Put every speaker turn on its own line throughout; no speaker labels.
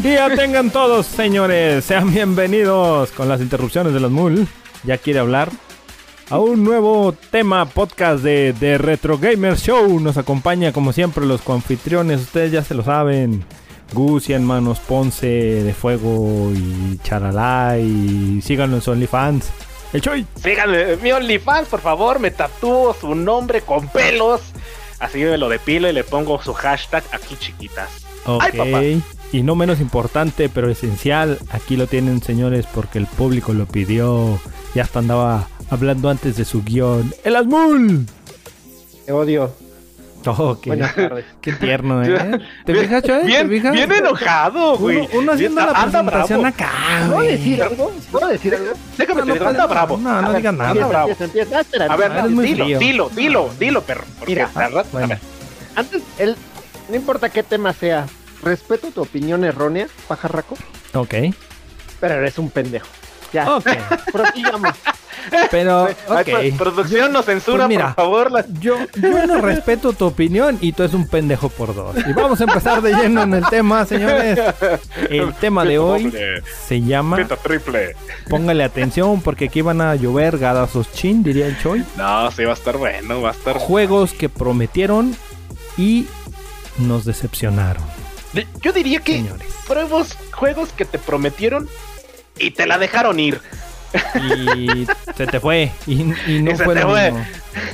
Buen día tengan todos, señores. Sean bienvenidos con las interrupciones de los MUL. Ya quiere hablar a un nuevo tema podcast de, de Retro Gamer Show. Nos acompaña como siempre los coanfitriones, ustedes ya se lo saben. Gus y hermanos Ponce de Fuego y Charalá y síganlo en su OnlyFans. El Choy.
Síganme, mi OnlyFans, por favor, me tatúo su nombre con pelos. Así me lo depilo y le pongo su hashtag aquí chiquitas.
Ok.
Ay, papá.
Y no menos importante, pero esencial, aquí lo tienen señores porque el público lo pidió. Ya hasta andaba hablando antes de su guion. ¡El Asmul!
Te odio.
Oh, qué,
Buenas tardes.
qué tierno, ¿eh? ¿Te fijas, Choy? ¿Te
Bien,
fijas?
bien enojado, güey.
Uno, uno haciendo la presentación
bravo.
acá,
¿Puedo
güey.
decir algo? ¿Puedo decir algo?
Déjame
No,
te
no
digo, anda
puedes-
bravo.
No, no digas nada.
anda bravo.
Empieza, empieza. Ah, espera,
A ver,
eres muy
dilo, dilo, dilo, dilo, perro.
Mira,
la verdad-
bueno.
a ver.
Antes, el, no importa qué tema sea, respeto tu opinión errónea, pajarraco,
Ok.
pero eres un pendejo. Ya,
Ok.
prosigamos.
Pero,
Ay,
ok.
pro- producción nos censura,
Pues mira.
por favor. la-
Yo, yo no respeto tu opinión y tú eres un pendejo por dos. Y vamos a empezar de lleno en el tema, señores. El tema de hoy se llama
peta triple.
Póngale atención porque aquí van a llover gadazos chin, diría el Choi.
No, sí, va a estar bueno, va a estar.
Juegos que prometieron y nos decepcionaron,
De- Yo diría que
señores.
pruebos juegos que te prometieron y te la dejaron ir.
Y se te fue. Y, y no
Y se
fue
te
lo
fue.
mismo.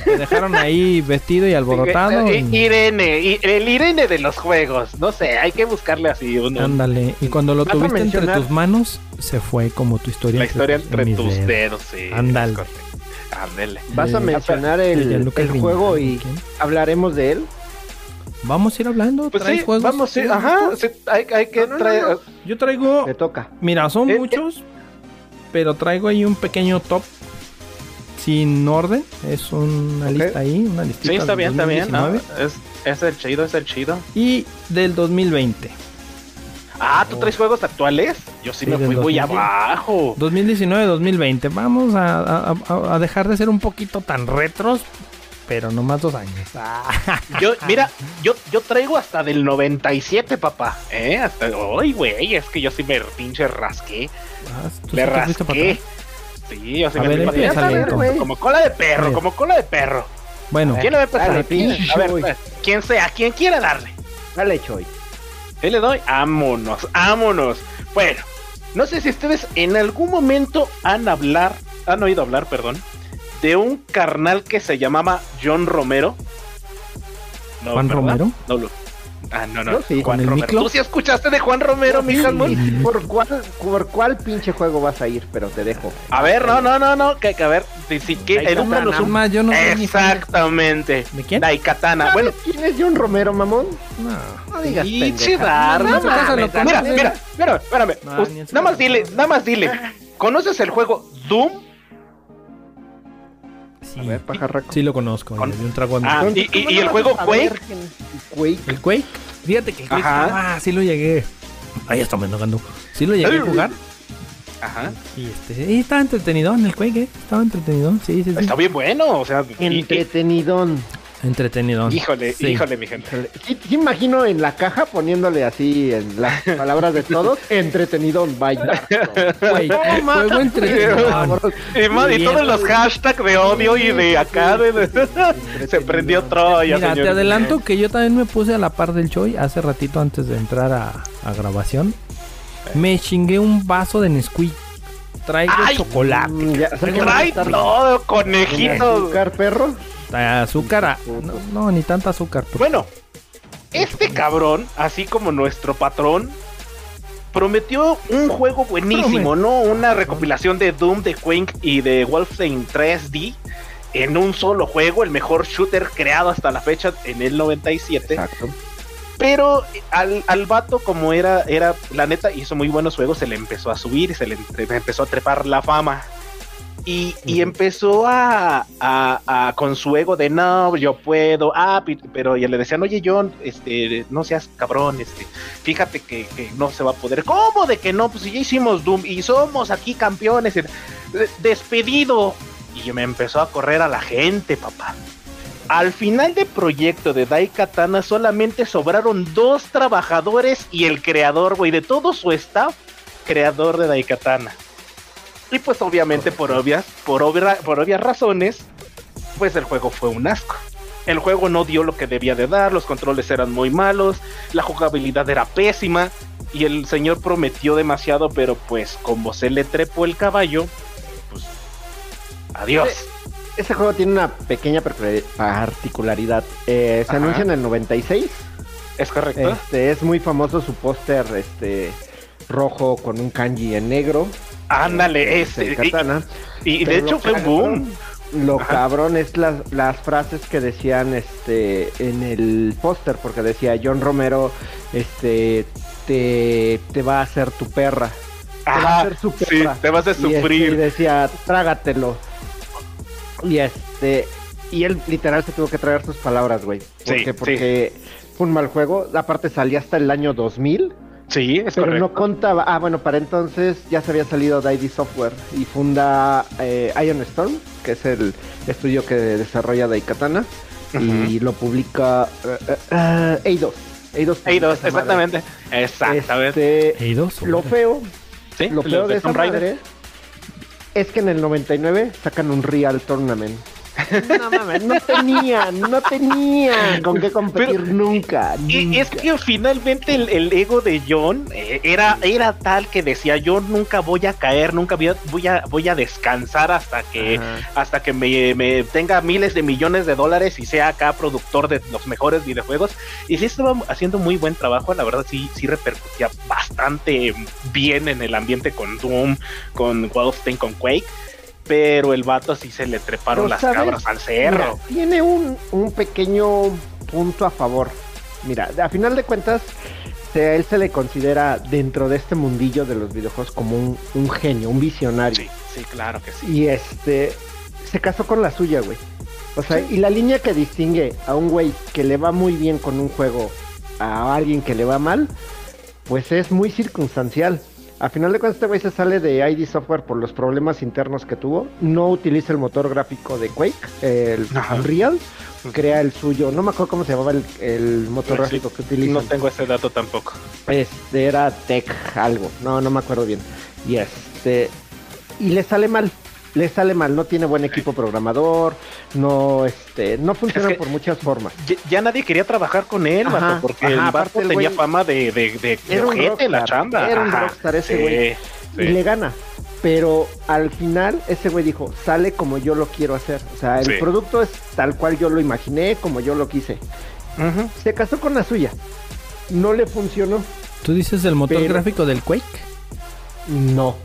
Te dejaron ahí vestido y alborotado. Y-
Irene, el Irene de los juegos. No sé, hay que buscarle así uno.
Ándale. Y cuando lo tuviste entre tus manos, se fue como tu historia.
La historia entre tus
dedos.
dedos, sí.
Ándale.
Ándale.
Vas a mencionar el, juego y
¿Quién?
hablaremos de él.
Vamos a ir hablando.
Pues
¿Traes
sí,
juegos?
vamos, sí, ajá. sí, hay, hay que
No, no, no,
traer.
no.
Yo traigo.
Te toca.
Mira, son
Eh, eh.
muchos. Pero traigo ahí un pequeño top. Sin orden. Es una lista ahí. Una listita
Sí, está bien, está bien. ¿no?
2019.
Es, es el chido, es el chido.
Y del 2020.
Ah, ¿tú traes juegos actuales? Yo sí,
Sí,
me fui muy
2010.
abajo.
2019-2020. Vamos a, a- a- a dejar de ser un poquito tan retros. Pero no más dos años. Ah,
Yo, mira, yo, yo traigo hasta del 97, papá. ¿Eh? Hasta. Ay, güey, es que yo sí me pinche rasqué.
¿tú
Le rasqué. Sí, yo sí
A
me
ver,
fui para
empieza,
atrás. Como cola de
A
perro, como cola de perro.
Bueno,
¿Quién le va a empezar?
Dale,
A ver, pues, quien sea, quien quiera darle.
Dale, Choy.
¿Qué le doy? Vámonos, vámonos. Bueno, no sé si ustedes en algún momento han hablar, han oído hablar, perdón, de un carnal que se llamaba John Romero. No,
¿Juan
¿verdad?
Romero?
No, lo- Ah, no, no.
Sí.
Juan
¿Con el
Romero.
miclo?
¿Tú sí escuchaste de Juan Romero, mi?
¿Por cuál, ¿Por cuál pinche juego vas a ir? Pero te dejo.
A ver, no, no, no, no, que, que a ver, si, si, que,
nada
un-
yo no
Exactamente.
¿De quién?
Daikatana. Bueno,
¿Sabes quién es John Romero, mamón?
No.
No digas
Pinche. Dark.
No,
Mira, mira, mira, espérame. Nada más dile, nada más dile. ¿Conoces el juego Doom?
Sí,
A ver, pajarraco.
sí lo conozco.
Con-
le di un trago a mi-
Ah,
Entonces,
y-
¿cómo
y
no
el juego Quake?
¿El Quake? Fíjate que el Quake.
Ajá.
Ah, sí lo llegué. Ahí está me tocando. Sí lo llegué a jugar.
Ajá.
Y este. Y estaba entretenido en el Quake, ¿eh? Estaba entretenido. Sí, sí, sí.
Está bien bueno, o sea,
Entretenidón.
Entretenido.
híjole,
Sí.
híjole, mi gente.
Imagino en la caja poniéndole así en las palabras de todos, entretenidón.
Güey, juego entretenido.
Y, man, y todos los hashtags de odio y de acá, de- de- se prendió Troya,
Mira, te adelanto que yo también me puse a la par del Choi hace ratito antes de entrar a, a grabación. Me chingué un vaso de Nesquik. Traigo
Ay,
chocolate.
Mm, ya,
Trae conejito.
azúcar, perro.
Azúcar. a- no, no, ni tanta azúcar. porque-
Bueno, este cabrón, así como nuestro patrón, prometió un juego buenísimo, ¿no? Una recopilación de Doom, de Quake y de Wolfenstein 3D en un solo juego, el mejor shooter creado hasta la fecha en el 97.
Exacto.
Pero al, al vato, como era, era, la neta, hizo muy buenos juegos, se le empezó a subir, se le empezó a trepar la fama. Y, y empezó a, a- a- con su ego de no, yo puedo, ah, pero ya le decían, oye John, este, no seas cabrón, este, fíjate que, que no se va a poder. ¿Cómo de que no? Pues si ya hicimos Doom y somos aquí campeones, eh, despedido. Y me empezó a correr a la gente, papá. Al final del proyecto de Daikatana solamente sobraron dos trabajadores y el creador, güey, de todo su staff, creador de Daikatana. Y pues obviamente por obvias, por, obra- por obvias razones, pues el juego fue un asco. El juego no dio lo que debía de dar, los controles eran muy malos, la jugabilidad era pésima y el señor prometió demasiado, pero pues como se le trepó el caballo, pues adiós.
Ese juego tiene una pequeña particularidad. Eh, se
Ajá.
anuncia en el 96.
¿Es correcto?
Este, es muy famoso su póster este, rojo con un kanji en negro.
Ándale,
este,
ese. Y,
katana.
y de hecho
lo
fue un boom.
Lo
Ajá.
cabrón es las, las frases que decían este en el póster, porque decía John Romero, este te, te va a hacer tu perra. Te va a hacer su
sí,
perra.
te vas a
Y, este, y
sufrir.
decía, trágatelo. Y este, y él literal se tuvo que traer sus palabras, güey. ¿Por
Sí,
qué?
sí.
Porque fue un mal juego. Aparte salía hasta el año 2000,
Sí, es
pero
correcto.
no contaba. Ah, bueno, para entonces ya se había salido de ID Software y funda eh, Iron Storm, que es el estudio que desarrolla Daikatana. Y lo publica eh, eh, eh, Eidos. Eidos, madre.
exactamente. Exactamente.
Este,
Eidos,
lo feo
Sí,
lo peor de
de
esa madre es que en el 99 sacan un Real Tournament. No mames, no tenían, no tenían con qué competir
Pero-
nunca.
Y es
nunca.
que finalmente el, el ego de John eh, era, era tal que decía yo nunca voy a caer, nunca voy a, voy a, voy a descansar hasta que,
Ajá.
hasta que me, me tenga miles de millones de dólares y sea acá productor de los mejores videojuegos. Y sí estaba haciendo muy buen trabajo, la verdad sí, sí repercutía bastante bien en el ambiente con Doom, con Wolfenstein, con Quake. Pero el vato sí se le treparon
Pero,
las
¿sabes?
cabras al cerro.
Mira, tiene un, un pequeño punto a favor. Mira, a final de cuentas, a él se le considera dentro de este mundillo de los videojuegos como un, un genio, un visionario.
Sí, sí, claro que sí.
Y este se casó con la suya, güey. O sea, y la línea que distingue a un güey que le va muy bien con un juego a alguien que le va mal, pues es muy circunstancial. A final de cuentas, este güey se sale de ID Software por los problemas internos que tuvo. No utiliza el motor gráfico de Quake, el
Ajá.
Unreal. Crea el suyo. No me acuerdo cómo se llamaba el, el motor
sí,
gráfico que utiliza.
No tengo ese dato tampoco.
Este era Tech algo, no, no me acuerdo bien. Y este y le sale mal, le sale mal, no tiene buen equipo programador, no este, no funciona
Es que-
por muchas formas.
Ya, ya nadie quería trabajar con él,
Ajá,
vato, porque
ajá,
el
aparte el
tenía
güey-
fama de, de, de, de
Era un
ojete en la
rockstar,
chamba.
era un
Ajá,
rockstar ese
sí,
güey.
sí.
Y le gana. Pero al final ese güey dijo, sale como yo lo quiero hacer. O sea, el
Sí.
producto es tal cual yo lo imaginé, como yo lo quise. Se casó con la suya. No le funcionó.
¿Tú dices el motor
Pero-
gráfico del Quake?
No.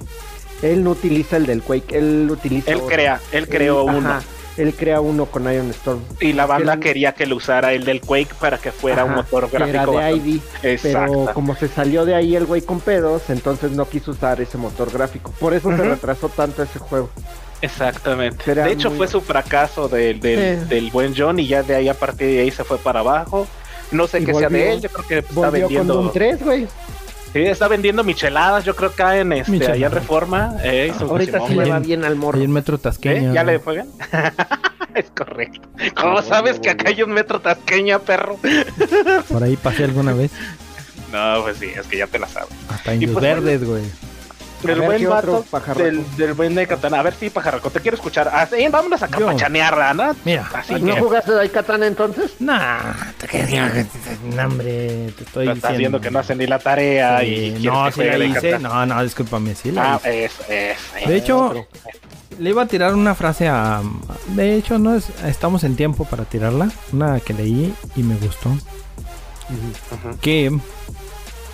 Él no utiliza el del Quake, él utiliza
Él
otro.
crea, él creó
Él-
uno.
ajá, él crea uno con Iron Storm.
Y la banda quería que lo usara el del Quake para que fuera un motor
que era
gráfico.
de ID,
Exacto.
pero como se salió de ahí el güey con pedos, entonces no quiso usar ese motor gráfico. Por eso se retrasó tanto ese juego.
Exactamente.
Era
de hecho,
muy-
fue su fracaso del, del, del buen John y ya de ahí a partir de ahí se fue para abajo. No sé qué sea de él, yo creo que está
Volvió con
vendiendo.
Doom 3, güey.
Sí, está vendiendo micheladas, yo creo que acá en este,
Micheladas.
allá en Reforma. eh, hizo
Ahorita sí le va bien al morro.
Ahí en Metro
¿Eh?
Tasqueña.
¿Ya le juegan? es correcto. ¿Cómo
Ah,
sabes
bueno,
que acá hay un metro tasqueña, perro?
Por ahí pasé alguna vez.
No, pues sí, es que ya te la sabes.
Hasta Indios
pues,
Verdes, güey.
El
ver,
buen
¿qué otro
vato del, del buen de Katana. A ver, sí, pajarraco, te quiero escuchar. Ah, sí, vámonos a
Yo.
campachanear, ¿no?
Mira,
Así
¿No
que
jugaste Daikatana entonces?
Nah, te quería- no, hombre, te estoy
estás
diciendo.
viendo que no hacen ni la tarea
Sí,
y
no,
que
sí la hice.
Katana.
No, no, discúlpame, sí la
Ah,
hice.
eso, eso.
De hecho,
otro.
le iba a tirar una frase a. De hecho, no es. Estamos en tiempo para tirarla. Una que leí y me gustó. Que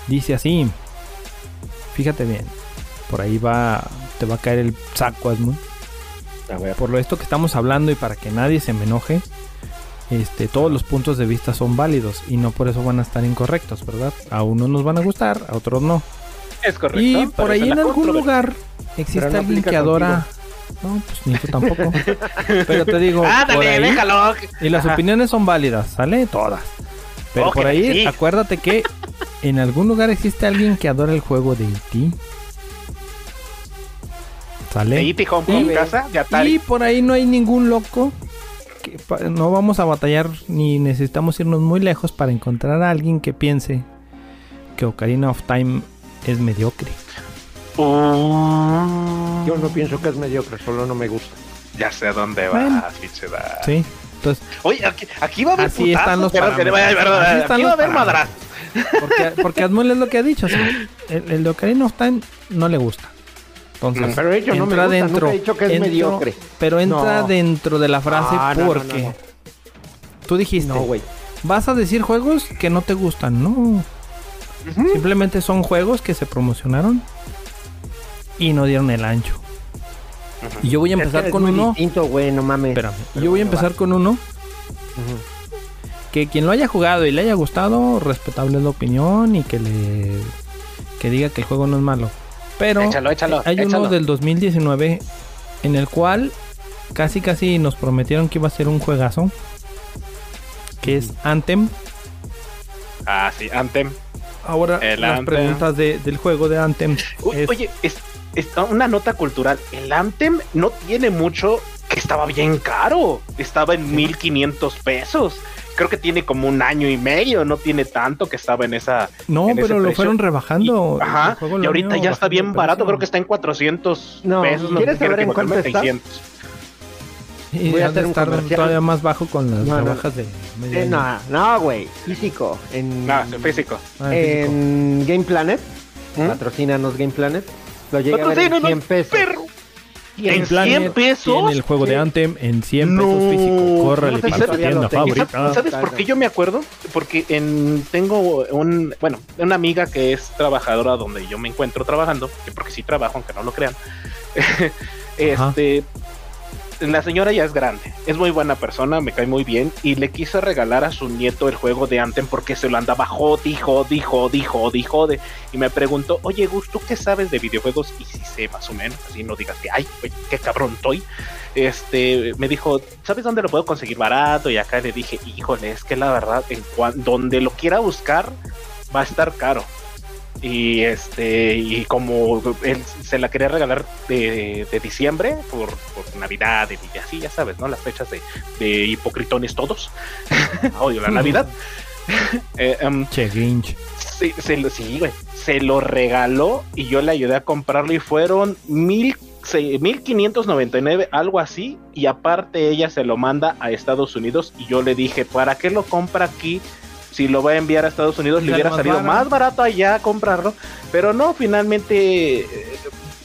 dice así. Fíjate bien. Por ahí va. Te va a caer el saco.
A ver.
Por lo esto que estamos hablando y para que nadie se me enoje. Este, todos los puntos de vista son válidos y no por eso van a estar incorrectos, ¿verdad? A unos nos van a gustar, a otros no.
Es correcto.
Y por ahí en algún lugar existe
no
alguien que adora No, pues ni tú tampoco. Pero te digo, por
Ándale,
ahí,
déjalo.
y las
Ajá.
opiniones son válidas, ¿sale? Todas. Pero por ahí,
sí.
acuérdate que en algún lugar existe alguien que adora el juego de E.T. ¿Sale?
De E.T. Home
Y-
Home Casa, de Atari.
Y por ahí no hay ningún loco. Que no vamos a batallar ni necesitamos irnos muy lejos para encontrar a alguien que piense que Ocarina of Time es mediocre.
Uh,
Yo no pienso que es mediocre, solo no me gusta.
Ya sé a dónde
Bueno.
vas, pinche da.
Sí. Entonces,
Oye, aquí, aquí va a haber
Así
putazos,
están los
pero que le vaya-
parámetros.
pero-
Así están
aquí va a haber madrazos.
porque, porque Admul es lo que ha dicho. o sea, el, el de Ocarina of Time no le gusta. Entonces,
Pero ello no me
entra
gusta,
dentro.
nunca he dicho que es
entro-
mediocre.
Pero entra
No.
dentro de la frase
Ah,
porque
no,
tú dijiste,
güey.
vas a decir juegos que no te gustan, no. Simplemente son juegos que se promocionaron y no dieron el ancho. Y yo voy a empezar
Es
con uno.
distinto, güey, no mames.
Espérame,
Pero
yo voy a empezar con uno que quien lo haya jugado y le haya gustado, respetable es la opinión y que le que diga que el juego no es malo. Pero
Échalo, échalo,
hay
échalo.
uno del 2019 en el cual casi casi nos prometieron que iba a ser un juegazo, que es Anthem.
Ah, sí, Anthem.
Ahora
El
las
Anthem.
preguntas de- del juego de Anthem es-
Oye, es, es una nota cultural. El Anthem no tiene mucho que estaba bien caro. Estaba en 1500 pesos. Creo que tiene como un año y medio. No tiene tanto que estaba en esa.
no,
en ese
pero lo
precio.
fueron rebajando.
Y- ajá. Y ahorita ya está bien barato. Creo que está en 400
No,
pesos.
¿quieres saber
que
en cuánto está?
600.
Y
Voy a hacer
estar todavía más bajo con las
No, no.
rebajas de
Eh, no, no, güey. Físico. En,
Ah, físico.
Ah, físico.
en Game Planet.
¿Mm?
Patrocínanos Game Planet. Lo llegué a ver en
Patrocínanos,
100 pesos.
perro.
Y
¿En
Planet
100 pesos?
Tiene el juego de
Sí.
Anthem en 100
No.
pesos físico. Córrele
No
para tienda
lo tengo.
¿Y
favorita.
sab- ¿Sabes por qué yo me acuerdo? Porque en, tengo un, bueno, una amiga que es trabajadora donde yo me encuentro trabajando, que porque sí trabajo, aunque no lo crean. este, la señora ya es grande, es muy buena persona, me cae muy bien y le quiso regalar a su nieto el juego de Anthem porque se lo andaba jodi, jodi, jodi, jodi, jode. Y me preguntó, oye Gus, ¿tú qué sabes de videojuegos? Y si sé más o menos, así no digas que, ay, qué cabrón estoy este me dijo, ¿sabes dónde lo puedo conseguir barato? Y acá le dije, híjole, es que la verdad, en donde lo quiera buscar, va a estar caro. Y este, y como él se la quería regalar de, de diciembre por, por Navidad y así, ya sabes, ¿no? Las fechas de, de hipocritones todos. Odio la Navidad. Eh, em,
Che, Grinch.
Sí, se lo, sí, güey. Se lo regaló y yo le ayudé a comprarlo y fueron mil, se- 1599, algo así. Y aparte ella se lo manda a Estados Unidos y yo le dije, ¿para qué lo compra aquí? Si lo va a enviar a Estados Unidos, le hubiera
más
salido
barato.
más barato allá comprarlo. Pero no, finalmente, eh,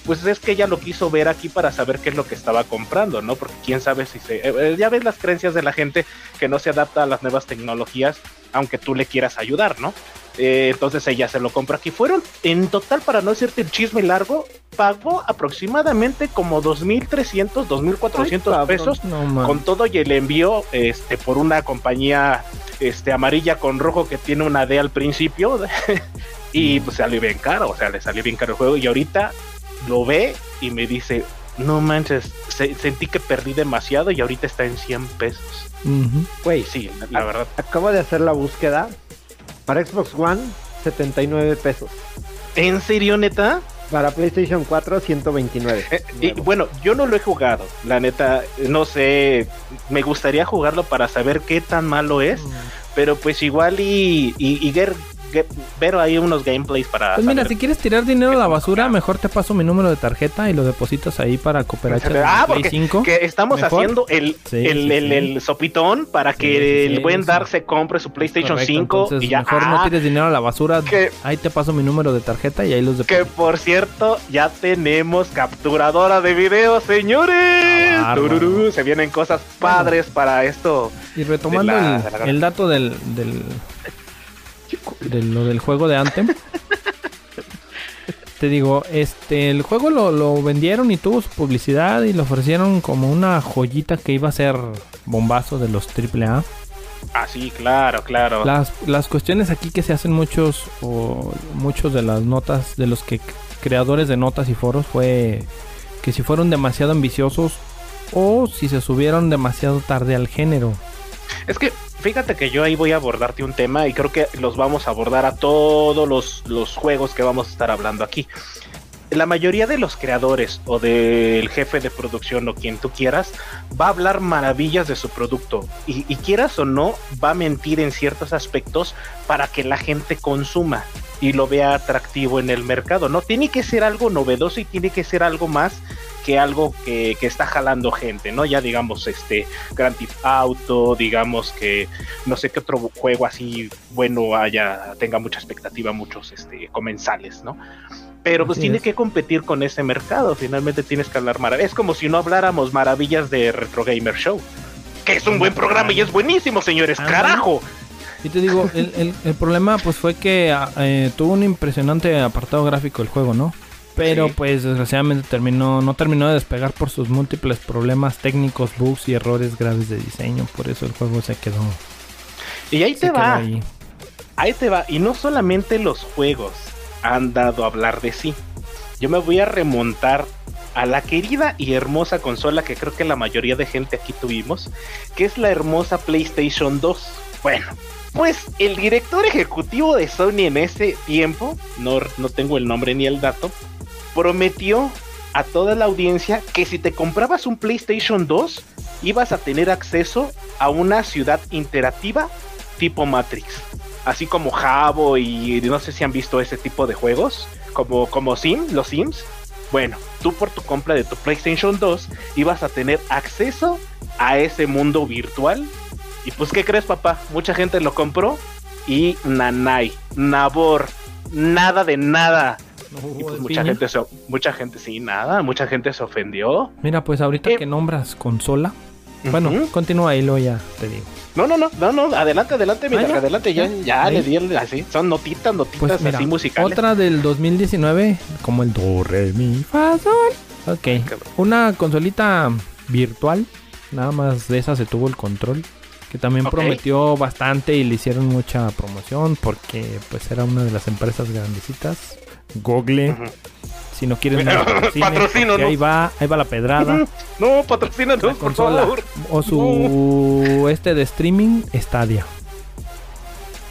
pues es que ella lo quiso ver aquí para saber qué es lo que estaba comprando, ¿no? Porque quién sabe si se... eh, eh, ya ves las creencias de la gente que no se adapta a las nuevas tecnologías, aunque tú le quieras ayudar, ¿no? Eh, entonces ella se lo compra aquí. Fueron, en total, para no decirte el chisme largo, pagó aproximadamente como 2.300, 2.400
cabrón.
pesos
No,
con todo y el envío este, por una compañía este, amarilla con rojo que tiene una D al principio. y pues salió bien caro, o sea, le salió bien caro el juego. Y ahorita lo ve y me dice, no manches, se- sentí que perdí demasiado y ahorita está en 100 pesos.
Güey,
sí, la, la verdad.
acabo de hacer la búsqueda. Para Xbox One, 79 pesos.
¿En serio, neta?
Para PlayStation 4, 129.
Eh, y bueno, yo no lo he jugado, la neta, no sé, me gustaría jugarlo para saber qué tan malo es, pero pues igual y, y, y ver ahí unos gameplays para...
Pues mira, si quieres tirar dinero a la basura, mejor te paso mi número de tarjeta y lo depositas ahí para Cooperacha de
Ah, porque
5.
que estamos
Mejor.
haciendo el,
Sí,
el,
sí,
el,
sí.
el sopitón para que el buen. Dark se compre su PlayStation
Correcto,
5
entonces
y ya...
mejor no
Ah,
tires dinero a la basura.
que-
Ahí te paso mi número de tarjeta y ahí los
que
depositas.
por cierto, ya tenemos capturadora de video, señores.
Ah.
Tururú, se vienen cosas padres para esto.
Y retomando
la-
el, dato del, del, de lo del juego de Anthem. te digo, este, el juego lo, lo vendieron y tuvo su publicidad y lo ofrecieron como una joyita que iba a ser bombazo de los AAA.
Ah, sí, claro, claro.
Las, las cuestiones aquí que se hacen muchos o muchos de las notas de los que creadores de notas y foros fue que si fueron demasiado ambiciosos o si se subieron demasiado tarde al género.
Es que fíjate que yo ahí voy a abordarte un tema y creo que los vamos a abordar a todos los, los juegos que vamos a estar hablando aquí. La mayoría de los creadores o del jefe de producción o quien tú quieras va a hablar maravillas de su producto y, y quieras o no va a mentir en ciertos aspectos para que la gente consuma y lo vea atractivo en el mercado. No tiene que ser algo novedoso y tiene que ser algo más que algo que, que, está jalando gente, ¿no? Ya digamos, este, Grand Theft Auto, digamos que no sé qué otro juego así bueno haya, tenga mucha expectativa, muchos este, comensales, ¿no? Pero pues así tiene es. que competir con ese mercado, finalmente tienes que hablar maravillas. Es como si no habláramos maravillas de Retro Gamer Show, que es un buen programa y es buenísimo, señores, ah, carajo.
Y te digo, el, el, el problema pues fue que eh, tuvo un impresionante apartado gráfico el juego, ¿no? Pero sí. pues desgraciadamente terminó no terminó de despegar por sus múltiples problemas técnicos, bugs y errores graves de diseño, por eso el juego se quedó.
Y ahí te va. Ahí. ahí. te va y no solamente los juegos han dado a hablar de sí. Yo me voy a remontar a la querida y hermosa consola que creo que la mayoría de gente aquí tuvimos, que es la hermosa PlayStation 2. Bueno, pues el director ejecutivo de Sony en ese tiempo, no, no tengo el nombre ni el dato, prometió a toda la audiencia que si te comprabas un PlayStation 2 ibas a tener acceso a una ciudad interactiva tipo Matrix. Así como Jabo y no sé si han visto ese tipo de juegos, como, como Sim, los Sims. Bueno, tú por tu compra de tu PlayStation 2 ibas a tener acceso a ese mundo virtual. Y pues, ¿qué crees, papá? Mucha gente lo compró y nanay, nabor, nada de nada. No, y pues mucha gente, se, mucha gente, sí, nada, mucha gente se ofendió.
Mira, pues ahorita eh, que nombras consola, uh -huh. bueno, continúa ahí, lo ya te digo.
No, no, no, no, no, adelante, adelante, mira, ¿Ah, adelante, ya, ya le di el, así, son notitas, notitas pues mira, así musicales.
Otra del 2019, como el do, re, mi, fa, sol. Ok, una consolita virtual, nada más de esa se tuvo el control que también okay. prometió bastante y le hicieron mucha promoción porque pues era una de las empresas grandecitas Google. Uh -huh. Si no quieren
patrocino,
ahí va, ahí va la pedrada.
No, patrocina no, por favor.
O su no. este de streaming, Stadia.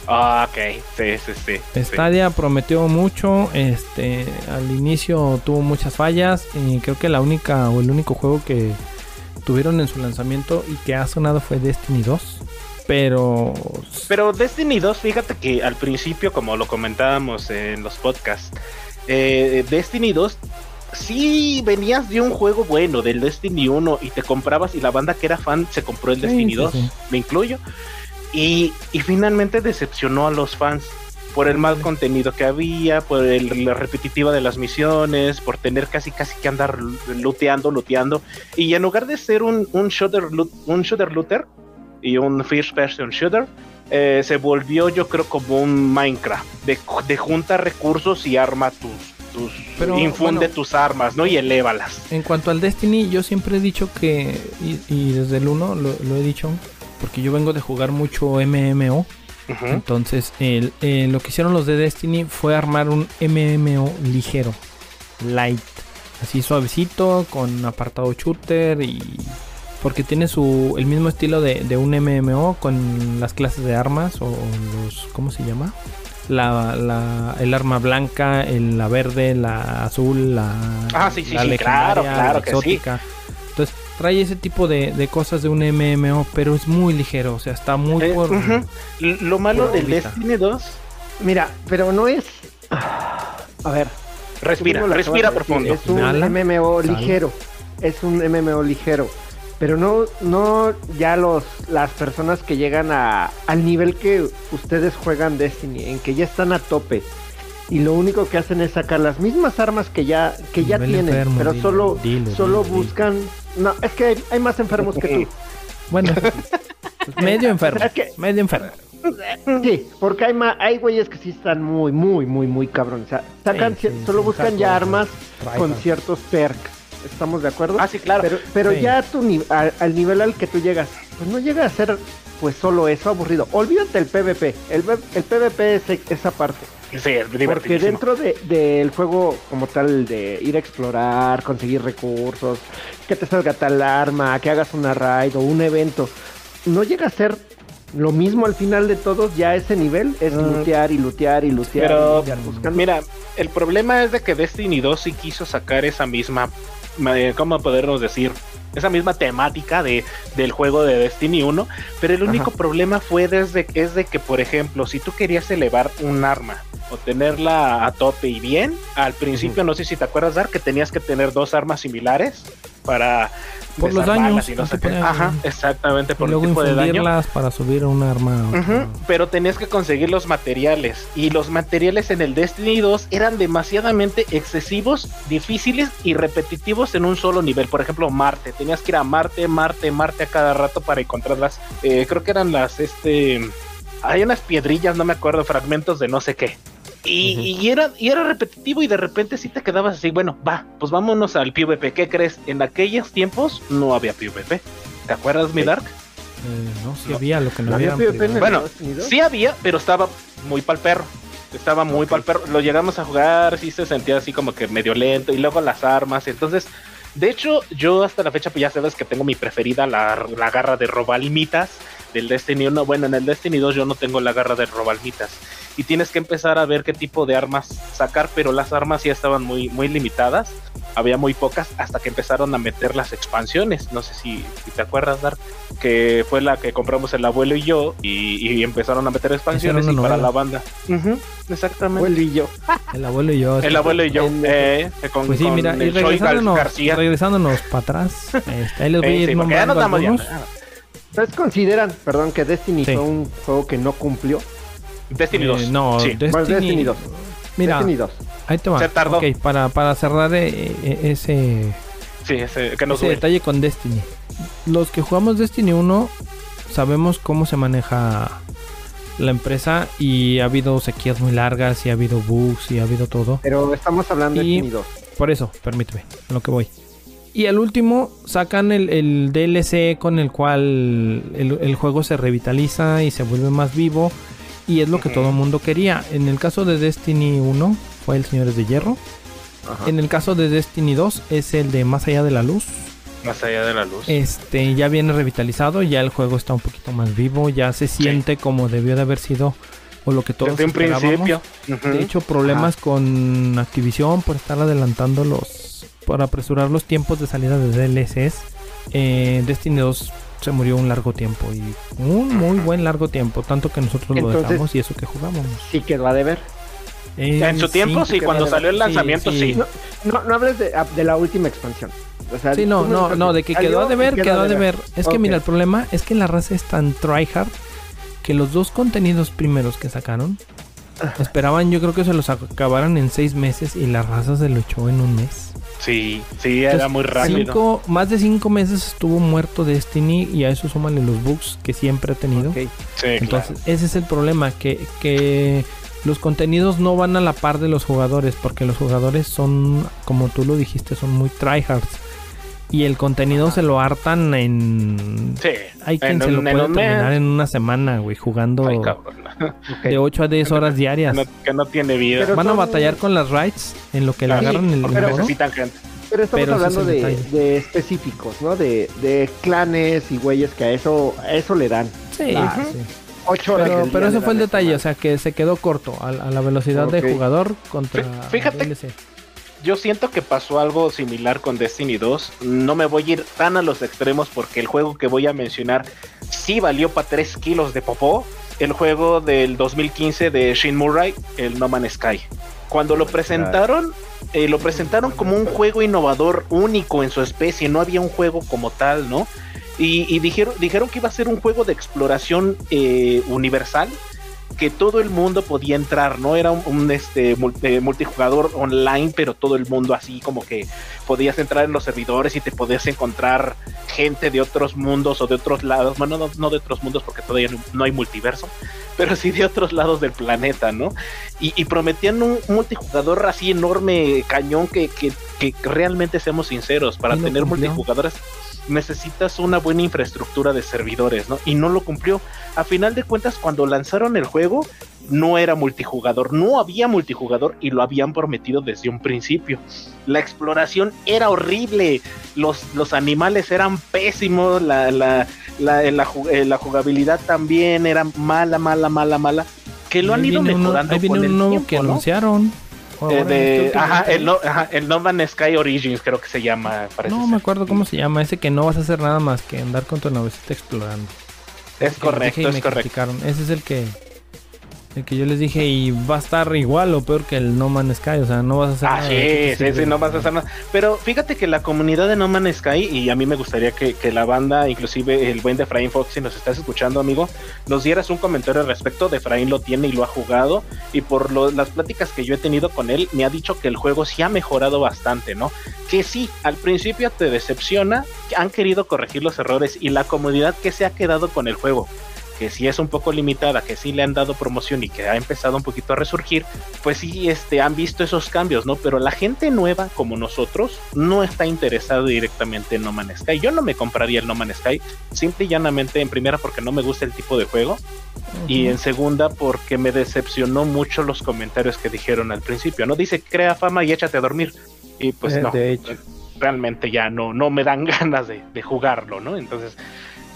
Ah, ok, sí, sí, sí.
Stadia
sí.
prometió mucho, este, al inicio tuvo muchas fallas y creo que la única o el único juego que tuvieron en su lanzamiento y que ha sonado fue Destiny 2. Pero.
Pero Destiny 2, fíjate que al principio, como lo comentábamos en los podcasts, eh, Destiny 2 sí venías de un juego bueno, del Destiny 1, y te comprabas, y la banda que era fan se compró el Destiny sí, 2, sí, sí. me incluyo. Y, y, finalmente decepcionó a los fans por el mal contenido que había, por el, la repetitiva de las misiones, por tener casi casi que andar looteando, looteando. Y en lugar de ser un, un shooter, un shooter looter y un first person shooter, eh, se volvió yo creo como un Minecraft, de, de junta recursos y arma tus, tus Pero, infunde bueno, tus armas, ¿no? Y elévalas.
En cuanto al Destiny, yo siempre he dicho que, y, y desde el 1 lo, lo, he dicho, porque yo vengo de jugar mucho MMO. Uh -huh. Entonces, el, eh, lo que hicieron los de Destiny fue armar un MMO ligero, light, así suavecito, con apartado shooter y porque tiene su el mismo estilo de, de, un MMO con las clases de armas o los ¿cómo se llama? La, la el arma blanca, el, la verde, la azul, la
Ah, sí, sí, la sí, claro, claro
la exótica.
Que sí.
Entonces, trae ese tipo de, de, cosas de un MMO, pero es muy ligero, o sea, está muy
eh, por, uh -huh. Lo malo del Destiny 2,
mira, pero no es a ver,
respira, respira profundo.
Es un Nala, MMO sal. ligero. Es un MMO ligero pero no, no ya los, las personas que llegan a, al nivel que ustedes juegan Destiny, en que ya están a tope y lo único que hacen es sacar las mismas armas que ya, que ya tienen, enfermo, pero dile, solo, dile, solo dile, buscan, no, es que hay, hay más enfermos que tú.
Bueno, pues medio enfermo, es que, medio enfermo.
Sí, porque hay más, hay güeyes que sí están muy, muy, muy, muy cabrones. O sea, sacan, sí, sí, solo buscan ya armas con ciertos perks ¿Estamos de acuerdo?
Ah, sí, claro.
Pero, pero sí. ya tu, al, al, nivel al que tú llegas, pues no llega a ser pues solo eso aburrido. Olvídate el PvP. El, el PvP es esa parte.
Sí,
Porque dentro del de, juego como tal de ir a explorar, conseguir recursos, que te salga tal arma, que hagas una raid o un evento, no llega a ser lo mismo al final de todos, ya ese nivel es mm. lootear y lootear y lootear.
Pero, mira, el problema es de que Destiny 2 sí quiso sacar esa misma, ¿cómo podemos decir? esa misma temática de, del juego de Destiny 1, pero el único problema fue desde es de que, por ejemplo, si tú querías elevar un arma o tenerla a tope y bien, al principio no sé si te acuerdas dar que tenías que tener dos armas similares para
por los daños.
Ajá, exactamente,
por el tipo de daño. para subir un arma.
pero tenías que conseguir los materiales. Y los materiales en el Destiny 2 eran demasiadamente excesivos, difíciles y repetitivos en un solo nivel. Por ejemplo, Marte. Tenías que ir a Marte, Marte, Marte a cada rato para encontrarlas. Eh, creo que eran las, este... Hay unas piedrillas, no me acuerdo, fragmentos de no sé qué. Y, era, y era repetitivo y de repente sí te quedabas así, bueno, va, pues vámonos al PvP. ¿Qué crees? En aquellos tiempos no había PvP. ¿Te acuerdas, mi Dark?
Eh, no, sí había, lo que no, había.
bueno, sí había, pero estaba muy pal perro. Estaba muy pal perro. Lo llegamos a jugar, sí se sentía así como que medio lento. Y luego las armas. Entonces, de hecho, yo hasta la fecha, pues ya sabes que tengo mi preferida, la, la garra de Robalmitas del Destiny 1. Bueno, en el Destiny 2 yo no tengo la garra de Robalmitas y tienes que empezar a ver qué tipo de armas sacar, pero las armas ya estaban muy, muy limitadas, había muy pocas hasta que empezaron a meter las expansiones, no sé si, te acuerdas, Dark, que fue la que compramos el abuelo y yo y, empezaron a meter expansiones y para la banda. exactamente.
Abuelo y yo.
El abuelo y yo.
El abuelo y yo. Eh,
con, pues sí, mira, y regresándonos, regresándonos para atrás, este, ahí les voy a ir nombrando algunos.
¿Ustedes consideran, perdón, que Destiny fue un juego que no cumplió?
Destiny 2. Eh, no,
Destiny, 2. Mira, Destiny 2. ahí te va. Se tardó. Ok, para, para cerrar eh, eh, ese,
sí, ese, que
ese detalle con Destiny. Los que jugamos Destiny 1 sabemos cómo se maneja la empresa y ha habido sequías muy largas y ha habido bugs y ha habido todo.
Pero estamos hablando de Destiny 2.
Por eso, permíteme, a lo que voy. Y al último sacan el, el DLC con el cual el, el, juego se revitaliza y se vuelve más vivo y es lo que todo el mundo quería. En el caso de Destiny 1 fue el Señores de Hierro. En el caso de Destiny 2 es el de Más allá de la luz.
Más allá de la luz.
Este ya viene revitalizado, ya el juego está un poquito más vivo, ya se siente como debió de haber sido o lo que todos
Desde principio.
De hecho, problemas con Activision por estar adelantando los por apresurar los tiempos de salida de DLCs. Eh, Destiny 2 se murió un largo tiempo y un muy buen largo tiempo, tanto que nosotros lo dejamos y eso que jugamos.
Sí quedó a deber.
Eh, en su tiempo, sí, cuando salió el lanzamiento, sí.
No, no, hables de, de, la última expansión.
O sea, sí, no, no, no, de que quedó a deber, quedó a deber. Es que mira, el problema es que la raza es tan tryhard que los dos contenidos primeros que sacaron esperaban, yo creo que se los acabaran en seis meses y la raza se lo echó en un mes.
Sí, sí, era muy rápido.
más de cinco meses estuvo muerto Destiny y a eso súmale los bugs que siempre ha tenido. Entonces, ese es el problema, que, que los contenidos no van a la par de los jugadores, porque los jugadores son, como tú lo dijiste, son muy tryhards. Y el contenido se lo hartan en.
Sí.
Hay quien se lo puede terminar en una semana, güey, jugando de 8 a 10 horas diarias.
Que no, tiene vida.
Van a batallar con las raids en lo que le agarran el
pero necesitan gente. Pero estamos hablando de, específicos, ¿no? De, de, clanes y güeyes que a eso, a eso le dan.
Sí, sí. pero, pero ese fue el detalle, o sea que se quedó corto a, la velocidad de jugador contra
Fíjate, yo siento que pasó algo similar con Destiny 2. No me voy a ir tan a los extremos porque el juego que voy a mencionar sí valió para 3 kilos de popó. El juego del 2015 de Shin Murray, el No Man's Sky. Cuando lo presentaron, eh, lo presentaron como un juego innovador, único en su especie. No había un juego como tal, ¿no? Y, dijeron, dijeron que iba a ser un juego de exploración eh, universal que todo el mundo podía entrar, no era un, este eh, multijugador online, pero todo el mundo así como que podías entrar en los servidores y te podías encontrar gente de otros mundos o de otros lados, bueno, no, de otros mundos porque todavía no, hay multiverso, pero sí de otros lados del planeta, ¿no? Y, prometían un multijugador así enorme, cañón, que, que, realmente seamos sinceros, para tener multijugadores necesitas una buena infraestructura de servidores, ¿no? Y no lo cumplió. A final de cuentas, cuando lanzaron el juego, no era multijugador, no había multijugador y lo habían prometido desde un principio. La exploración era horrible, los, los animales eran pésimos, la, la, la, la, eh, la jugabilidad también era mala, mala, mala, mala. Que lo han ido mejorando.
ahí viene
con el
un nuevo que
¿no?
anunciaron.
Eh, de- ajá, el no, ajá, el No Man's Sky Origins creo que se llama. parece
No
ser.
me acuerdo cómo se llama. Ese que no vas a hacer nada más que andar con tu navecita explorando.
Es correcto, es
me
correcto.
criticaron. Ese es el que. El que yo les dije y va a estar igual o peor que el No Man's Sky. O sea, no vas a hacer
Ah,
nada.
sí,
¿de qué te
sí, sí, no vas a hacer nada. Pero fíjate que la comunidad de No Man's Sky, y a mí me gustaría que, que la banda, inclusive el buen de Efraín Fox, si nos estás escuchando, amigo, nos dieras un comentario al respecto. De Efraín lo tiene y lo ha jugado. Y por lo- las pláticas que yo he tenido con él, me ha dicho que el juego sí ha mejorado bastante, ¿no? Que sí, al principio te decepciona, han querido corregir los errores y la comunidad que se ha quedado con el juego. Que sí es un poco limitada, que sí le han dado promoción y que ha empezado un poquito a resurgir, pues sí este, han visto esos cambios, ¿no? Pero la gente nueva como nosotros no está interesada directamente en No Man's Sky. Yo no me compraría el No Man's Sky, simple y llanamente en primera porque no me gusta el tipo de juego y en segunda porque me decepcionó mucho los comentarios que dijeron al principio, ¿no? Dice, crea fama y échate a dormir. Y pues
Eh,
no,
de hecho.
realmente ya no, no me dan ganas de, de jugarlo, ¿no? Entonces,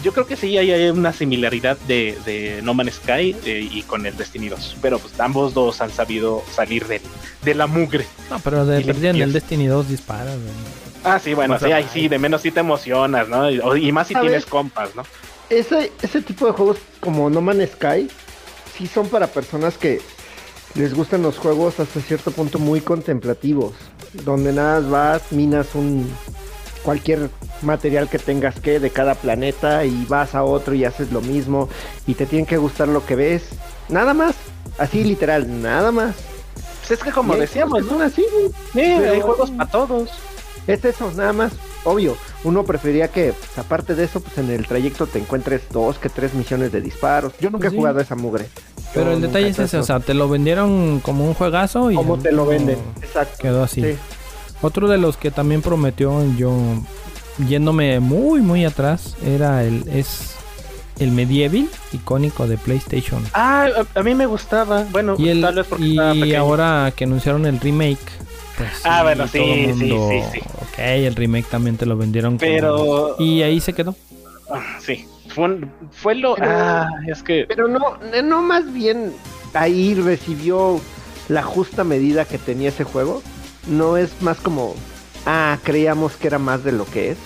yo creo que sí hay, hay una similaridad de, de No Man's Sky eh, y con el Destiny 2, pero pues ambos dos han sabido salir de, de la mugre.
No, pero de en el. Destiny 2 disparas.
Ah, sí, bueno,
O sea,
sí, ahí sí, de menos sí te emocionas, ¿no? Y, y más si tienes compas, ¿no?
Ese, ese tipo de juegos como No Man's Sky sí son para personas que les gustan los juegos hasta cierto punto muy contemplativos, donde nada más vas, minas un cualquier material que tengas que de cada planeta y vas a otro y haces lo mismo y te tiene que gustar lo que ves, nada más, así literal, nada más.
Pues es que como
Y
decíamos, ¿no?
así.
Sí,
Pero-
hay juegos para todos.
Es eso, nada más. Obvio, uno preferiría que, pues, aparte de eso, pues en el trayecto te encuentres dos que tres misiones de disparos. Yo nunca
Pues sí.
he jugado a esa mugre.
Pero
Yo
el detalle es ese, o sea, te lo vendieron como un juegazo y...
¿Cómo te lo venden? Exacto.
Quedó así.
Sí.
Otro de los que también prometió yo yéndome muy muy atrás era el es el medieval icónico de PlayStation.
Ah, a, a mí me gustaba. Bueno,
Y el
tal vez porque
y ahora que anunciaron el remake pues
Ah, bueno, sí, sí,
mundo,
sí, sí.
Ok, el remake también te lo vendieron como-
Pero-
y ahí se quedó.
Ah, Sí, fue, fue lo...
Pero-
ah, es que...
Pero no, no más bien ahí recibió la justa medida que tenía ese juego. No es más como, ah, creíamos que era más de lo que es.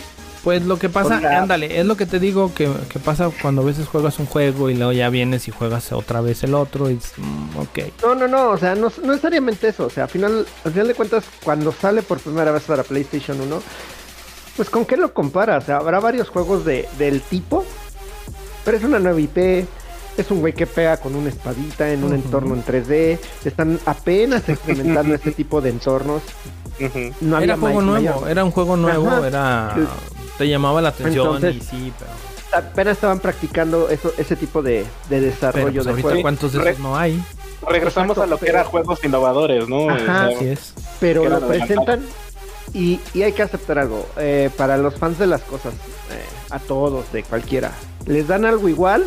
Pues lo que pasa, ándale, es lo que te digo que, que pasa cuando a veces juegas un juego y luego ya vienes y juegas otra vez el otro y "Mm, ok.
No, no, no, o sea, no, no necesariamente eso. O sea, al final, al final de cuentas, cuando sale por primera vez para PlayStation 1, pues con qué lo comparas. O sea, habrá varios juegos de, del tipo, pero es una nueva IP. Es un güey que pega con una espadita en un entorno en 3D. Están apenas experimentando este tipo de entornos.
ujú.
No había
Era juego
no
nuevo,
había-
era un juego nuevo,
Ajá.
era te llamaba la atención
Entonces-
y sí, pero,
Apenas estaban practicando eso, ese tipo de, de
pero
desarrollo
pues
de
ahorita
juego.
cuántos de
Re-
esos no hay.
Regresamos
Exacto,
a lo que
pero-
era juegos innovadores, ¿no?
Ajá,
O sea,
Así es.
pero lo presentan y hay que aceptar algo. eh, para los fans de las cosas, eh, a todos, de cualquiera, les dan algo igual,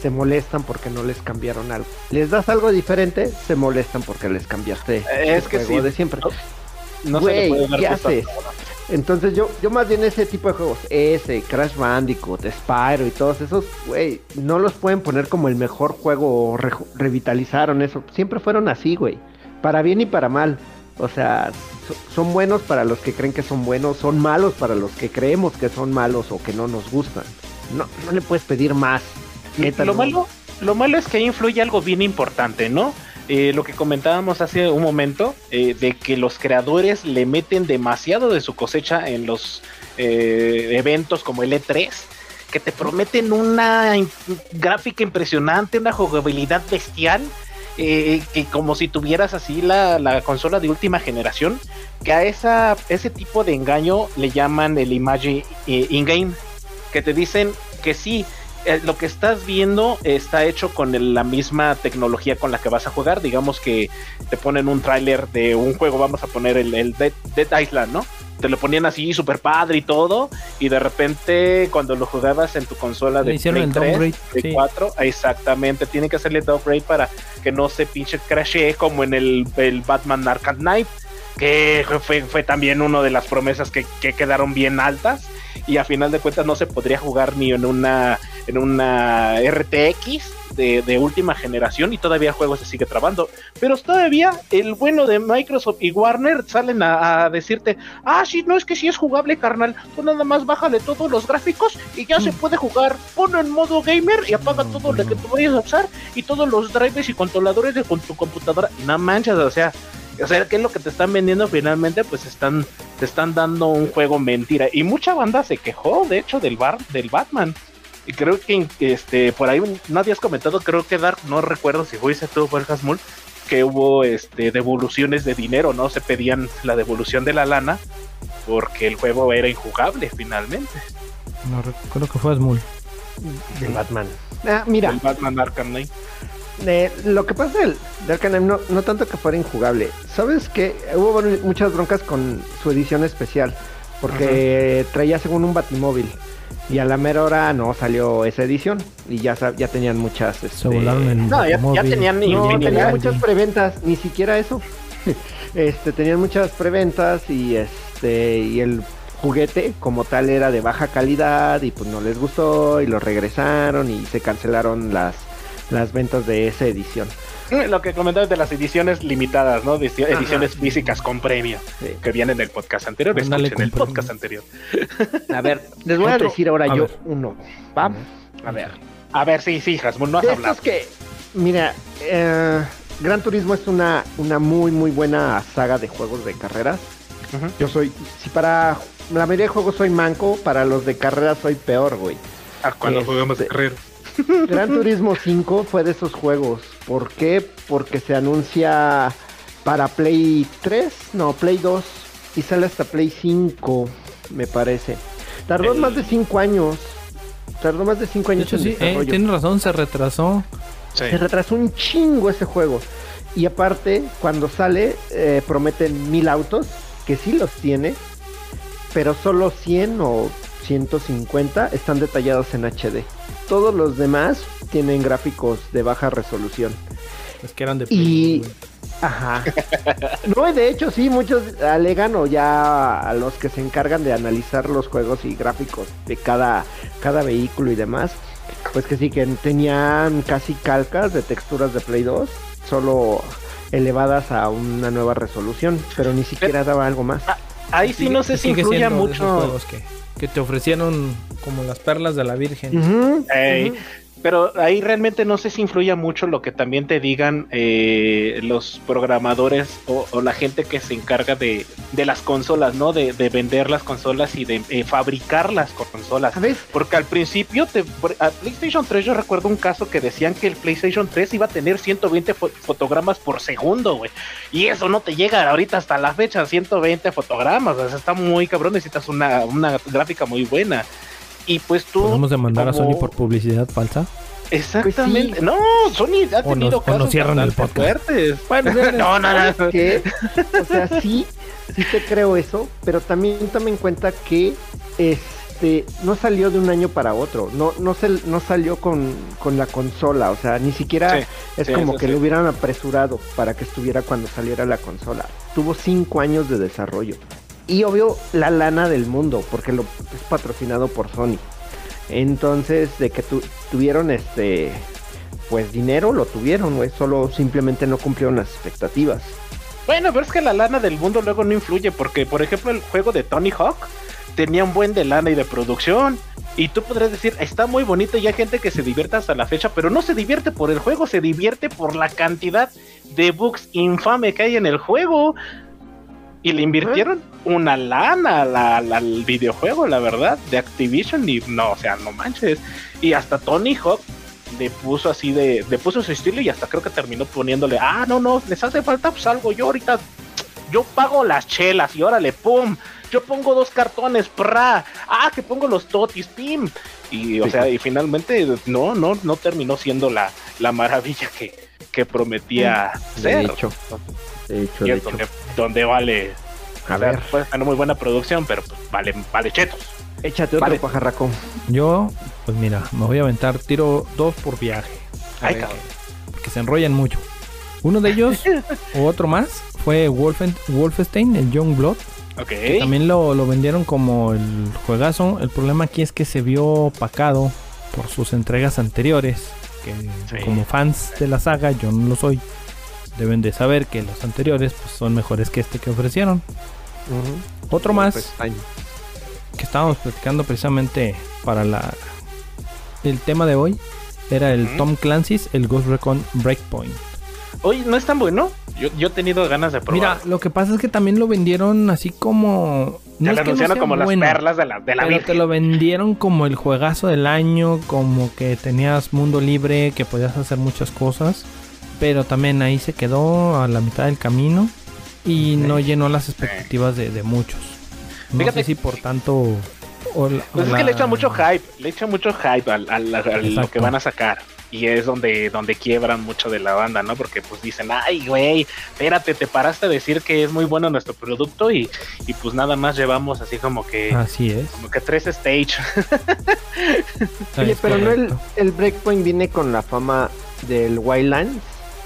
se molestan porque no les cambiaron algo. Les das algo diferente, se molestan porque les cambiaste
Eh, es
el
que
juego
sí.
de siempre.
no se le
Güey,
puede
¿qué haces? Entonces yo, yo más bien ese tipo de juegos, ese, Crash Bandicoot, Spyro y todos esos, güey, no los pueden poner como el mejor juego o re- revitalizaron eso. Siempre fueron así, güey. Para bien y para mal. O sea, so- son buenos para los que creen que son buenos, son malos para los que creemos que son malos o que no nos gustan. No, no le puedes pedir más.
Lo malo, lo malo es que ahí influye algo bien importante, ¿no? Eh, lo que comentábamos hace un momento, eh, de que los creadores le meten demasiado de su cosecha en los eh, eventos como el E3, que te prometen una gráfica impresionante, una jugabilidad bestial, eh, que como si tuvieras así la, la consola de última generación, que a esa, ese tipo de engaño le llaman el image eh, in-game, que te dicen que sí, eh, lo que estás viendo está hecho con el- la misma tecnología con la que vas a jugar. Digamos que te ponen un tráiler de un juego, vamos a poner el, el Dead, Dead Island, ¿no? te lo ponían así súper padre y todo, y de repente cuando lo jugabas en tu consola de
el
Play
downgrade,
3, Play
sí.
4, exactamente, tiene que hacerle downgrade para que no se pinche crashee como en el, el Batman Arkham Knight, que fue, fue también una de las promesas que, que quedaron bien altas, y a final de cuentas no se podría jugar ni en una, en una RTX. De, de última generación y todavía el juego se sigue trabando pero todavía el bueno de Microsoft y Warner salen a, a decirte, ah, sí, no es que sí es jugable, carnal, tú nada más bájale todos los gráficos y ya se puede jugar, ponlo en modo gamer y apaga todo lo que tú vayas a usar y todos los drivers y controladores de con tu computadora, y no manchas, o sea, o sea, ¿qué es lo que te están vendiendo finalmente? Pues están, te están dando un juego mentira. Y mucha banda se quejó, de hecho, del bar, del Batman. Y creo que este, por ahí nadie has comentado, creo que Dark, no recuerdo si fuiste tú el Hasmul, que hubo este devoluciones de dinero, ¿no? Se pedían la devolución de la lana porque el juego era injugable finalmente.
No recuerdo que fue Smul.
De Batman. Ah, mira,
El Batman Arkham Knight.
eh, lo que pasa del, del Arkham no, no tanto que fuera injugable. ¿Sabes que Hubo muchas broncas con su edición especial. Porque traía según un batimóvil. Y a la mera hora no salió esa edición. Y ya, sab- ya tenían muchas.
Se
este,
volaron
No, ya, tenían
No,
infinidad.
tenían muchas preventas, ni siquiera eso. este, tenían muchas preventas y este y el juguete como tal era de baja calidad y pues no les gustó y lo regresaron y se cancelaron las las ventas de esa edición.
Lo que comentabas de las ediciones limitadas, ¿no?
Ajá.
Ediciones físicas con premio.
Sí.
Que vienen del podcast anterior.
Ándale,
Escuchen el podcast
premio.
anterior.
A ver, les voy a decir ahora
A
yo
ver.
uno. ¿va?
A ver. A ver, sí, sí, Hasmul, no has
De
hablado.
estos que, mira, eh, Gran Turismo es una, una muy muy buena saga de juegos de carreras. Yo soy, si para la mayoría de juegos soy manco, para los de carreras soy peor, güey.
Ah, cuando
Este-
jugamos de carrera.
Gran Turismo 5 fue de esos juegos. ¿Por qué? Porque se anuncia para Play 3, no, Play 2 y sale hasta Play 5, me parece. Tardó
El-
más de 5 años. Tardó más de 5
De
años
hecho,
en
sí, eh,
desarrollo.
tiene razón, se retrasó.
Sí.
Se retrasó un chingo ese juego. Y aparte, cuando sale, eh, prometen mil autos, que sí los tiene, pero solo 100 o 150 están detallados en HD. Todos los demás tienen gráficos de baja resolución.
Es que eran de
Y-
Play.
Ajá. No, y de hecho sí, muchos alegan o ya a los que se encargan de analizar los juegos y gráficos de cada, cada vehículo y demás, pues que sí, que tenían casi calcas de texturas de Play 2, solo elevadas a una nueva resolución, pero ni siquiera daba algo más.
Ahí sí no sé si
esos
mucho.
juegos que, que te ofrecieron como las perlas de la Virgen.
Ey. Pero ahí realmente no sé si influya mucho lo que también te digan eh, los programadores o, o la gente que se encarga de, de las consolas, ¿no? De, de vender las consolas y de eh, fabricar las consolas.
¿Sabes?
Porque al principio, te, a PlayStation 3 yo recuerdo un caso que decían que el PlayStation 3 iba a tener 120 fo- fotogramas por segundo, güey. Y eso no te llega ahorita hasta la fecha, 120 fotogramas. O sea, está muy cabrón, necesitas una, una gráfica muy buena. Y pues tú...
Podemos demandar a Sony por publicidad falsa.
Exactamente.
Pues sí.
No, Sony ha
O
tenido
nos- o nos
casos
cierran el podcast.
fuertes.
Bueno,
no, no, no.
que, o sea, sí, sí te creo eso, pero también toma en cuenta que este no salió de un año para otro, no, no, se, no salió con, con la consola, o sea, ni siquiera
Sí,
es
sí,
como que
sí.
lo hubieran apresurado para que estuviera cuando saliera la consola. Tuvo cinco años de desarrollo. Y obvio, la lana del mundo, porque lo es patrocinado por Sony. Entonces, de que tu- tuvieron este pues dinero lo tuvieron, güey, solo simplemente no cumplieron las expectativas.
Bueno, pero es que la lana del mundo luego no influye, porque por ejemplo el juego de Tony Hawk tenía un buen de lana y de producción. Y tú podrías decir, está muy bonito y hay gente que se divierte hasta la fecha, pero no se divierte por el juego, se divierte por la cantidad de bugs infame que hay en el juego. Y le invirtieron una lana a la- al- al videojuego, la verdad, de Activision. Y no, o sea, no manches. Y hasta Tony Hawk le puso así de, le puso su estilo y hasta creo que terminó poniéndole, ah, no, no, les hace falta pues algo, yo ahorita, yo pago las chelas y órale, pum, yo pongo dos cartones, pra, ah, que pongo los totis, pim. Y o
Sí.
sea, y finalmente no, no, no terminó siendo la, la maravilla que, que prometía
De
ser.
hecho, de hecho,
Y
de
es
hecho.
donde, donde vale
A
sea,
ver.
puede tener muy buena producción, pero pues, vale, vale chetos.
Échate otro
Vale.
pajarraco.
Yo, pues mira, me voy a aventar tiro dos por viaje.
Ay,
ver,
cabrón.
Porque se enrollan mucho. Uno de ellos, o otro más, fue Wolfen- Wolfenstein, el Young Blood.
Ok.
También lo, lo vendieron como el juegazo. El problema aquí es que se vio opacado por sus entregas anteriores. Que
Sí.
como fans de la saga, yo no lo soy. Deben de saber que los anteriores pues, son mejores que este que ofrecieron. Otro más que estábamos platicando precisamente para la el tema de hoy era el. Tom Clancy's, el Ghost Recon Breakpoint.
Oye, ¿no es tan bueno? Yo, yo he tenido ganas de probar.
Mira, lo que pasa es que también lo vendieron así como no es que no
como
bueno,
las perlas de la, de la
pero te lo vendieron como el juegazo del año, como que tenías mundo libre, que podías hacer muchas cosas, pero también ahí se quedó a la mitad del camino y no llenó las expectativas de, de muchos. No
Fíjate
sé si por tanto... o la-
Pues es que le echan mucho hype, le echan mucho hype al, al- al- a lo que van a sacar. Y es donde, donde quiebran mucho de la banda, ¿no? Porque pues dicen, ay, güey, espérate, te paraste a decir que es muy bueno nuestro producto y, y pues nada más llevamos así como que,
Así es.
como que tres stage.
Oye, pero no el, el Breakpoint viene con la fama del Wildlands.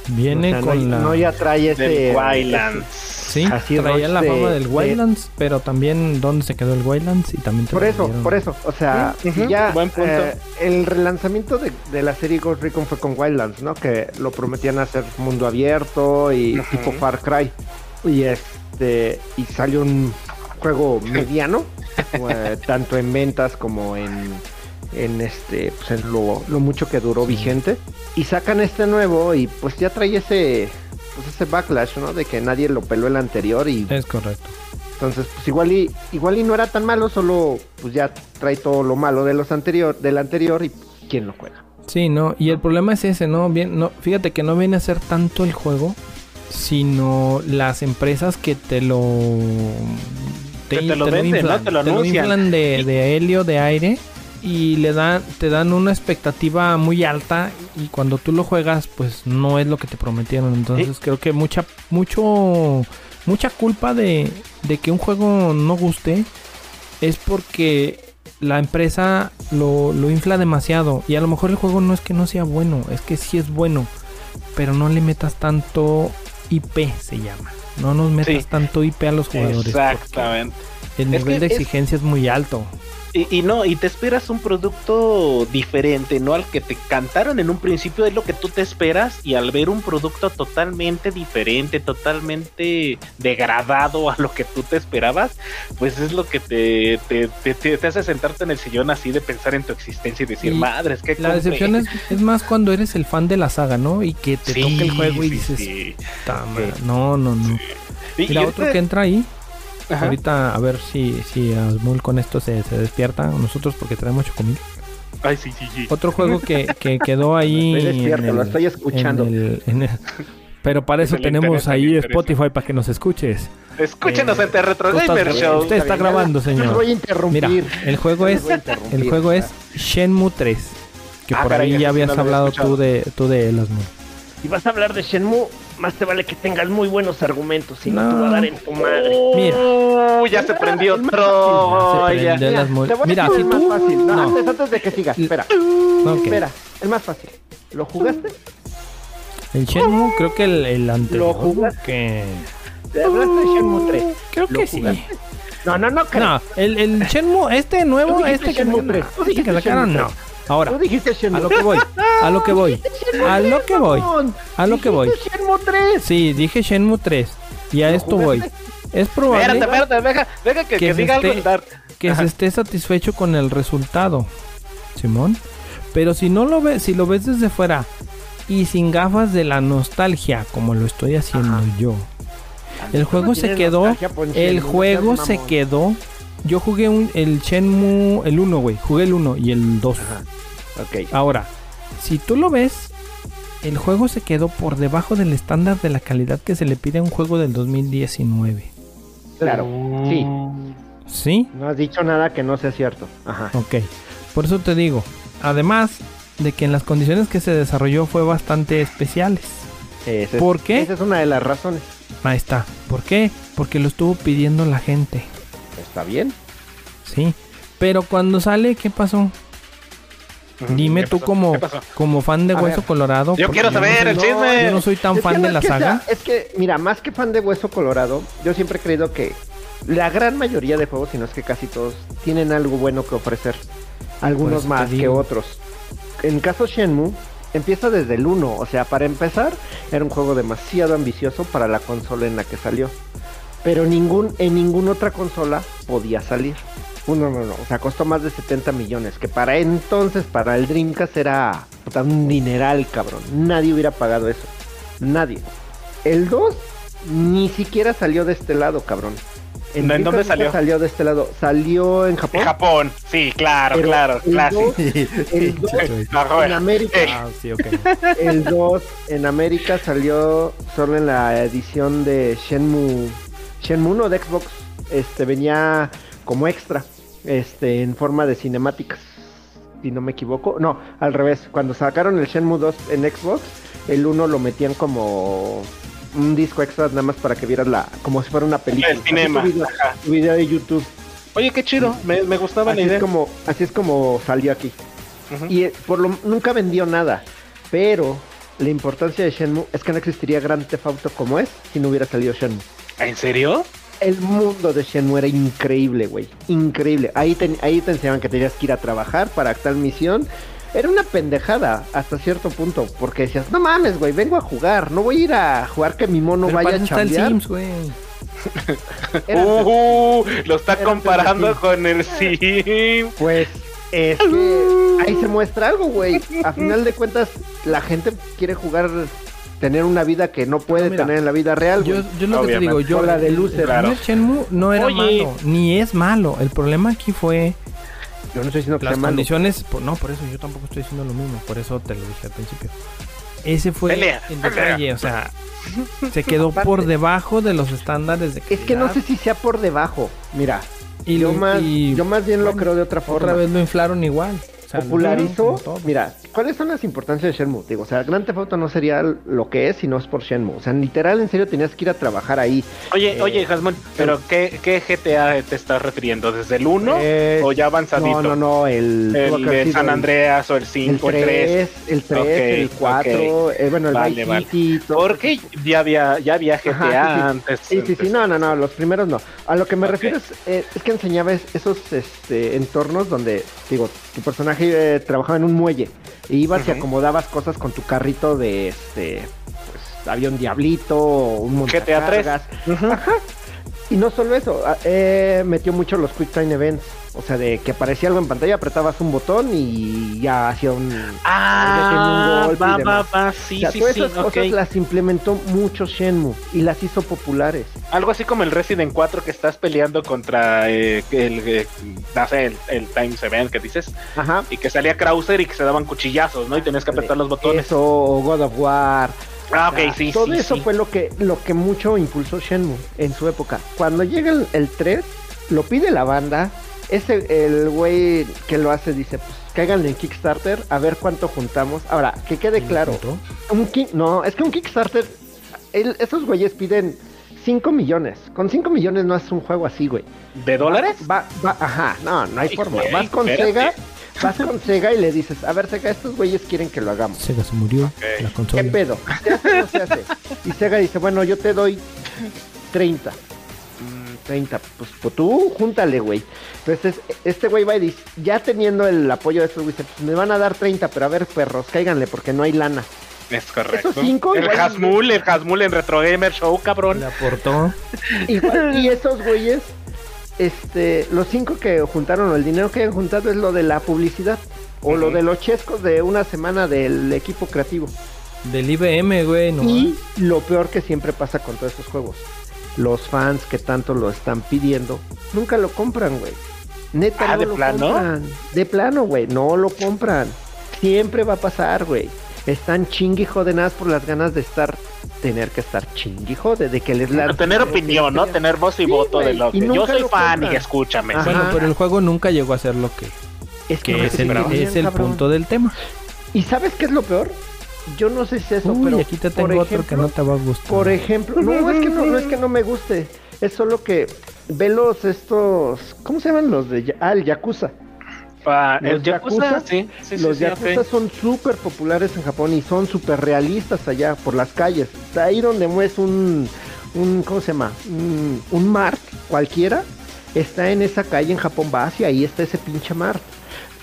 Viene
O sea, no-
con la...
no, ya trae ese.
del Wildlands.
Sí,
así
traía la
de-
fama del
de-
Wildlands, pero también dónde se quedó el Wildlands y también
Por eso,
vendieron.
por eso. O sea,
Mm, ujú,
ya
buen punto.
eh, el relanzamiento de, de la serie Ghost Recon fue con Wildlands, ¿no? Que lo prometían hacer mundo abierto y
Ujú.
tipo Far Cry. Y este y salió un juego mediano, eh, tanto en ventas como en en este pues en lo, lo mucho que duró vigente y sacan este nuevo y pues ya trae ese pues ese backlash, ¿no? De que nadie lo peló el anterior y
Es correcto.
entonces, pues igual y igual y no era tan malo, solo pues ya trae todo lo malo de los anterior, del anterior y pues, quién lo juega.
Sí, no, y el problema es ese, ¿no? Bien, no, fíjate que no viene a ser tanto el juego, sino las empresas que te lo
Que te lo venden, ¿no? Te lo anuncian.
inflan de, de helio, de aire y le dan te dan una expectativa muy alta y cuando tú lo juegas pues no es lo que te prometieron. Entonces creo que mucha mucho mucha culpa de, de que un juego no guste es porque la empresa lo, lo infla demasiado. Y a lo mejor el juego no es que no sea bueno, es que sí es bueno. Pero no le metas tanto IP, se llama. No nos metas
Sí.
tanto IP a los jugadores.
Exactamente.
El
Es
nivel
que
de
es-
exigencia es muy alto.
Y, y no, y te esperas un producto diferente, no al que te cantaron en un principio, es lo que tú te esperas, y al ver un producto totalmente diferente, totalmente degradado a lo que tú te esperabas, pues es lo que te, te, te- hace sentarte en el sillón así de pensar en tu existencia y decir,
Y
madre, es que
La decepción es, es más cuando eres el fan de la saga, ¿no? Y que te toca el juego y dices, "Ta madre, no, no, no. Mira, otro que entra ahí, ahorita a ver si, si Asmul con esto se, se despierta, nosotros porque traemos chocomil.
Ay, sí, sí, sí.
Otro juego que, que quedó ahí.
Estoy despierto,
el-
lo estoy escuchando.
en el- en el- pero para
Es
eso tenemos ahí. Spotify para que nos escuches.
Escúchenos
Eh,
en Retro Gamer Show.
usted está grabando, señor.
voy a interrumpir.
Mira, el juego es
voy a interrumpir.
el juego es Shenmue 3. Que
Ah,
por
caray,
ahí ya habías hablado tú de, tú de él, Asmul.
Si vas a hablar de Shenmue, más te vale que tengas muy buenos argumentos, si no, te va a dar en tu madre.
Mira.
Uy, ya se prendió otro.
Mira,
decir
si
el
tú-
más fácil. No,
no.
Antes, antes de que sigas, espera.
Ok.
Espera, el más fácil. ¿Lo jugaste?
El Shenmue, creo que el, el anterior.
jugaste?
Que...
¿Te hablaste de Shenmue 3?
Creo
¿Lo
que sí.
No, no, no, creo.
No, el, el Shenmue, este nuevo, este que,
Shenmue
no,
3, tú
este que sacaron, no.
3.
Ahora,
Tú dijiste Shenmue
a lo que voy, a lo que voy, a lo que voy, a lo que voy.
Shenmue 3.
Sí, dije Shenmue 3 y a
¿Lo
esto voy. Es probable
Espérate, espérate, deja, deja que,
Que
que
se
diga algo
esté- que
Ajá.
se esté satisfecho con el resultado, Simón. Pero si no lo ves, si lo ves desde fuera y sin gafas de la nostalgia, como lo estoy haciendo
Ajá.
yo, el juego se quedó, el juego se quedó. Yo jugué un, el Shenmue, el 1, güey. Jugué el 1 y el 2.
Ok.
Ahora, si tú lo ves, el juego se quedó por debajo del estándar de la calidad que se le pide a un juego del 2019.
Claro, sí.
¿Sí?
No has dicho nada que no sea cierto. Ajá.
Ok. Por eso te digo, además de que en las condiciones que se desarrolló fue bastante especiales.
Ese
¿Por qué?
Esa es una de las razones.
Ahí está. ¿Por qué? Porque lo estuvo pidiendo la gente.
Está bien.
Sí. Pero cuando sale, ¿qué pasó? Dime
¿Qué
tú
pasó?
como, como fan de
A
Hueso
ver.
Colorado.
Yo quiero saber
no
el chisme.
Yo no soy tan
Es
fan
no
de la saga.
sea- es que, mira, más que fan de Hueso Colorado, yo siempre he creído que la gran mayoría de juegos, si no es que casi todos, tienen algo bueno que ofrecer. Algunos
Pues,
más que otros. En caso Shenmue, empieza desde el 1. O sea, para empezar, era un juego demasiado ambicioso para la consola en la que salió. Pero ningún, en ninguna otra consola podía salir. Uh, No, no, no. O sea, costó más de 70 millones. Que para entonces, para el Dreamcast era un dineral, cabrón. Nadie hubiera pagado eso. Nadie. El 2 ni siquiera salió de este lado, cabrón.
¿En dónde salió?
salió de este lado. Salió en Japón.
En Japón, sí, claro,
Pero
claro,
el
clásico.
dos- el 2
No,
en. América.
Eh,
Ah, sí.
El 2 en América salió solo en la edición de Shenmue. Shenmue 1 de Xbox. Este venía como extra. Este, en forma de cinemáticas. Si no me equivoco. No, al revés. Cuando sacaron el Shenmue 2 en Xbox, el 1 lo metían como un disco extra nada más para que vieras la. como si fuera una película.
El cinema,
tu video,
ajá.
tu video de YouTube.
Oye, qué chido, me, me gustaba
Así
la idea.
es como, así es como salió aquí. Y eh, por lo nunca vendió nada. Pero la importancia de Shenmue es que no existiría Grand Theft Auto como es si no hubiera salido Shenmue.
¿En serio?
El mundo de Shenmue era increíble, güey. Increíble. Ahí te, ahí te enseñaban que tenías que ir a trabajar para tal misión. Era una pendejada hasta cierto punto. Porque decías, no mames, güey, vengo a jugar. No voy a ir a jugar que mi mono
Pero
vaya a chambear.
Sims, güey.
Uh, lo está comparando con el Sim.
Pues es que ahí se muestra algo, güey. A final de cuentas, la gente quiere jugar, tener una vida que no puede
No, mira,
tener en la vida real,
Yo, yo lo que te digo, yo
Bola de
el
Claro.
Shenmue no era
Oye.
malo, ni es malo. El problema aquí fue
Yo no estoy diciendo que
las
sea malo.
condiciones, por- no, por eso yo tampoco estoy diciendo lo mismo, por eso te lo dije al principio. Ese fue
Pelea,
el
pelea.
detalle, o sea, se quedó
Aparte-
por debajo de los estándares de
Es que no
calidad,
sé si sea por debajo. Mira,
y
yo,
lo-
más,
y,
yo más bien lo creo de otra forma.
otra vez lo inflaron igual. o sea,
popularizó. Mira, ¿cuáles son las importancias de Shenmue? Digo, o sea, Grand Theft Auto no sería lo que es si no es por Shenmue. O sea, literal, en serio, tenías que ir a trabajar ahí.
Oye,
Eh,
oye, Jasmine, pero ¿qué, ¿qué GTA te estás refiriendo? ¿Desde el 1
Eh,
o ya avanzadito?
No, no, no, el...
de San
el-
Andreas o el
El
5, el 3.
3, el 3,
Ok,
el 4, eh, bueno, el
Vale,
Vice. City.
Porque ya había, ya había GTA
Ajá, sí, sí.
antes.
Sí, sí, sí, no, no, no, los primeros no. A lo que me refiero es, eh, es que enseñaba es- esos este, entornos donde, digo, tu personaje trabajaba en un muelle ibas y acomodabas cosas con tu carrito de, este, pues, había un diablito, un
GTA 3.
montacargas.
Ujú.
Ajá. Y no solo eso, ah, eh, metió mucho los Quick Time Events. O sea, de que aparecía algo en pantalla, apretabas un botón y ya hacía un...
Ah,
un golpe
va, va,
demás.
va,
o
sí,
sea,
sí,
todas
sí,
esas cosas las implementó mucho Shenmue y las hizo populares.
Algo así como el Resident 4 que estás peleando contra eh, el, eh, no sé, el, el Times Event que dices,
Ajá.
y que salía Krauser y que se daban cuchillazos, ¿no? Y tenías que apretar los botones.
Eso, o God of War.
Ah,
O
ok, sí,
Todo
sí,
eso
sí.
fue lo que, lo que mucho impulsó Shenmue en su época. Cuando llega el, el 3, lo pide la banda. Ese, el güey que lo hace dice, pues cáiganle en Kickstarter a ver cuánto juntamos. Ahora, que quede claro, un ki- no, es que un Kickstarter, el- esos güeyes piden 5 millones. Con 5 millones no es un juego así, güey.
¿De dólares?
Va, va, ajá, no, no hay
Ay,
forma.
güey,
vas con
espérate.
Sega, vas con Sega y le dices, a ver, Sega, estos güeyes quieren que lo hagamos.
Sega se murió, la
¿Qué
consola.
pedo? ¿Se hace o no se hace? Y Sega dice, bueno, yo te doy 30. Mm, 30, pues, pues tú júntale, güey. Entonces, este güey va y dice, ya teniendo el apoyo de estos güeyes, pues me van a dar 30, pero a ver, perros, cáiganle porque no hay lana.
Es correcto.
Esos cinco
el Hasmul, el Hasmul en Retro Gamer Show, cabrón.
Le aportó.
Igual, y esos güeyes, este, los cinco que juntaron, o el dinero que han juntado es lo de la publicidad. O lo de los chescos de una semana del equipo creativo.
Del IBM, güey, no.
Y lo peor que siempre pasa con todos estos juegos. Los fans que tanto lo están pidiendo, nunca lo compran, güey. Neta,
Ah,
no
¿de
lo
plano?
compran. De plano, güey, no lo compran. Siempre va a pasar, güey. Están chingui y jodenadas por las ganas de estar, tener que estar chingui y jode, de que les la...
Tener opinión, ¿no? Tener voz y
Sí,
voto de lo que. Yo soy
lo
fan
compran.
y escúchame.
Ajá.
Bueno, pero el juego nunca llegó a ser lo que,
Es
que
no
es el, es el punto del tema.
¿Y sabes qué es lo peor? Yo no sé si es eso,
Uy,
pero
aquí te
por
tengo otro
ejemplo,
que no te va a gustar.
Por ejemplo, no es que no, no es que no me guste, es solo que ve los estos, ¿cómo se llaman los de ah, el Yakuza?
Ah, el
Los
Yakuza,
Yakuza,
sí,
los
sí,
Yakuza son súper populares en Japón y son súper realistas allá por las calles. Ahí donde mueves un, un ¿cómo se llama? Un, un mart cualquiera, está en esa calle en Japón, vas y ahí está ese pinche mart.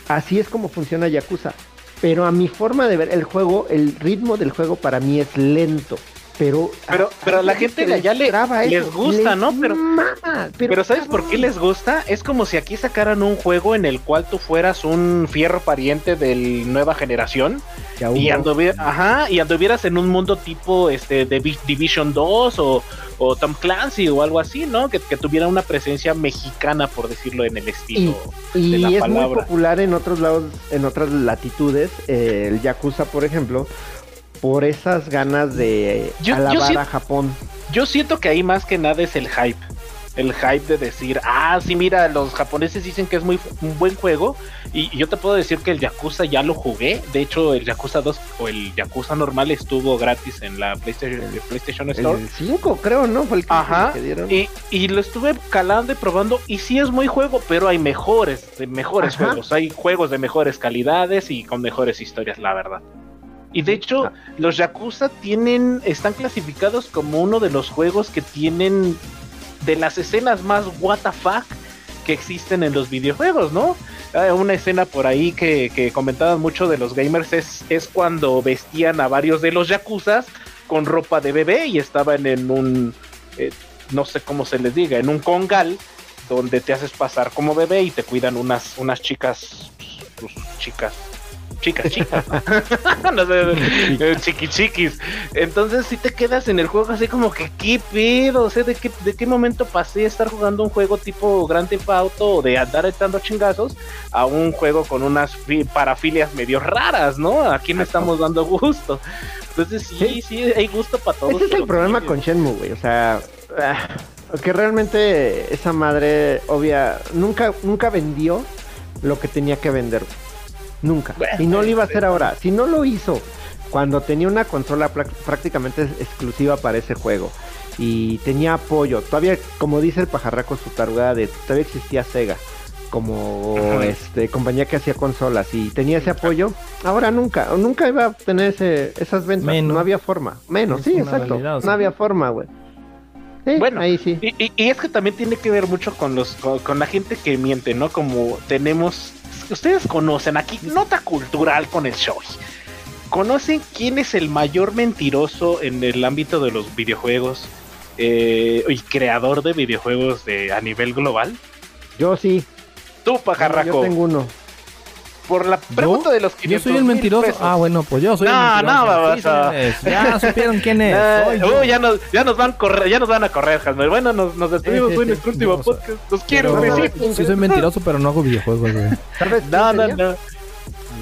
Así es como funciona Yakuza. Pero a mi forma de ver el juego, el ritmo del juego para mí es lento. Pero,
Pero- pero a la gente de allá les
eso,
gusta,
les
¿no? Pero-
mama,
Pero ¿sabes por qué les gusta? Es como si aquí sacaran un juego en el cual tú fueras un fierro pariente de nueva generación y,
hubo.
anduvi- ajá, y anduvieras en un mundo tipo este de Divi- Division 2 o, o Tom Clancy o algo así, ¿no? Que, que tuviera una presencia mexicana, por decirlo en el estilo.
Y
de la
es muy
palabra.
popular en otros lados, en otras latitudes, eh, el Yakuza, por ejemplo, por esas ganas de
Yo- yo
alabar a Japón.
Yo siento que ahí más que nada es el hype. El hype de decir, ah, sí, mira, los japoneses dicen que es muy un buen juego. Y, y yo te puedo decir que el Yakuza ya lo jugué. De hecho, el Yakuza 2 o el Yakuza normal estuvo gratis en la PlayStation, el PlayStation Store.
El 5, creo, ¿no? Fue el que,
Ajá.
que dieron.
Y, y lo estuve calando y probando. Y sí es muy juego, pero hay mejores, de mejores
Ajá.
juegos. Hay juegos de mejores calidades y con mejores historias, la verdad. Y de hecho,
Ah.
los Yakuza tienen, están clasificados como uno de los juegos que tienen de las escenas más WTF que existen en los videojuegos, ¿no? Una escena por ahí que, que comentaban mucho de los gamers es, es cuando vestían a varios de los Yakuzas con ropa de bebé y estaban en un, eh, no sé cómo se les diga, en un congal donde te haces pasar como bebé y te cuidan unas, unas chicas, pues, chicas, chicas, chicas, ¿no? No sé, eh, chiqui chiquis. Entonces si te quedas en el juego así como que qué pedo, o sea, de qué, de qué momento pasé a estar jugando un juego tipo Grand Theft Auto o de andar echando chingazos a un juego con unas fi- parafilias medio raras, ¿no? Aquí me estamos dando gusto. Entonces sí,
Sí.
sí, hay gusto para todos.
Ese es el problema con Shenmue, güey. O sea, ah, que realmente esa madre, obvia, nunca, nunca vendió lo que tenía que vender. güey. Nunca.
Bueno,
y no lo iba a hacer ahora. Si no lo hizo cuando tenía una consola prácticamente exclusiva para ese juego y tenía apoyo, todavía, como dice el pajarraco, su tarugada de todavía existía Sega como
Ajá.
este compañía que hacía consolas y tenía ese apoyo, ahora nunca, o nunca iba a tener ese, esas ventas,
Menos.
no había forma, menos,
Es
sí, exacto,
realidad, o
no había forma, güey. Sí,
Bueno,
ahí sí.
Y, y- y es que también tiene que ver mucho con los con, con la gente que miente, ¿no? Como tenemos, ustedes conocen aquí nota cultural con el show. ¿Conocen quién es el mayor mentiroso en el ámbito de los videojuegos eh, y creador de videojuegos de a nivel global?
Yo sí,
Tú,
yo
pajarraco.
tengo uno.
Por la pregunta de los 500
Yo soy el mentiroso.
pesos.
Ah, bueno, pues yo soy
No,
el
no,
mentiroso. Sí,
baboso.
soy el- Ya supieron quién es.
Oh, ya nos, ya nos van a correr, ya nos van a correr, Jasmer. Bueno, nos, nos despedimos
Sí, sí,
en
sí.
nuestro último
a-
podcast. Los quiero,
Pero-
besitos.
Sí soy mentiroso, pero no hago videojuegos, güey. A
¿Sabes
No, no, no.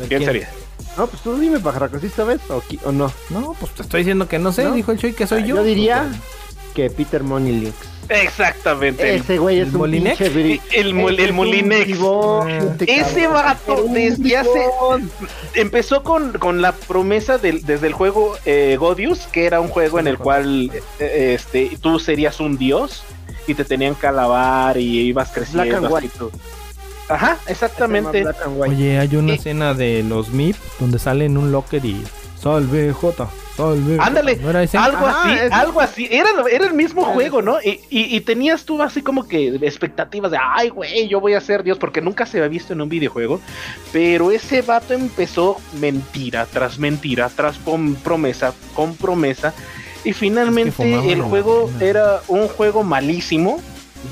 ¿Quién sería?
No, pues tú dime, pajarraco, ¿sí sabes o, no?
No, pues te estoy diciendo que no sé.
¿No?
Dijo el Choy que soy
Ah,
yo.
yo diría- Que Peter Money
Exactamente.
Ese güey es
¿El
un
Molinex?
pinche bri-
El, el Molinex. Ese vato desde hace-. Empezó con, con la promesa del- desde el juego eh, Godius, que era un juego en el cual eh, este, tú serías un dios y te tenían que alabar y ibas creciendo.
Black and
así
white.
tú. Ajá, exactamente.
Black and white.
Oye, hay una
Y-
escena de los MIP donde sale en un locker y. Salve. J".
Ándale. Algo
Ajá,
así,
es-
algo así. Era, era el mismo juego. ¿no? Y, y- y tenías tú así como que expectativas de, ay, güey, yo voy a ser Dios, porque nunca se había visto en un videojuego. Pero ese vato empezó mentira tras mentira, tras pom- promesa, con promesa. Y finalmente
fumaba
el juego era un juego malísimo,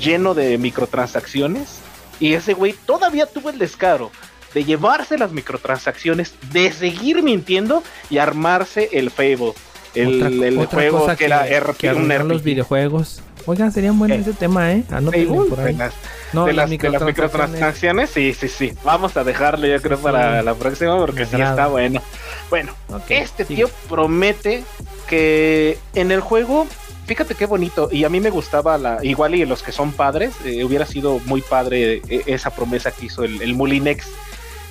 lleno de microtransacciones. Y ese güey todavía tuvo el descaro de llevarse las microtransacciones, de seguir mintiendo y armarse el Fable. El,
Otra-
el
otra
juego
cosa
que, era RPG,
que
un
arruinó los
RPG.
videojuegos. Oigan, serían buenos
Eh.
ese tema, ¿eh? Por ahí.
de las,
No,
de
las
las, de las microtransacciones, sí, sí, sí. Vamos a dejarlo yo creo
sí.
para la próxima porque sí está bueno. Bueno, este
sigue.
tío promete que en el juego, fíjate qué bonito, y a mí me gustaba la, igual y los que son padres, eh, hubiera sido muy padre eh, esa promesa que hizo el, el Mulinex.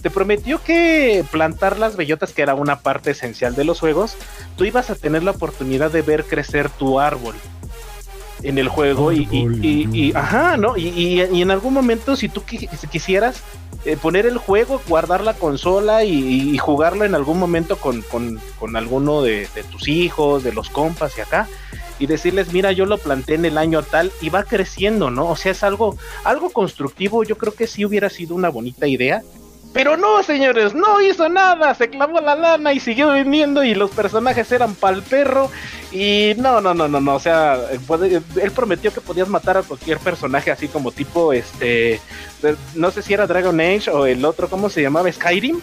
Te prometió que plantar las bellotas, que era una parte esencial de los juegos, tú ibas a tener la oportunidad de ver crecer tu árbol en el juego y, y, y, ajá, ¿no? Y, en algún momento si tú quisieras eh, poner el juego, guardar la consola y, jugarlo en algún momento con, con, con alguno de, de, tus hijos, de los compas y acá, y decirles, mira, yo lo planté en el año tal y va creciendo, ¿no? O sea, es algo, algo constructivo, yo creo que sí hubiera sido una bonita idea pero no, señores, no hizo nada, se clavó la lana y siguió viniendo y los personajes eran pal perro. Y no, no, no, no, no, o sea, él prometió que podías matar a cualquier personaje así como tipo, este, no sé si era Dragon Age o el otro, ¿cómo se llamaba? Skyrim.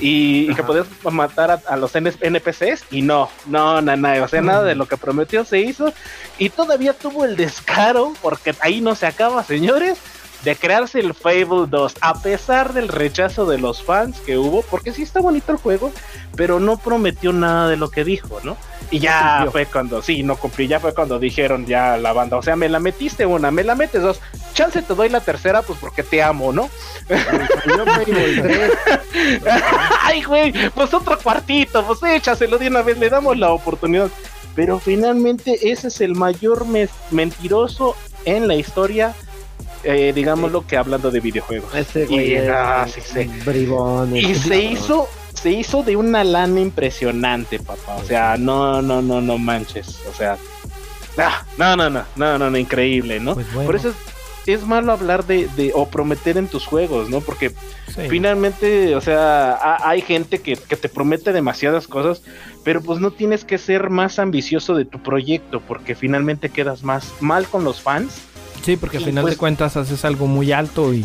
Y, que podías matar a, los NPCs y no, no, no, no, o sea, nada de lo que prometió se hizo y todavía tuvo el descaro, porque ahí no se acaba, señores, de crearse el Fable 2, a pesar del rechazo de los fans que hubo, porque sí está bonito el juego, pero no prometió nada de lo que dijo, ¿no? Y ya fue cuando, sí, no cumplí, ya fue cuando dijeron ya la banda, o sea, me la metiste una, me la metes dos, chance te doy la tercera, pues porque te amo, ¿no? Ay, güey, pues otro cuartito, pues échaselo de una vez, le damos la oportunidad. Pero finalmente ese es el mayor mentiroso en la historia eh, digamos lo que hablando de videojuegos. y, ah, y se hizo, se hizo de una lana impresionante, papá. O sea, no, no, no, no manches. O sea, ah, no, no, no, no, no, no, increíble, ¿no? Pues Por eso es, malo hablar de, de, o prometer en tus juegos, ¿no? Porque finalmente, o sea, hay gente que, que, te promete demasiadas cosas, pero pues no tienes que ser más ambicioso de tu proyecto, porque finalmente quedas más mal con los fans
Sí, porque al final de pues cuentas haces algo muy alto y,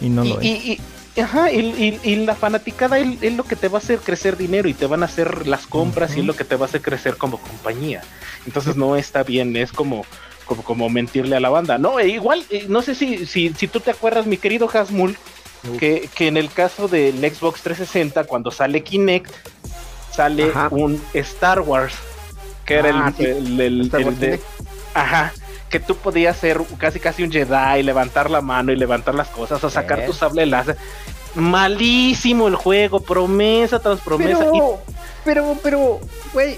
no lo
es. Y, ajá, y, la fanaticada es, lo que te va a hacer crecer dinero y te van a hacer las compras y es lo que te va a hacer crecer como compañía. Entonces no está bien, es como, como, como mentirle a la banda. No, e igual, eh, no sé si, si, si tú te acuerdas, mi querido Hasmul, que, que, en el caso del Xbox 360, cuando sale Kinect, sale un Star Wars, que era el, ah, el, de, Ajá que tú podías ser casi casi un Jedi, levantar la mano y levantar las cosas, o sacar tu sable láser. Malísimo el juego, promesa tras promesa.
Pero, pero, pero, güey,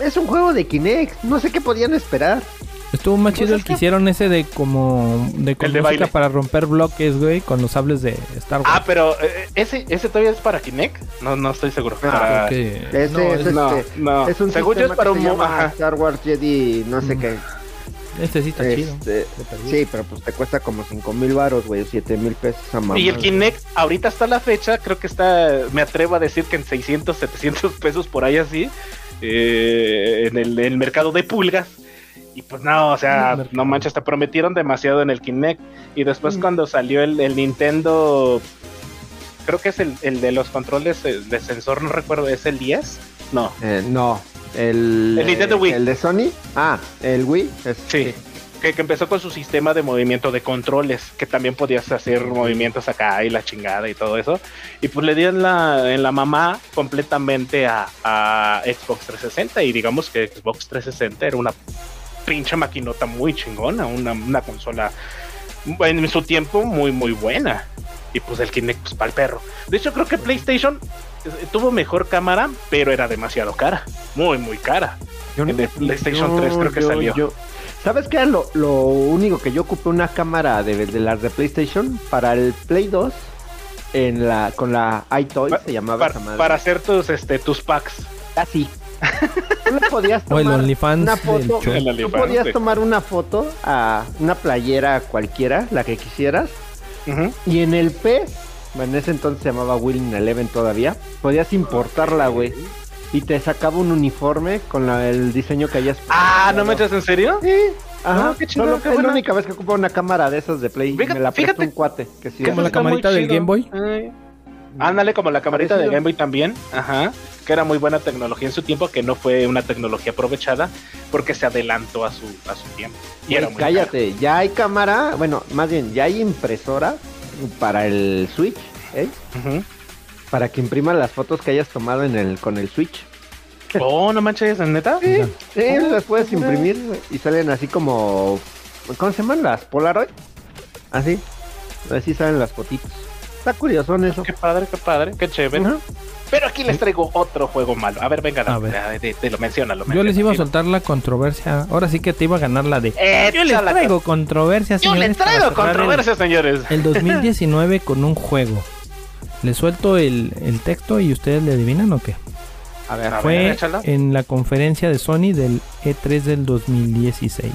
es un juego de Kinect, no sé qué podían esperar.
Estuvo más chido el que hicieron ese de como de, con música para romper bloques, güey, con los sables de Star Wars.
Ah, pero eh, ese ese todavía es para Kinect? No no estoy seguro.
Ah, ese, no, es, este, no, es un Según yo es para un Star Wars Jedi, no sé mm. qué.
Este sí está chido. Este,
sí, pero pues te cuesta como 5 mil baros, güey, 7 mil pesos
a Y el Kinect, ahorita está la fecha, creo que está, me atrevo a decir que en 600, 700 pesos por ahí así, eh, en, el, mercado de pulgas. Y pues no, o sea, no manches, te prometieron demasiado en el Kinect. Y después mm. cuando salió el, Nintendo, creo que es el, el, de los controles de sensor, no recuerdo, ¿es el 10? No.
Eh, no, el,
Nintendo Wii.
El de Sony. Ah, el Wii.
sí. Que, empezó con su sistema de movimiento de controles, que también podías hacer movimientos acá y la chingada y todo eso. Y pues le dieron la, en la mamá completamente a, Xbox 360 y digamos que Xbox 360 era una pinche maquinota muy chingona, una, una consola en su tiempo muy muy buena. Y pues el Kinect pues para el perro. De hecho creo que PlayStation tuvo mejor cámara, pero era demasiado cara. Muy, muy cara. en el PlayStation 3 creo que salió.
¿Sabes qué? Lo, lo único que yo ocupé una cámara de, de las de PlayStation para el Play 2 en la con la iToy se llamaba
para, para hacer tus este tus packs.
Así. Tú podías tomar una foto. Tú podías tomar una foto a una playera cualquiera, la que quisieras. Y en el P en ese entonces se llamaba Willing Eleven todavía, podías importarla, güey. Y te sacaba un uniforme con el diseño que hayas.
Ah, ¿no me echas en serio?
Sí. Ajá, ah, qué chido, es la única vez que ocupo una cámara de esas de Play. me la prestó un cuate. Que sí,
como la camarita del Game Boy.
Ándale, como la camarita del Game Boy también. Ajá. Que era muy buena tecnología en su tiempo, que no fue una tecnología aprovechada porque se adelantó a su, a su tiempo.
Y era muy cállate, ya hay cámara, bueno, más bien, ya hay impresora para el Switch, ¿eh? Para que imprima las fotos que hayas tomado en el con el Switch.
Oh, no manches, ¿en neta?
Sí, las puedes imprimir y salen así como. ¿Cómo se llaman? Las Polaroid. Así. Así salen las fotitos. Está curioso en eso.
Qué padre, qué padre, qué chévere. Pero aquí les traigo otro juego malo. A ver, venga,
A ver.
te, te lo menciona, lo
Yo les
menciona,
iba a soltar la controversia. Ahora sí que te iba a ganar la de. Yo les traigo controversia,
Yo
señores.
les
para
traigo
el-
controversia, señores.
El 2019 con un juego. ¿Les suelto el, el texto y ustedes le adivinan o qué?
A ver, a ver,
Fue
échala.
en la conferencia de Sony del E3 del 2016.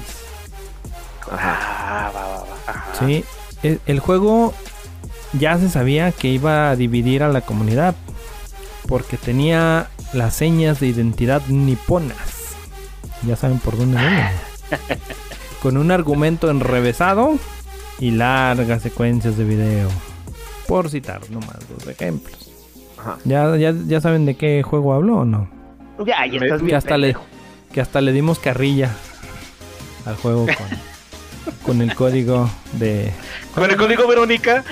Ah, va, va, va. Ajá.
Sí, el, el juego ya se sabía que iba a dividir a la comunidad porque tenía las señas de identidad niponas. Ya saben por dónde vienen. Con un argumento enrevesado y largas secuencias de video. Por citar nomás dos ejemplos.
Ajá.
¿Ya, ya, ya saben de qué juego hablo o no?
Ya, ya estás
Que
bien.
hasta, le,
pendejo.
que hasta le dimos carrilla al juego con, con el código de...
Con el código Verónica,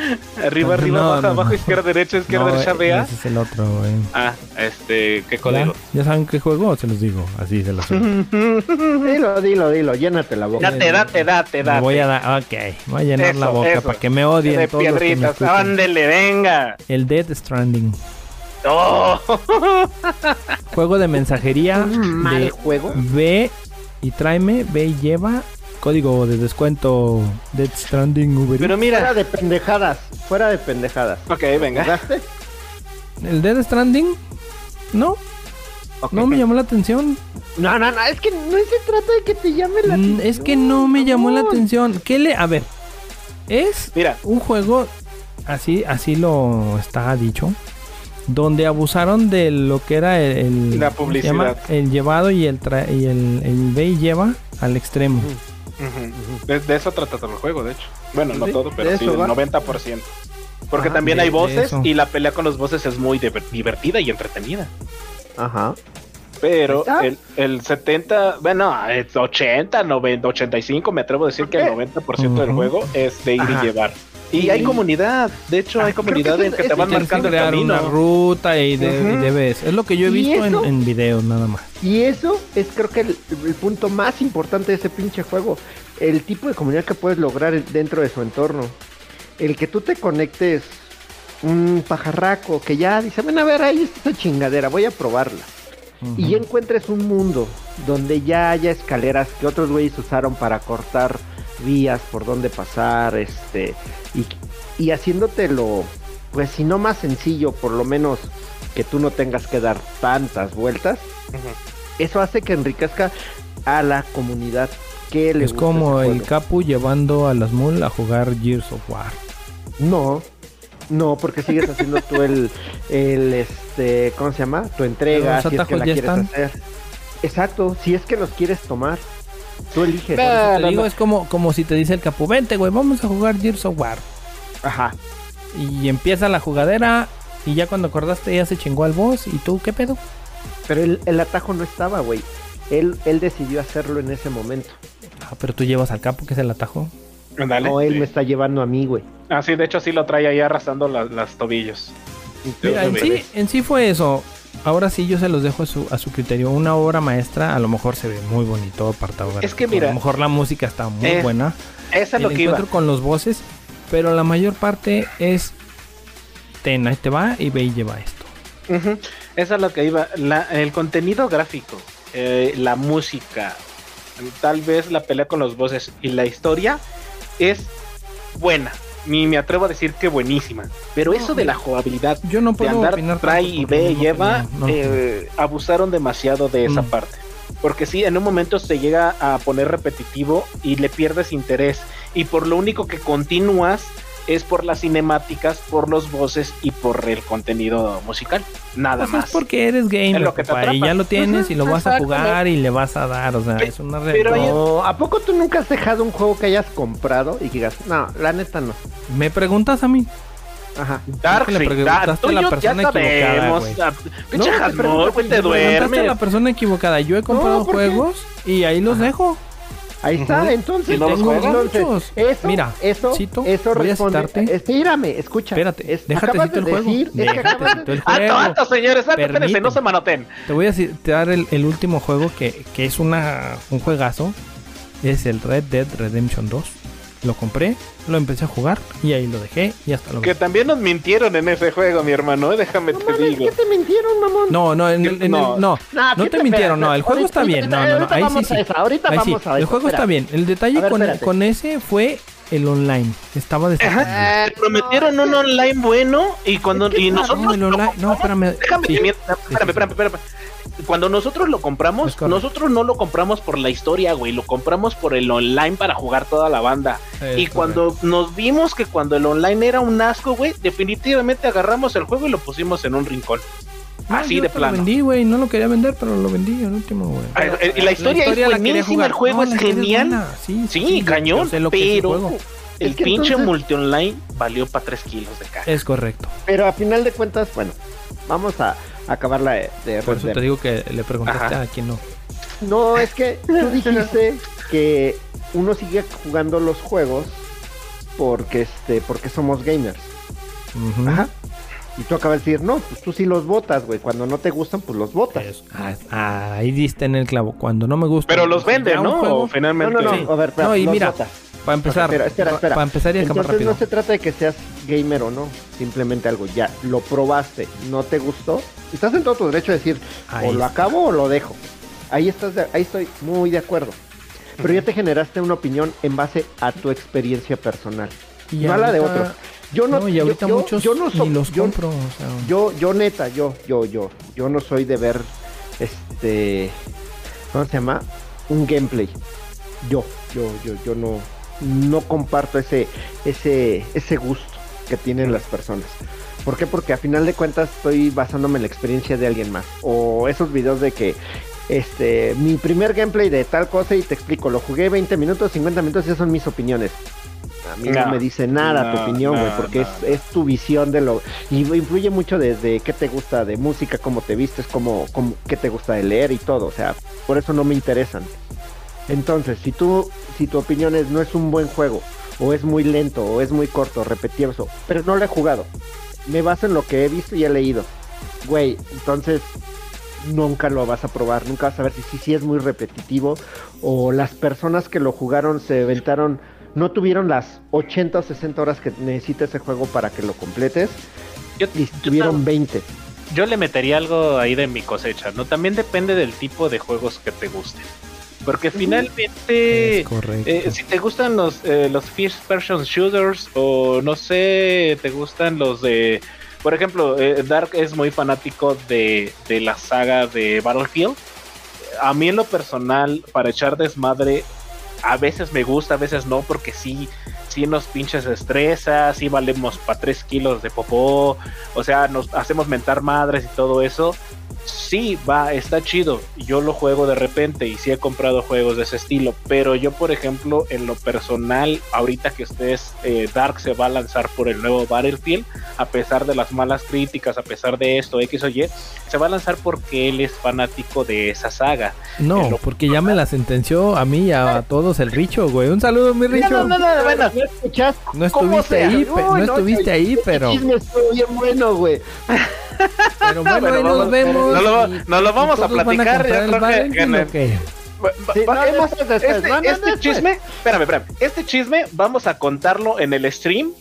arriba, arriba,
No,
baja,
no,
abajo,
no.
izquierda, derecha, izquierda,
No,
derecha, vea.
Ese es el otro, güey.
Ah, este, ¿qué
¿Ya?
código?
¿Ya saben qué juego? Se los digo, así se los digo.
Dilo, dilo, dilo, llénate la boca.
Date, date, date,
Me
date.
voy a dar, ok, voy a llenar la boca
eso.
para que me odien
de
todos los que me
piedritas,
escuchan.
ándele, venga.
El Dead Stranding,
Oh.
juego de mensajería
mal
de
juego.
ve y tráeme, ve y lleva, código de descuento Dead Stranding Uber
Pero
Eats.
Fuera
mira,
de pendejadas, fuera de pendejadas.
ok, venga.
¿Jugaste?
El Dead Stranding, no, no me llamó la atención.
No, no, no, es que no se trata de que te llame la
Mm,
atención.
Es que no me llamó la atención. ¿Qué le, a ver, es
Mira,
un juego así así lo está dicho donde abusaron de lo que era el, el-
La publicidad.
el llevado y el tra- y el, el ve y lleva al extremo
de, de eso trata todo el juego, de hecho. Bueno, no todo, pero sí, el
va.
90%. Porque
Ajá,
también hay voces y la pelea con los voces es muy diver- divertida y entretenida.
Ajá.
Pero el, el 70, bueno, es 80, 90, 85, me atrevo a decir
¿Por
que el
qué?
90% del
Ujú.
juego es de ir
Ajá.
y llevar. Y hay comunidad, de hecho
Ah,
hay
que
comunidad
eso
en
es-
que te van
que
marcando el camino.
una ruta y, de- y debes es lo que yo he
¿Y
visto en, en videos nada más
Y eso es creo que el, el punto más importante de ese pinche juego. El tipo de comunidad que puedes lograr dentro de su entorno. El que tú te conectes un pajarraco que ya dice, ven a ver, ahí está esa chingadera, voy a probarla. Y ya encuentres un mundo donde ya haya escaleras que otros güeyes usaron para cortar vías por donde pasar, este, y, y haciéndotelo, pues si no más sencillo, por lo menos que tú no tengas que dar tantas vueltas, eso hace que enriquezca a la comunidad que le
es
gusta
como el
juego.
Capu llevando a las mul a jugar Gears of War
No, no, porque sigues haciendo tú el, el, este, ¿cómo se llama? Tu entrega, si es que la
ya
quieres
están.
hacer. Exacto, si es que los quieres tomar, tú eliges.
Te
no,
digo
no.
es como como si te dice el Capu vente güey vamos a jugar Gears of War
Ajá.
y empieza la jugadera y ya cuando acordaste ya se chingó al boss y tú qué pedo
Pero el, el atajo no estaba, güey. Él, él decidió hacerlo en ese momento.
Ah, pero tú llevas al capo que es el atajo.
Ándale.
No, él
Sí.
me está llevando a mí, güey.
Ah, sí, de hecho sí lo trae ahí arrastrando las, las tobillos.
Mira, en sí, en sí fue eso. Ahora sí yo se los dejo a su, a su criterio. Una obra maestra a lo mejor se ve muy bonito apartado.
Es que mira,
a lo mejor la música está muy
es
buena.
Esa es lo que iba.
con los voces, pero la mayor parte es ten, ahí te va y ve y lleva esto.
Esa es lo que iba. La- el contenido gráfico, eh, la música, tal vez la pelea con los voces y la historia es buena. Ni me atrevo a decir que buenísima. Pero eso de la jugabilidad
Yo no
de
puedo
andar
opinar
trae y ve,
no
lleva,
no.
eh, abusaron demasiado de esa
Mm.
parte. Porque sí, en un momento se llega a poner repetitivo y le pierdes interés. Y por lo único que continúas es por las cinemáticas, por los voces y por el contenido musical. Nada
Pues es
más.
porque eres gamer,
Es lo que te
papá, y ya lo tienes y lo vas a jugar y le vas a dar, o sea,
Pe-
es una
pero
realidad.
No, ¿a poco tú nunca has dejado un juego que hayas comprado y que digas, no, la neta no?
Me preguntas a mí.
Ajá.
Dark
le preguntaste a la persona equivocada, güey.
Pinche
No, te
preguntaste a
duermes.
la persona equivocada. Yo he comprado juegos y ahí los
Ajá.
dejo.
Ahí está,
Ujú.
entonces.
¿Y no los
Tengo
juegas?
entonces,
muchos.
Eso,
Mira,
eso,
cito,
eso
voy a
responde.
citarte.
Espérame, escucha.
Espérate,
es-
déjate cito el
de
juego.
decir, es que
Déjate cito
de-
el juego.
alto, señores, alto, no se manoten.
Te voy a citar el, el último juego que, que es una, un juegazo. Es el Red Dead Redemption 2. Lo compré, lo empecé a jugar y ahí lo dejé y hasta lo
Que también nos mintieron en ese juego, mi hermano, ¿eh? déjame
No
te
mames,
digo.
¿qué te mintieron, mamón?
No, no, en, el- en
No.
el, no,
Nah,
no
¿qué
te mintieron, no, el juego
ahorita-
está bien, no, no, no, ahí sí, sí.
ahorita
Ahí sí,
vamos a
el juego está bien. El detalle
ver,
con, con ese fue el online. Estaba.
Ajá, te prometieron un online bueno y cuando y
no,
nosotros
No, el online, no, espérame.
Déjame
sí.
mienta, espérame, espérame, espérame. Cuando nosotros lo compramos, nosotros no lo compramos por la historia, güey, lo compramos por el online para jugar toda la banda.
Es
y cuando nos vimos que cuando el online era un asco, güey, definitivamente agarramos el juego y lo pusimos en un rincón.
No,
Así
yo
de
te Lo
plano.
vendí, güey. No lo quería vender, pero lo vendí al último, güey.
Ah, eh, y la historia,
la
es buenísima,
jugar.
el juego
No,
es
la
genial.
Sí,
Sí,
sí, yo-
cañón,
el
pero
juego.
el
Es que
pinche
entonces-
multi-online valió para 3 kilos de caja.
Es correcto.
Pero a final de cuentas, bueno, vamos a acabar la de, de
Por eso te digo que le preguntaste
Ajá.
a quién no.
No, es que tú dijiste que uno sigue jugando los juegos porque este, porque somos gamers. Ajá. Y tú acabas de decir, no, pues tú sí los votas, güey. Cuando no te gustan, pues los votas.
Ah, ahí diste en el clavo. Cuando no me gusta.
Pero los
ya
venden, ¿no?
No,
finalmente.
no, no,
Sí.
a ver, espera,
No, y
los
mira,
votas.
Para empezar,
Espera, espera, espera.
para empezar y acabar
Entonces
rápido.
no se trata de que seas gamer o no, simplemente algo, ya, lo probaste, no te gustó, estás en todo tu derecho de decir,
Ahí
o lo
está.
acabo o lo dejo. Ahí estás, de- ahí estoy muy de acuerdo. Pero ya te generaste una opinión en base a tu experiencia personal,
Y
no a la de otros. Yo no,
No, y
yo-
ahorita
yo,
muchos
yo no
ni
soy,
los
yo,
compro. o sea,
yo, yo neta, yo, yo, yo, yo no soy de ver, este, ¿cómo se llama? Un gameplay. Yo, yo, yo, yo no, no comparto ese, ese, ese gusto que tienen las personas. ¿Por qué? Porque a final de cuentas estoy basándome en la experiencia de alguien más. O esos videos de que, este, mi primer gameplay de tal cosa y te explico, lo jugué 20 minutos, 50 minutos esas son mis opiniones. A mí no,
No,
me dice nada tu opinión, güey,
no,
porque es, es tu visión de lo... Y influye mucho desde qué te gusta de música, cómo te vistes, cómo, cómo, qué te gusta de leer y todo. O sea, por eso no me interesan. Entonces, si tú, si tu opinión es no es un buen juego, o es muy lento, o es muy corto, repetitivo, pero no lo he jugado, me baso en lo que he visto y he leído. Güey, entonces nunca lo vas a probar, nunca vas a ver si sí si es muy repetitivo, o las personas que lo jugaron se aventaron, no tuvieron las 80 o 60 horas que necesita ese juego para que lo completes,
Yo,
y
yo
tuvieron 20.
yo le metería algo ahí de mi cosecha, ¿no? También depende del tipo de juegos que te gusten. Porque finalmente, eh, si te gustan los, eh, los first person shooters o no sé, te gustan los de... Por ejemplo, eh, Dark es muy fanático de, de la saga de Battlefield. A mí en lo personal, para echar desmadre, a veces me gusta, a veces no, porque sí, sí nos pinches estresa, sí valemos para 3 kilos de popó, o sea, nos hacemos mentar madres y todo eso. Sí, va, está chido. Yo lo juego de repente y sí he comprado juegos de ese estilo. Pero yo, por ejemplo, en lo personal, ahorita que ustedes, eh, Dark se va a lanzar por el nuevo Battlefield, a pesar de las malas críticas, a pesar de esto, X o Y, se va a lanzar porque él es fanático de esa saga.
No,
lo-
porque ya me la sentenció a mí y a todos el Richo, güey. Un saludo, mi Richo.
No, no, no, no, bueno,
¿No escuchas?
No
¿Cómo
estuviste ahí, no
Uy, no,
estuviste
yo-
ahí, pero,
chisme estuvo bien bueno, güey.
pero bueno,
Bueno,
ahí
vamos-
nos vemos.
No lo-
y-
no lo vamos a
todos van
platicar,
comprar
yo este,
no, no,
este
después.
chisme, espérame, espérame, este chisme vamos a contarlo en el stream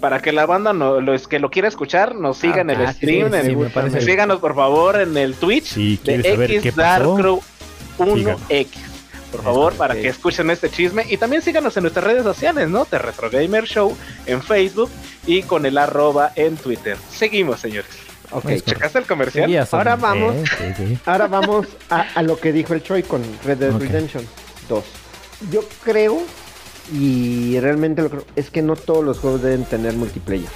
para que la banda no, los que lo quiera escuchar nos siga en el
Ah,
stream,
sí,
en-
sí,
síganos por favor en el Twitch
Si
de X
síganos.
1X. Por favor, para que escuchen este chisme y también síganos en nuestras redes sociales, ¿no? De Retro Gamer Show en Facebook y con el arroba en Twitter. Seguimos, señores.
Ok.
¿Checaste el comercial?
Seguías,
Ahora
hombre.
vamos.
Sí, sí.
ahora vamos a, a lo que dijo el Choi con Red Dead. Redemption 2. Yo creo, y realmente lo creo, es que no todos los juegos deben tener multiplayer.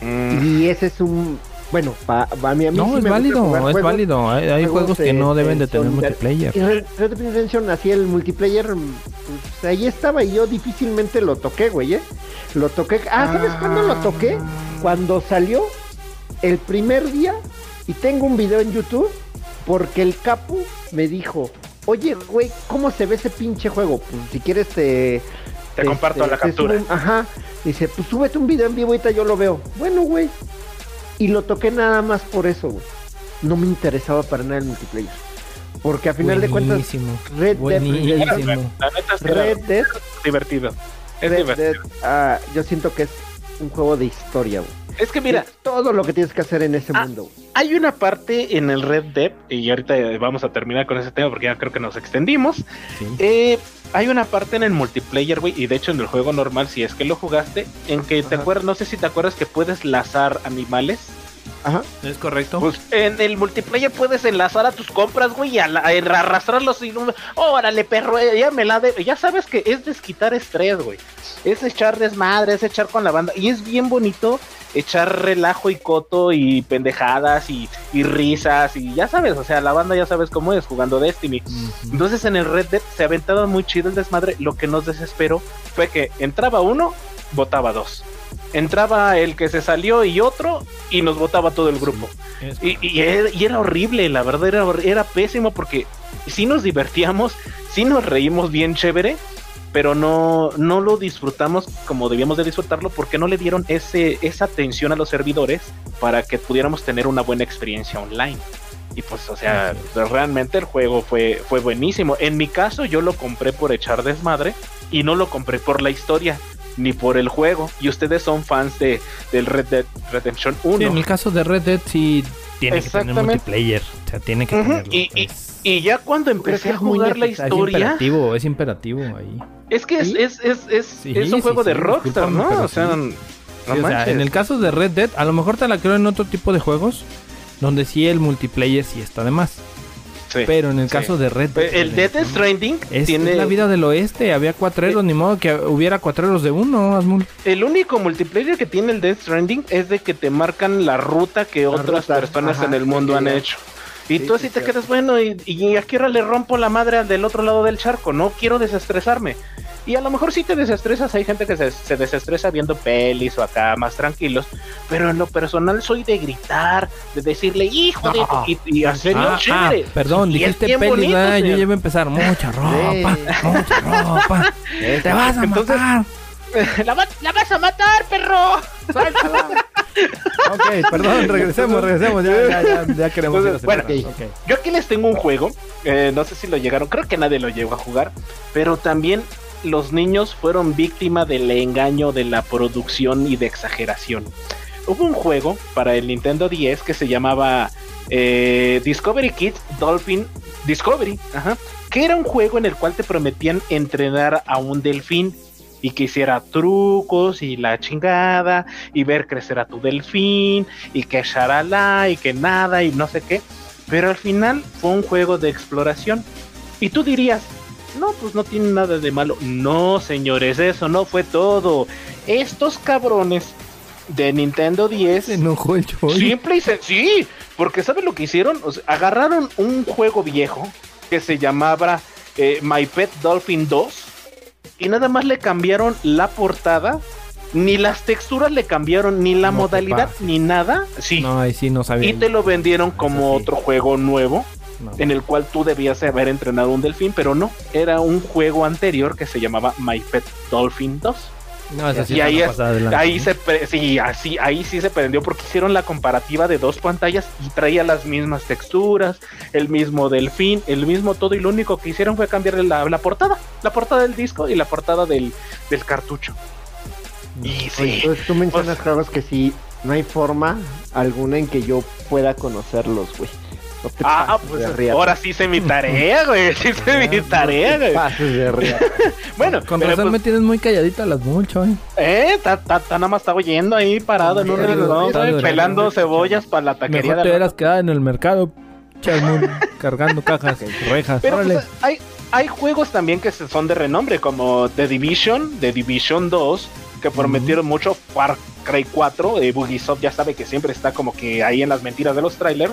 Mm,
Y ese es un... Bueno, pa- pa- a mí, a mí sí
No, es
me gusta
válido,
jugar
es
juegos-
válido. Hay, hay
juegos
juegos que
de-
no deben de
de
tener multiplayer.
Y Red Dead Redemption, así el multiplayer, pues ahí estaba y yo difícilmente lo toqué, güey, ¿eh? Lo toqué. Ah, ¿sabes cuándo lo toqué? Cuando salió el primer día y tengo un video en YouTube porque el capo me dijo, oye, güey, ¿cómo se ve ese pinche juego? Pues si quieres te...
Te comparto la
te
captura.
un- ajá. Dice, pues súbete un video en vivo ahorita yo lo veo. Bueno, güey. Y lo toqué nada más por eso, güey. No me interesaba para nada el multiplayer. Porque a final de cuentas,
Buenísimo.
Red Dead
Buenísimo.
La neta es
Red Dead,
divertido. Es
Red
divertido.
Dead, ah, yo siento que es un juego de historia, güey.
Es que mira,
Es todo lo que tienes que hacer en ese
Ah.
mundo.
hay una parte en el Red Dead, y ahorita vamos a terminar con ese tema porque ya creo que nos extendimos.
Sí.
Eh, hay una parte en el multiplayer, güey, y de hecho en el juego normal, si es que lo jugaste, en que te acuerdas, no sé si te acuerdas que puedes lazar animales.
Ajá.
¿Es correcto?
Pues en el multiplayer puedes enlazar a tus compras, güey, y a la- a arrastrarlos y no- órale, perro, eh, ya me la de, ya sabes que es desquitar estrés, güey. Es echar desmadre, es echar con la banda y es bien bonito echar relajo y coto y pendejadas y, y risas y ya sabes, o sea, la banda ya sabes cómo es jugando Destiny. Entonces en el Red Dead se aventaba muy chido el desmadre. Lo que nos desesperó fue que entraba uno, votaba dos. Entraba el que se salió y otro, y nos votaba todo el grupo. Y, y era, y era horrible, la verdad era, era pésimo porque sí nos divertíamos, sí nos reímos bien chévere, pero no, no lo disfrutamos como debíamos de disfrutarlo porque no le dieron ese, esa atención a los servidores para que pudiéramos tener una buena experiencia online. Y pues, o sea, realmente el juego fue, fue buenísimo. En mi caso, yo lo compré por echar desmadre y no lo compré por la historia ni por el juego. Y ustedes son fans de, del Red Dead Redemption 1.
Sí, en el caso de Red Dead sí tiene que tener multiplayer. O sea, tiene que
Ujú,
tenerlo.
y- y- ya cuando empecé a jugar la
necesario,
es
historia,
imperativo, es imperativo ahí.
es que es,
¿Sí?
es, es, es,
Sí,
es un
sí,
juego de
sí,
Rockstar, ¿no? O sea,
sí.
no
Sí, o sea,
manches.
en el caso de Red Dead, a lo mejor te la creo en otro tipo de juegos, donde sí el multiplayer sí está de más.
Sí.
Pero en el
sí.
caso de Red Dead,
el Death Stranding
es,
tiene
es la vida del oeste, había cuatreros, ni modo que hubiera cuatreros de uno, Asmul.
el único multiplayer que tiene el Death Stranding es de que te marcan la ruta que otras
ruta,
personas
ajá,
en el mundo han hecho. Y
Sí,
tú
sí,
así te quedas bueno y, y a qué hora le rompo la madre al del otro lado del charco, no quiero desestresarme. Y a lo mejor sí te desestresas, hay gente que se, se desestresa viendo pelis o acá más tranquilos, pero en lo personal soy de gritar, de decirle hijo de... Y, y serio,
Ah, ah,
chévere.
perdón,
Y
dijiste pelis,
bonito,
¿verdad? yo ya iba a empezar. Mucha ropa,
Sí.
mucha ropa. Te vas a
Entonces-
matar.
la, va- la vas a matar, perro.
Ok, perdón, regresemos, regresemos. Ya, ya, ya, ya queremos ir a
Entonces, bueno. Yo aquí les tengo un juego, eh, no sé si lo llegaron, creo que nadie lo llegó a jugar, pero también los niños fueron víctima del engaño de la producción y de exageración. Hubo un juego para el Nintendo 10 que se llamaba eh, Discovery Kids Dolphin Discovery, que era un juego en el cual te prometían entrenar a un delfín y que hiciera trucos y la chingada y ver crecer a tu delfín y que charalá y que nada y no sé qué. Pero al final fue un juego de exploración. Y tú dirías, no, pues no tiene nada de malo. No, señores, eso no fue todo. Estos cabrones de Nintendo 10
Se enojó el Choy.
Simple y sencillo. Sí, porque ¿saben lo que hicieron? O sea, agarraron un juego viejo que se llamaba eh, My Pet Dolphin 2 y nada más le cambiaron la portada, ni las texturas le cambiaron, ni la
No
modalidad, ni nada. Sí.
No, ahí sí no sabía.
y te lo vendieron como
sí.
otro juego nuevo
No.
en el cual tú debías haber entrenado un delfín, pero no, era un juego anterior que se llamaba My Pet Dolphin 2.
No, esa sí
Y ahí, es- se pre- sí, así, ahí sí se prendió porque hicieron la comparativa de dos pantallas y traía las mismas texturas, el mismo delfín, el mismo todo, y lo único que hicieron fue cambiarle la, la portada, la portada del disco y la portada del, del cartucho. Y sí,
Entonces tú mencionas
Pues-
juegos que sí, no hay forma alguna en que yo pueda conocerlos, güey. No te
ah, pues ahora sí hice mi tarea, güey, sí hice mi tarea,
No te
güey.
pases de riata.
Bueno,
Con razón me
pues,
tienes muy calladita las mucho, ¿eh?
eh, ta, ta- ta nada más estaba oyendo ahí parado en un
está durando.
pelando cebollas para la taquería
Mejor
de
te hubieras quedado en el mercado, cargando cajas, rejas.
Pero
Órale.
pues, hay, hay juegos también que se- son de renombre, como The Division, The Division 2, que prometieron mucho. Far Cry 4, eh, Bugisoft ya sabe que siempre está como que ahí en las mentiras de los trailers.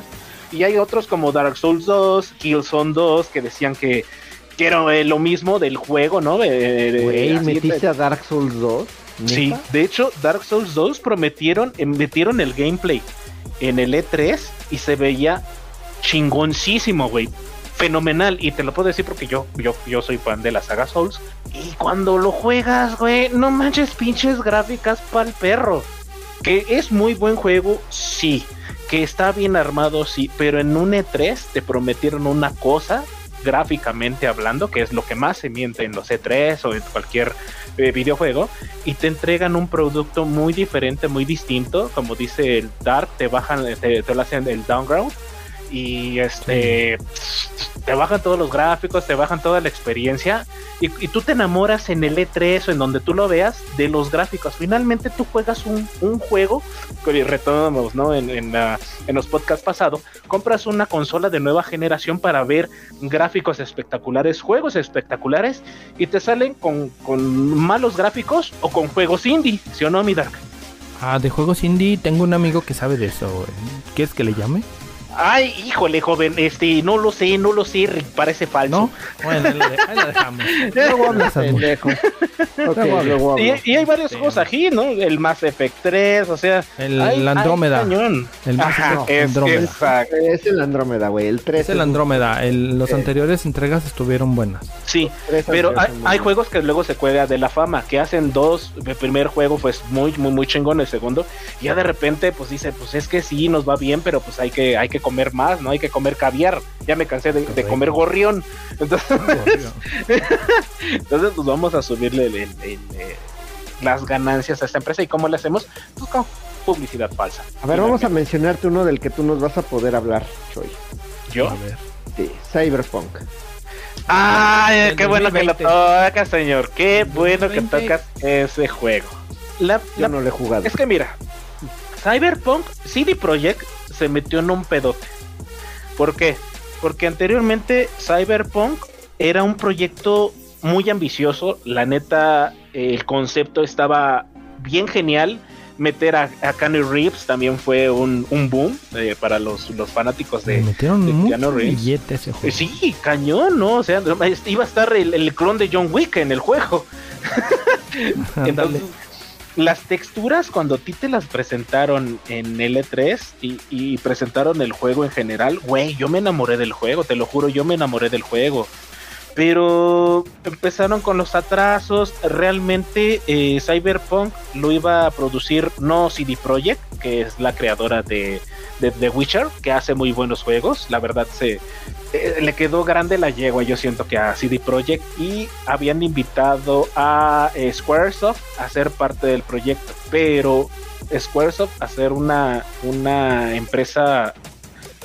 Y hay otros como Dark Souls 2, Killzone 2, que decían que, que era eh, lo mismo del juego, ¿no? De- de-
¿metiste a Dark Souls 2?
Sí, de hecho, Dark Souls 2 prometieron, eh, metieron el gameplay en el E3 y se veía chingoncísimo, güey. Fenomenal. Y te lo puedo decir porque yo, yo, yo soy fan de la saga Souls. Y cuando lo juegas, güey, no manches pinches gráficas pa'l perro. Que es muy buen juego, sí. Que está bien armado, sí. Pero en un E3 te prometieron una cosa gráficamente hablando, que es lo que más se miente en los E3 o en cualquier eh, videojuego, y te entregan un producto muy diferente, muy distinto, como dice el Dark, te bajan, te, lo hacen el downgrade y este te bajan todos los gráficos, te bajan toda la experiencia y, y, tú te enamoras en el E3 o en donde tú lo veas de los gráficos. Finalmente tú juegas un, un juego, retomamos ¿no? en, en, en, los podcasts pasados, compras una consola de nueva generación para ver gráficos espectaculares, juegos espectaculares y te salen con, con malos gráficos o con juegos indie, ¿sí o no, mi Dark?
Ah, de juegos indie tengo un amigo que sabe de eso. ¿Quieres que le llame?
Ay, híjole, joven, este, no lo sé, no lo sé, parece falso.
¿No? Bueno, ahí la dejamos. luego hablas, pendejo.
okay, luego y, y, hay varios sí. juegos aquí, ¿no? El Mass Effect 3, o sea...
El, hay, Andrómeda.
Hay
el Mass Effect
es, Andrómeda. Exacto. Es el Andrómeda, güey, el 3.
Es el Andrómeda. El, los eh. anteriores entregas estuvieron buenas.
Sí, pero hay, hay, juegos que luego se cuelga de la fama, que hacen dos, el primer juego pues muy, muy, muy chingón, el segundo, y ya de repente pues dice, pues es que sí, nos va bien, pero pues hay que, hay que comer más, ¿no? Hay que comer caviar. Ya me cansé de, de comer gorrión. Entonces, gorrión. entonces pues vamos a subirle el, el, el, las ganancias a esta empresa. ¿Y cómo le hacemos? Pues con publicidad falsa.
A ver, vamos a mencionarte uno del que tú nos vas a poder hablar, Choy.
¿Yo?
A ver. Sí, Cyberpunk.
¡Ay, qué bueno que lo tocas, señor! ¡Qué bueno que tocas ese juego!
La, Yo la, no lo he jugado.
Es que mira, Cyberpunk, CD Projekt se metió en un pedote. ¿Por qué? Porque anteriormente Cyberpunk era un proyecto muy ambicioso. La neta, el concepto estaba bien genial. Meter a, a Keanu Reeves también fue un, un boom eh, para los, los, fanáticos de,
metieron
de
Keanu Reeves. Ese juego.
Sí, cañón, ¿no? O sea, iba a estar el, el clon de John Wick en el juego. Entonces, las texturas cuando a ti te las presentaron en L3 y, y, presentaron el juego en general, güey, yo me enamoré del juego, te lo juro, yo me enamoré del juego. Pero empezaron con los atrasos. Realmente eh, Cyberpunk lo iba a producir no CD Projekt, que es la creadora de, de Witcher, que hace muy buenos juegos. La verdad se eh, le quedó grande la yegua, yo siento que a CD Projekt y habían invitado a eh, Squaresoft a ser parte del proyecto, pero Squaresoft a ser una una empresa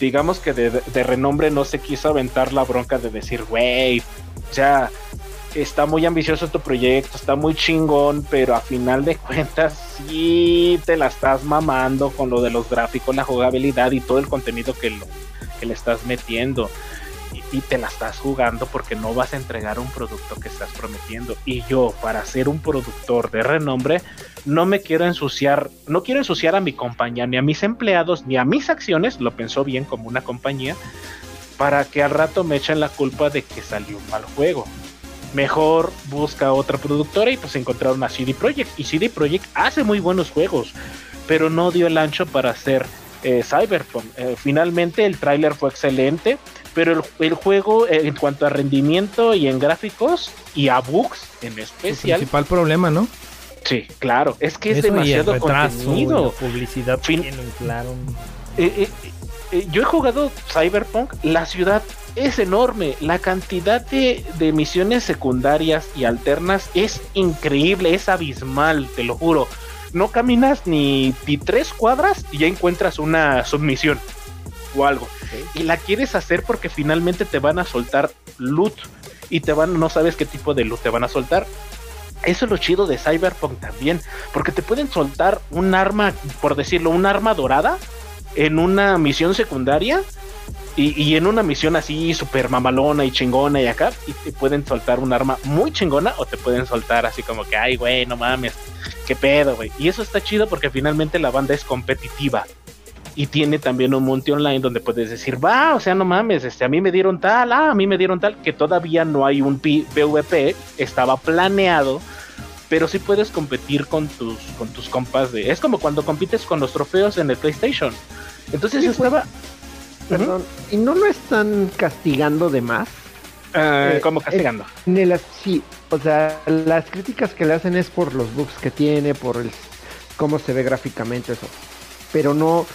digamos que de, de, renombre no se quiso aventar la bronca de decir, güey, o sea, está muy ambicioso tu proyecto, está muy chingón, pero a final de cuentas sí te la estás mamando con lo de los gráficos, la jugabilidad y todo el contenido que, lo, que le estás metiendo. Y, y, te la estás jugando porque no vas a entregar un producto que estás prometiendo. Y yo, para ser un productor de renombre, no me quiero ensuciar, no quiero ensuciar a mi compañía, ni a mis empleados, ni a mis acciones, lo pensó bien como una compañía, para que al rato me echen la culpa de que salió un mal juego. Mejor busca otra productora y pues encontraron a CD Projekt. Y CD Projekt hace muy buenos juegos, pero no dio el ancho para hacer eh, Cyberpunk. Eh, finalmente el tráiler fue excelente, pero el, el juego eh, en cuanto a rendimiento y en gráficos y a bugs en especial.
El principal problema, ¿no?
Sí, claro, es que es Eso demasiado
y el retraso,
contenido.
La publicidad fin claro.
Eh, eh, yo he jugado Cyberpunk, la ciudad es enorme, la cantidad de, de, misiones secundarias y alternas es increíble, es abismal, te lo juro. No caminas ni, ni tres cuadras y ya encuentras una submisión o algo. Okay. Y la quieres hacer porque finalmente te van a soltar loot y te van, no sabes qué tipo de loot te van a soltar. Eso es lo chido de Cyberpunk también, porque te pueden soltar un arma, por decirlo, un arma dorada en una misión secundaria y, y, en una misión así súper mamalona y chingona y acá, y te pueden soltar un arma muy chingona o te pueden soltar así como que, ay, güey, no mames, qué pedo, güey. Y eso está chido porque finalmente la banda es competitiva. Y tiene también un monte online donde puedes decir, va, o sea, no mames, este, a mí me dieron tal, ah, a mí me dieron tal, que todavía no hay un PvP, estaba planeado, pero sí puedes competir con tus, con tus compas de. Es como cuando compites con los trofeos en el PlayStation. Entonces sí, estaba.
Perdón, uh -huh. ¿y no lo están castigando de más?
Uh, ¿Cómo castigando?
En el, sí, o sea, las críticas que le hacen es por los bugs que tiene, por el cómo se ve gráficamente eso. Pero no,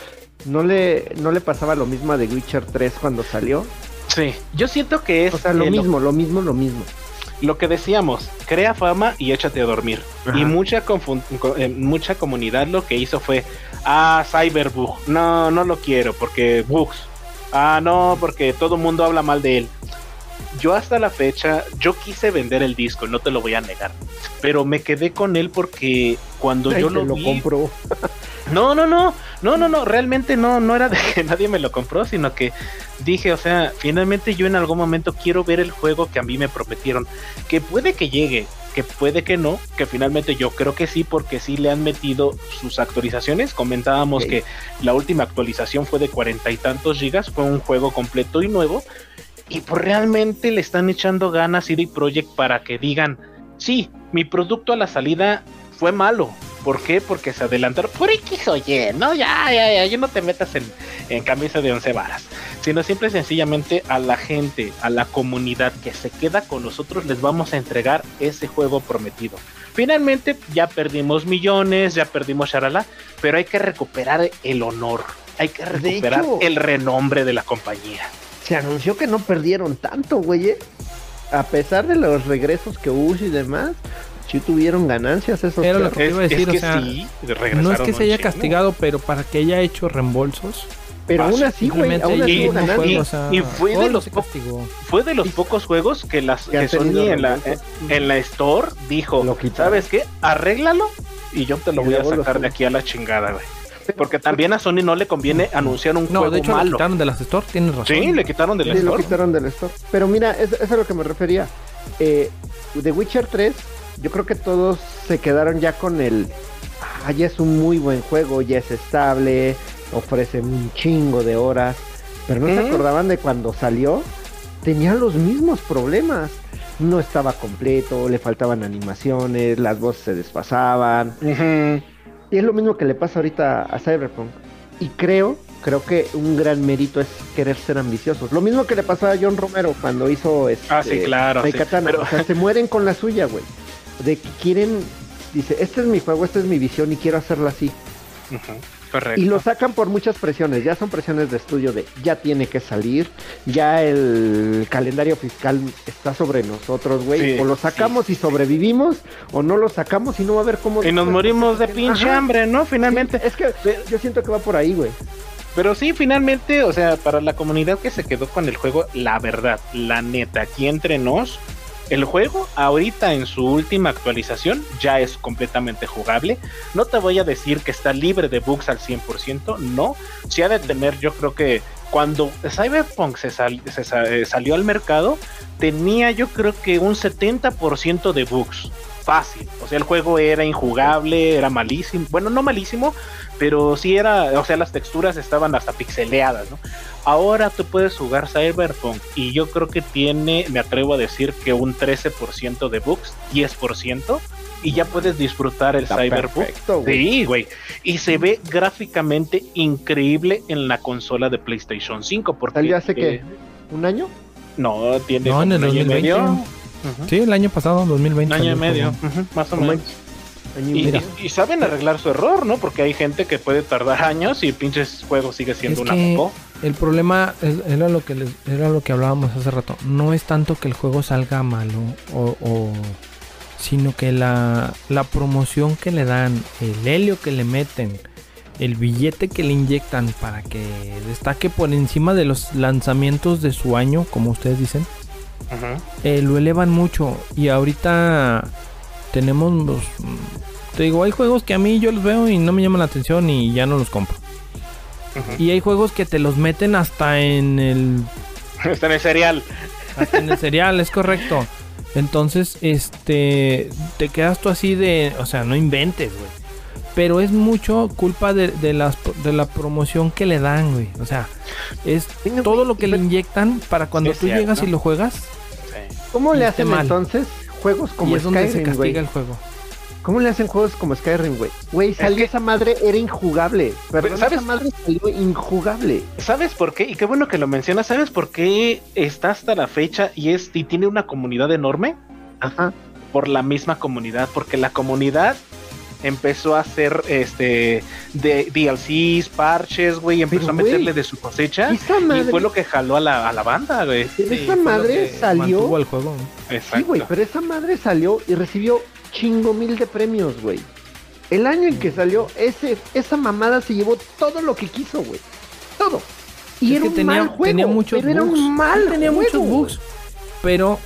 no le, no le pasaba lo mismo a The Witcher 3 cuando salió.
Sí, yo siento que es.
O sea, lo
eh,
mismo, lo mismo, lo mismo.
Lo que decíamos, crea fama y échate a dormir.
Ajá.
Y mucha, eh, mucha comunidad lo que hizo fue, ah, Cyberbug, no, no lo quiero porque bugs. Ah, no, porque todo el mundo habla mal de él. Yo hasta la fecha, yo quise vender el disco, no te lo voy a negar. Pero me quedé con él porque cuando
Ay,
yo lo,
lo
vi...
compro.
No, no, no, no, no, no, realmente no, no era de que nadie me lo compró, sino que dije, o sea, finalmente yo en algún momento quiero ver el juego que a mí me prometieron, que puede que llegue, que puede que no, que finalmente yo creo que sí, porque sí le han metido sus actualizaciones. Comentábamos que la última actualización fue de cuarenta y tantos gigas, fue un juego completo y nuevo, y pues realmente le están echando ganas CD Projekt para que digan, sí, mi producto a la salida fue malo. ¿Por qué? Porque se adelantaron por X o Y, ¿no? Ya, ya, ya, yo no te metas en, en camisa de once varas, sino simple y sencillamente a la gente, a la comunidad que se queda con nosotros, les vamos a entregar ese juego prometido. Finalmente ya perdimos millones, ya perdimos charala, pero hay que recuperar el honor, hay que recuperar
hecho-
el renombre de la compañía.
Se anunció que no perdieron tanto, güey. ¿eh? A pesar de los regresos que hubo y demás, sí tuvieron ganancias esos
Era lo que iba a decir,
que
o sea,
sí,
No es que se haya
chingo.
castigado, pero para que haya hecho reembolsos.
Pero aún así, güey, aún así
fue,
ganancias.
o sea,
y fue de los. Fue de pocos juegos que, las,
Que
Sony en la,
reembolsos.
en la Store dijo,
Lo.
¿sabes qué? Arréglalo y yo te lo
Y
voy a sacar de aquí a la chingada, güey. Porque también a Sony no le conviene anunciar un
No,
juego
de hecho lo
malo.
quitaron de las Store, tienes razón.
Sí, le quitaron de la
Sí, lo
Store.
quitaron del store. Pero mira, es, es a lo que me refería. Eh, The Witcher 3, yo creo que todos se quedaron ya con el. Ah, ya es un muy buen juego, ya es estable, ofrece un chingo de horas. Pero no se
Ujú.
acordaban de cuando salió, tenía los mismos problemas. No estaba completo, le faltaban animaciones, las voces se desfasaban. Y es lo mismo que le pasa ahorita a Cyberpunk. Y creo, creo que un gran mérito es querer ser ambiciosos. Lo mismo que le pasó a John Romero cuando hizo este,
Ah, sí, claro, sí. Pero-
O sea, se mueren con la suya, güey. De que quieren, dice, este es mi juego, esta es mi visión y quiero hacerlo así.
Correcto.
Y lo sacan por muchas presiones. Ya son presiones de estudio de ya tiene que salir. Ya el calendario fiscal está sobre nosotros, güey.
Sí,
o lo sacamos y sobrevivimos, o no lo sacamos y no va a haber cómo.
Y nos morimos de pinche
Ajá.
hambre, ¿no? Finalmente.
Sí, es que yo siento que va por ahí, güey.
Pero sí, finalmente, o sea, para la comunidad que se quedó con el juego, la verdad, la neta, aquí entre nos, el juego ahorita en su última actualización ya es completamente jugable. No te voy a decir que está libre de bugs al 100%, no. Sí ha de tener, yo creo que cuando Cyberpunk se, eh, salió al mercado, tenía yo creo que un 70% de bugs. Fácil. O sea, el juego era injugable, era malísimo. Bueno, no malísimo, pero sí era, o sea, las texturas estaban hasta pixeleadas, ¿no? Ahora tú puedes jugar Cyberpunk y yo creo que tiene, me atrevo a decir que un 13% de bugs, 10%, y ya puedes disfrutar el
Está
Cyberpunk.
perfecto, güey.
Sí, güey. Y se ve gráficamente increíble en la consola de PlayStation 5. Porque,
¿Salió hace
eh,
qué? ¿Un año?
No, tiene
No, en el
un año y
2020.
medio.
Sí, el año pasado, 2020.
Un año y medio, más o
No
menos.
Y
Y,
medio.
y- y saben arreglar su error, ¿no? Porque hay gente que puede tardar años y pinches juego sigue siendo
Es
una popó.
el problema es- era lo que les- era lo que hablábamos hace rato. No es tanto que el juego salga malo o, o- sino que la, la promoción que le dan, el helio que le meten, el billete que le inyectan para que destaque por encima de los lanzamientos de su año, como ustedes dicen, eh, lo elevan mucho y ahorita tenemos los, te digo hay juegos que a mí yo los veo y no me llaman la atención y ya no los compro. Y hay juegos que te los meten hasta en el
Está en el cereal.
hasta en el cereal es correcto. Entonces este te quedas tú así de o sea no inventes güey. Pero es mucho culpa de, de las de la promoción que le dan güey. O sea es todo lo que le inyectan para cuando
Es
tú llegas y lo juegas
Sí.
¿Cómo le
y esté
hacen
mal.
entonces juegos como
y es donde se
Skyrim,
castiga
güey?
el juego
¿Cómo le hacen juegos como Skyrim, güey? Güey, salió
que-
esa madre, era injugable. Perdón,
¿sabes?
esa madre salió injugable.
¿Sabes por qué? Y qué bueno que lo mencionas. ¿Sabes por qué está hasta la fecha y es y tiene una comunidad enorme?
Ajá.
Por la misma comunidad, porque la comunidad empezó a hacer este de DLCs, parches, güey, empezó
Pero,
a meterle de su cosecha
esa
y fue lo que jaló a la, a la banda, güey.
Pero
Sí,
esa madre salió.
juego.
Exacto.
Sí, güey, pero esa madre salió y recibió chingo mil de premios, güey. El año en que salió, ese, esa mamada se llevó todo lo que quiso, güey. Todo. Y
Es
era
que
un
tenía,
mal juego,
tenía muchos
pero
bugs.
era un mal
Sí, tenía
juego,
muchos
güey.
bugs. Pero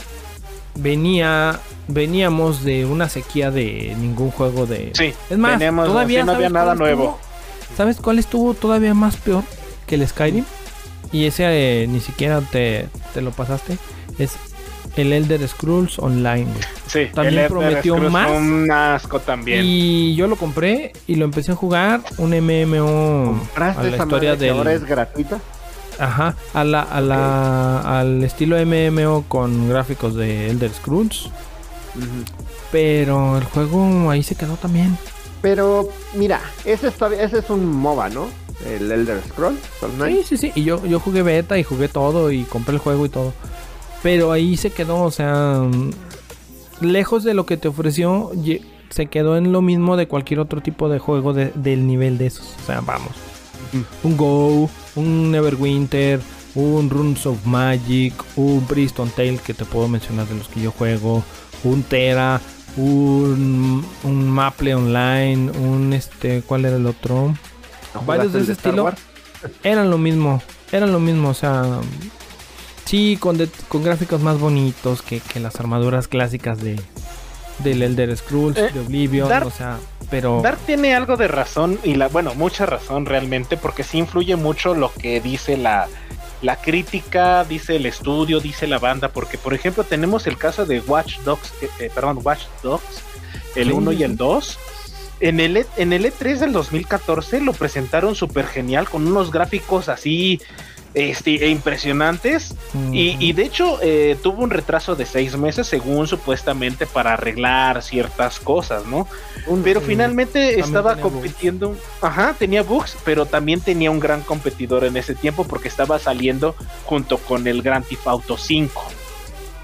venía veníamos de una sequía de ningún juego de
Sí,
Es más, todavía
sí, no había
¿sabes
nada nuevo.
estuvo? ¿Sabes cuál estuvo todavía más peor que el Skyrim? Y ese eh, ni siquiera te, te lo pasaste. Es el Elder Scrolls Online.
Sí,
También
el
prometió
Scrolls
más.
Un asco también.
Y yo lo compré y lo empecé a jugar. Un MMO a
¿Compraste
la
esa
historia
madre que
del.
ahora es gratuita?
Ajá, a la, a la, al estilo MMO con gráficos de Elder Scrolls. Pero el juego ahí se quedó también.
Pero, mira, ese, está, ese es un MOBA, ¿no? El Elder Scrolls Online.
Sí, sí, sí. Y yo, yo jugué beta y jugué todo y compré el juego y todo. Pero ahí se quedó, o sea, mm, lejos de lo que te ofreció, se quedó en lo mismo de cualquier otro tipo de juego de- del nivel de esos. O sea, vamos. Un Go, un Neverwinter, un Runes of Magic, un Briston Tale que te puedo mencionar de los que yo juego, un Tera, un, un Maple Online, un este, ¿cuál era el otro?
¿No
varios de ese estilo. Eran lo mismo, eran lo mismo, o sea, sí, con, de- con gráficos más bonitos que, que las armaduras clásicas de del Elder Scrolls,
Eh,
de Oblivion,
Dark-
o sea, pero
Dark tiene algo de razón y la, bueno, mucha razón realmente, porque sí influye mucho lo que dice la, la crítica, dice el estudio, dice la banda, porque por ejemplo tenemos el caso de Watch Dogs, eh, eh, perdón, Watch Dogs, el
Sí,
1
sí,
y el
sí.
2. En el, E- en el E3 del 2014 lo presentaron súper genial con unos gráficos así este, e impresionantes. Y, y de hecho eh, tuvo un retraso de seis meses según supuestamente para arreglar ciertas cosas, ¿no?
Un-
Pero finalmente estaba
bugs.
compitiendo, ajá, tenía bugs, pero también tenía un gran competidor en ese tiempo porque estaba saliendo junto con el Grand Theft Auto 5.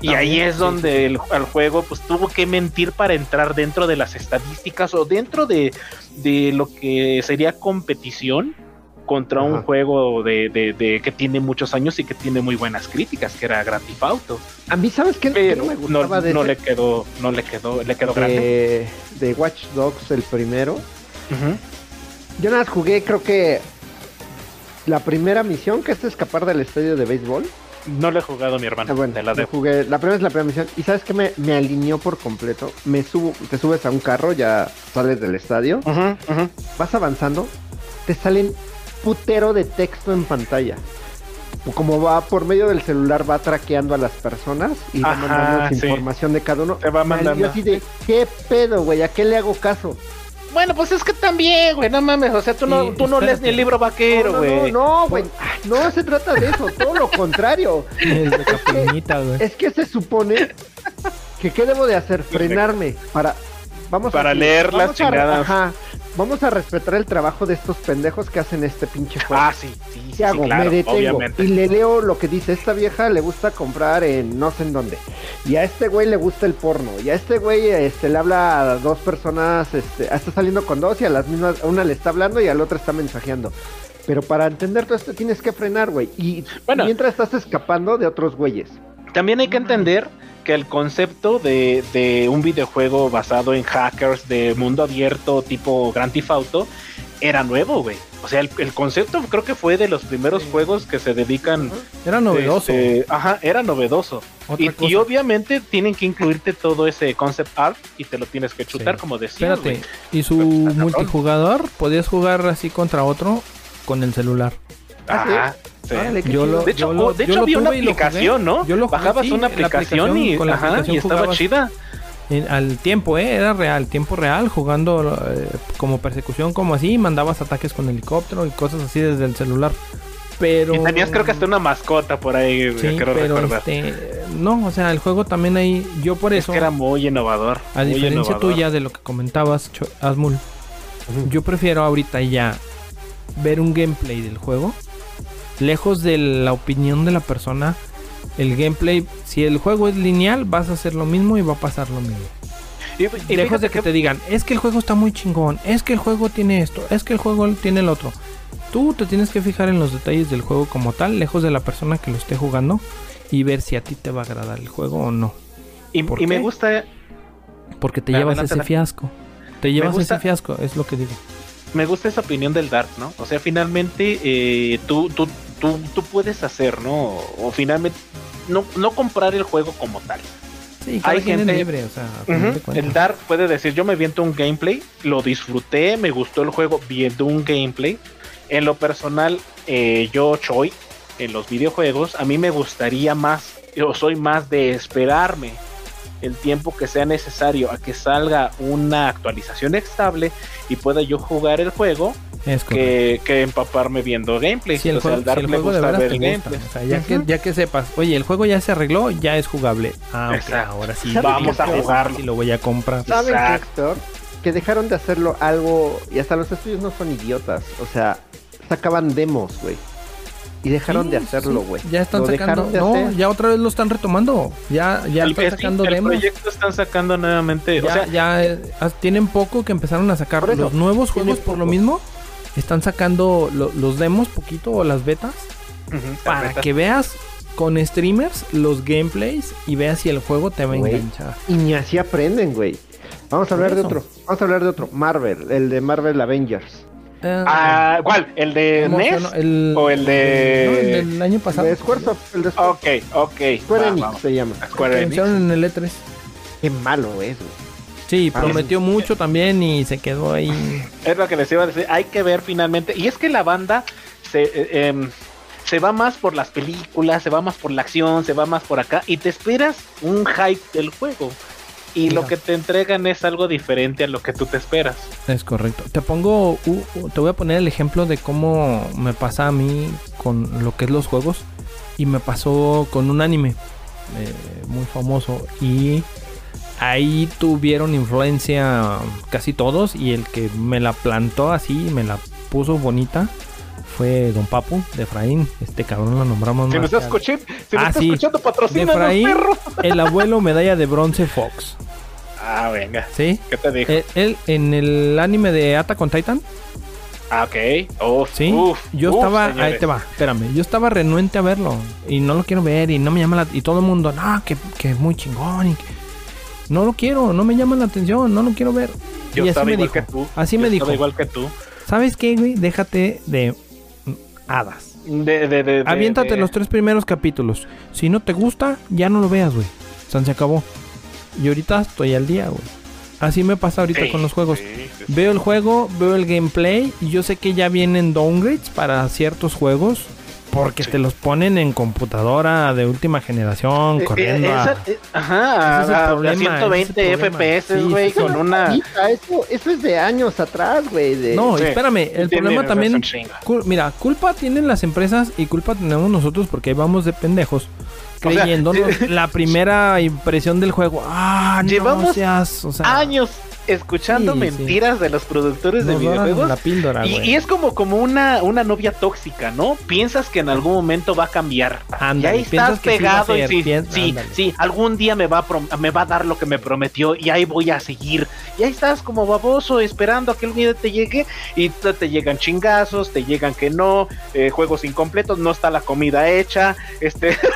Y
También,
ahí es donde
sí, sí.
El, el juego pues tuvo que mentir para entrar dentro de las estadísticas o dentro de, de lo que sería competición contra un juego de, de- de que tiene muchos años y que tiene muy buenas críticas, que era Grand Theft Auto.
A mí, ¿sabes qué?
Pero
me
no,
gustaba de,
no
ese?
le quedó, no le quedó, le quedó grande.
de, de Watch Dogs, el primero?
Ujú.
Yo nada más jugué, creo que la primera misión, que es escapar del estadio de béisbol.
No lo he jugado mi hermano.
Ah, bueno,
la debo.
jugué. La primera es la primera misión. ¿Y sabes qué? Me, me alineó por completo. Me subo, te subes a un carro, ya sales del estadio. Vas avanzando. Te salen putero de texto en pantalla. Como va por medio del celular, va traqueando a las personas y va
Ajá,
mandando
sí.
información de cada uno.
Te va mandando.
así de, ¿qué pedo, güey? ¿A qué le hago caso?
Bueno, pues es que también, güey, no mames, o sea, tú no,
Sí,
tú no lees ni el libro vaquero,
no, no,
güey.
no, güey. No se trata de eso, todo lo contrario.
el de güey.
Es que se supone que qué debo de hacer, frenarme para vamos
Para
a,
leer las
vamos a-
chingadas.
ajá, vamos a respetar el trabajo de estos pendejos que hacen este pinche juego.
Ah, sí, sí, sí,
¿Qué hago?
sí, claro,
me detengo
obviamente.
y le leo lo que dice. Esta vieja le gusta comprar en no sé en dónde. Y a este güey le gusta el porno. Y a este güey este, le habla a dos personas, este, está saliendo con dos y a las mismas, una le está hablando y a la otra está mensajeando. Pero para entender todo esto tienes que frenar, güey. Y
Bueno.
mientras estás escapando de otros güeyes.
También hay que entender que el concepto de, de un videojuego basado en hackers de mundo abierto tipo Grand Theft Auto era nuevo, güey. O sea, el, el concepto creo que fue de los primeros juegos que se dedican.
Era novedoso.
este, ajá, era novedoso.
Otra
Y, obviamente tienen que incluirte todo ese concept art y te lo tienes que chutar,
Sí.
como decía.
Espérate, y su multijugador podías jugar así contra otro con el celular.
Ah, ¿sí?
Ajá, sí.
Órale, qué
Yo lo-
De hecho,
yo lo-
de
yo
hecho
lo
había una aplicación, ¿no?
Yo lo jugué,
Bajabas
sí,
una aplicación,
aplicación,
y,
con la
ajá,
aplicación
y estaba chida.
En- al tiempo, ¿eh? Era real, tiempo real, jugando eh, como persecución, como así, mandabas ataques con helicóptero y cosas así desde el celular. Pero...
Y tenías creo que hasta una mascota por ahí,
Sí, pero
recordar.
este... No, o sea, el juego también ahí... Yo por
Es
eso,
que era muy innovador.
a
muy
diferencia
innovador.
tuya de lo que comentabas, Asmul, yo prefiero ahorita ya ver un gameplay del juego. Lejos de la opinión de la persona, el gameplay, si el juego es lineal, vas a hacer lo mismo y va a pasar lo mismo.
Y, y
Lejos de que te digan, es que el juego está muy chingón, es que el juego tiene esto, es que el juego tiene el otro. Tú te tienes que fijar en los detalles del juego como tal, lejos de la persona que lo esté jugando y ver si a ti te va a agradar el juego o no.
y-
¿por
y me gusta
Porque te llevas ese fiasco. Te llevas
gusta-
ese fiasco, es lo que digo.
me gusta esa opinión del Dark, ¿no? O sea, finalmente eh, tú, tú, tú, tú puedes hacer, ¿no? O finalmente no, no comprar el juego como tal.
Sí,
Hay gente-
libre, o sea.
El Dark puede decir, yo me viento un gameplay, lo disfruté, me gustó el juego viendo un gameplay. En lo personal, eh, yo, Choi, en los videojuegos, a mí me gustaría más, yo soy más de esperarme el tiempo que sea necesario a que salga una actualización estable y pueda yo jugar el juego
Es
que, que empaparme viendo gameplay.
Si el
o sea, al
si el
gusta
veras
ver
te
el
gusta,
gameplay.
o sea, ya, que, ya que sepas, oye, el juego ya se arregló, ya es jugable. Ah, ok,
Exacto.
ahora sí.
¿Sabes
Vamos a jugarlo.
Sí, lo voy a comprar.
¿Saben
Exacto.
Héctor? Que dejaron de hacerlo algo. Y hasta los estudios no son idiotas. O sea, sacaban demos, güey. Y dejaron
Sí,
de hacerlo,
sí,
güey.
Ya están
Lo
sacando.
de
No,
hacer.
ya otra vez lo están retomando. Ya, ya
el,
están
sí,
sacando
el
demos.
proyecto están sacando nuevamente.
Ya,
o sea,
ya eh, ah, tienen poco que empezaron a sacar
eso,
los nuevos juegos por lo
poco.
mismo. Están sacando lo- los demos poquito o las betas para que veas con streamers los gameplays y veas si el juego te va a enganchar.
Y ni así aprenden, güey. Vamos a hablar de otro. Vamos a hablar de otro. Marvel, el de Marvel Avengers.
Eh,
Ah, ¿Cuál? ¿El de
¿cómo se
NES?
El-
o el de-
no, el del año pasado.
El de Squaresoft, el de
Ok, ok.
Square Enix
va,
se llama.
Square Enix.
anunciaron en el E3.
Qué malo es, güey.
Sí,
Ah,
prometió mucho también y se quedó ahí.
Es lo que les iba a decir. Hay que ver finalmente. Y es que la banda se, eh, em, se va más por las películas, se va más por la acción, se va más por acá. Y te esperas un hype del juego. Y lo que te entregan es algo diferente a lo que tú te esperas.
Es correcto. Te pongo, u- u- te voy a poner el ejemplo de cómo me pasa a mí con lo que es los juegos. Y me pasó con un anime eh, muy famoso. Y ahí tuvieron influencia casi todos. Y el que me la plantó así, me la puso bonita, fue Don Papu de Efraín. Este cabrón lo nombramos
Si me estás escuchando, si me
Ah,
estás
sí.
escuchando, patrocina
Efraín,
perro.
el abuelo medalla de bronce Fox.
Ah, venga.
¿Sí?
¿Qué te dijo?
Él, él en el anime de Attack on Titan,
ah, ok. Uf,
sí.
uf,
yo
uf,
estaba, ahí te va, espérame. Yo estaba renuente a verlo y no lo quiero ver y no me llama la y todo el mundo, no, que, que es muy chingón y que- no lo quiero, no me llama la atención, no lo quiero ver.
Yo
y así me dijo,
que tú.
así
Yo
me dijo.
igual que tú.
¿Sabes qué, güey? Déjate de hadas.
De, de, de,
Aviéntate
de-
los tres primeros capítulos. Si no te gusta, ya no lo veas, güey. San se acabó. Y ahorita estoy al día, güey. Así me pasa ahorita
Sí,
con los juegos.
sí, sí, sí.
Veo el juego, veo el gameplay y yo sé que ya vienen downgrades para ciertos juegos porque
Sí.
te los ponen en computadora de última generación
Eh,
corriendo.
eh,
a-
esa- eh, ajá,
es
a- a
problema, ese es
120
el problema.
FPS, güey,
sí, sí.
con una...
Eso, eso es de años atrás, güey. de-
No,
Sí.
espérame, el problema también... cul- mira, culpa tienen las empresas y culpa tenemos nosotros porque ahí vamos de pendejos.
O sea,
la primera impresión del juego. Ah, no
Llevamos
seas, o sea,
Años escuchando
Sí, sí.
mentiras de los productores de
nos
videojuegos.
la píldora,
Y, es como, como una, una novia tóxica, ¿no? Piensas que en algún momento va a cambiar.
Ándale,
y ahí estás
que sí
pegado y sí, sí, sí, algún día me va, a me va a dar lo que me prometió y ahí voy a seguir. Y ahí estás como baboso esperando a que el día te llegue y te, te llegan chingazos, te llegan que no, eh, juegos incompletos, no está la comida hecha, este...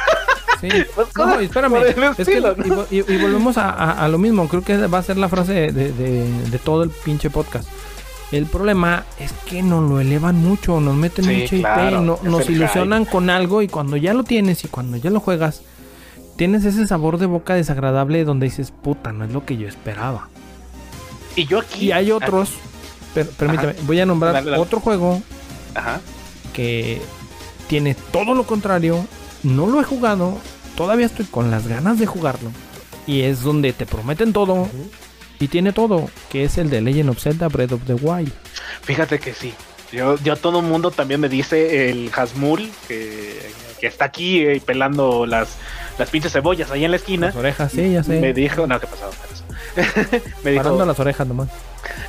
Sí.
pues,
No, espérame, es que y, vo- y- y volvemos a, a- a lo mismo, creo que va a ser la frase de, de- de- de todo el pinche podcast. El problema es que nos lo elevan mucho, nos meten
Sí,
mucho IP,
claro,
no-
es
nos ilusionan con algo y cuando ya lo tienes y cuando ya lo juegas, tienes ese sabor de boca desagradable donde dices, puta, no es lo que yo esperaba.
Y yo aquí...
Y hay otros, per- permíteme, voy a nombrar
Dale, dale.
otro juego
Ajá.
que tiene todo lo contrario. No lo he jugado. Todavía estoy con las ganas de jugarlo. Y es donde te prometen todo. Y tiene todo. Que es el de Legend of Zelda Breath of the Wild.
Fíjate que sí. Yo, yo todo el mundo también me dice el Hasmul que, que está aquí eh, pelando las, las pinches cebollas ahí en la esquina.
Las orejas, sí, ya sé.
Me dijo, no, ¿qué pasó? me dijo,
Parando las orejas nomás.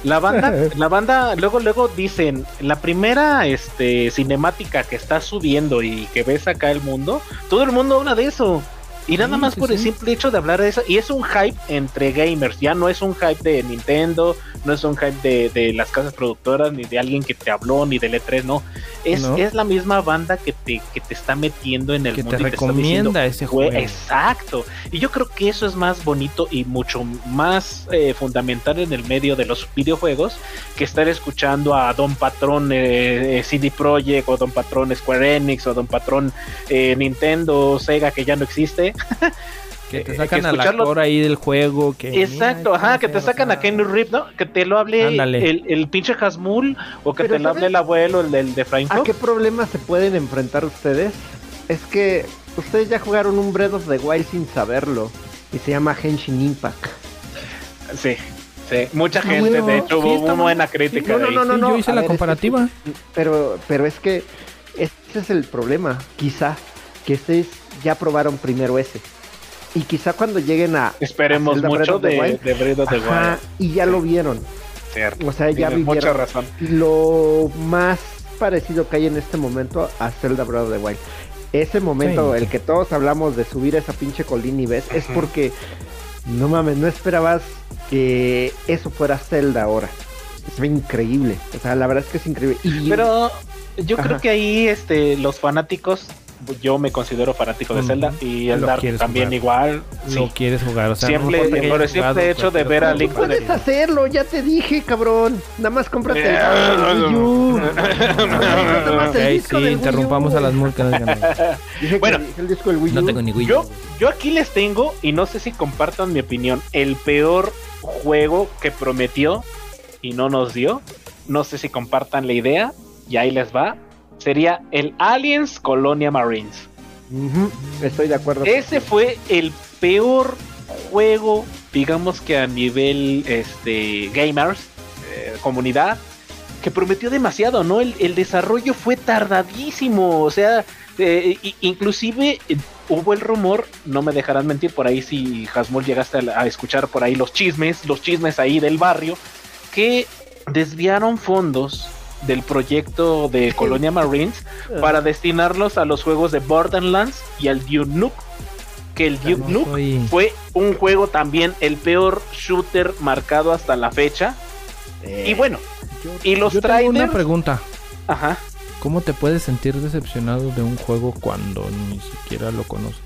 La banda, la banda, luego, luego dicen, la primera este cinemática que está subiendo y que ves acá el mundo, todo el mundo habla de eso. Y nada
Sí,
más
sí,
por el simple hecho de hablar de eso. Y es un hype entre gamers. Ya no es un hype de Nintendo, no es un hype de, de las casas productoras, ni de alguien que te habló, ni del E3, no. Es,
No.
es la misma banda que te, que te está metiendo en el
Que
mundo.
te
y está diciendo,
ese
"Güey,
juego.
Exacto. Y yo creo que eso es más bonito y mucho más eh, fundamental en el medio de los videojuegos que estar escuchando a Don Patrón eh, eh, CD Projekt o Don Patrón Square Enix o Don Patrón eh, Nintendo, Sega que ya no existe.
Que te
eh,
sacan
que
a la cora ahí del juego. Que,
Exacto,
mira,
ajá, que te sacan a Kenny Rip, ¿no? Que te lo hable el, el pinche Hasmul o que
Pero
te lo hable el abuelo, el del de Frank.
¿A qué problemas se pueden enfrentar ustedes? Es que ustedes ya jugaron un Breath of the Wild sin saberlo. Y se llama Henshin Impact.
Sí, sí. Mucha
Ah,
gente,
bueno,
de hecho,
sí,
hubo una buena crítica.
No, no, no, no,
yo hice
a
la
ver, es que-
comparativa.
pero, pero es que ese es el problema. Quizá que ustedes ya probaron primero ese. Y quizá cuando lleguen a.
Esperemos
a Zelda Breath
mucho de, de Breath of the
ajá,
Wild.
y ya lo vieron.
Cierto.
O sea, ya
Tienes mucha
vivieron
razón.
lo más parecido que hay en este momento a Zelda Breath of the Wild. Ese momento,
Sí.
el que todos hablamos de subir a esa pinche colina y ves, es porque no mames, no esperabas que eso fuera Zelda ahora. Es increíble. O sea, la verdad es que es increíble. Y
Pero yo creo que ahí este, los fanáticos, yo me considero fanático de. Zelda y el Dark también
jugar.
igual.
Lo
sí.
quieres jugar. O sea, no
Siempre- por el simple
jugado
hecho de ver a Link
juego.
puedes hacerlo, ya te dije, cabrón. Nada más cómprate el
Eh,
Wii U.
Sí, interrumpamos
U.
a las multas.
Bueno.
el disco del Wii U.
No tengo ni Wii.
Yo, yo aquí les tengo, y no sé si compartan mi opinión, el peor juego que prometió y no nos dio. No sé si compartan la idea, y ahí les va. Sería el Aliens Colonia Marines.
Estoy de acuerdo.
Ese fue el peor juego, digamos que a nivel este gamers, eh, comunidad, que prometió demasiado, ¿no? El, el desarrollo fue tardadísimo, o sea, eh, inclusive eh, hubo el rumor, no me dejarán mentir por ahí si Hasmul llegaste a escuchar por ahí los chismes, los chismes ahí del barrio, que desviaron fondos del proyecto de Colonia Marines para destinarlos a los juegos de Borderlands y al Duke Nukem. Que el Duke
No
Nukem
soy-
fue un juego también el peor shooter marcado hasta la fecha. Y bueno, y los
Yo tengo una pregunta.
Ajá.
¿Cómo te puedes sentir decepcionado de un juego cuando ni siquiera lo conoces?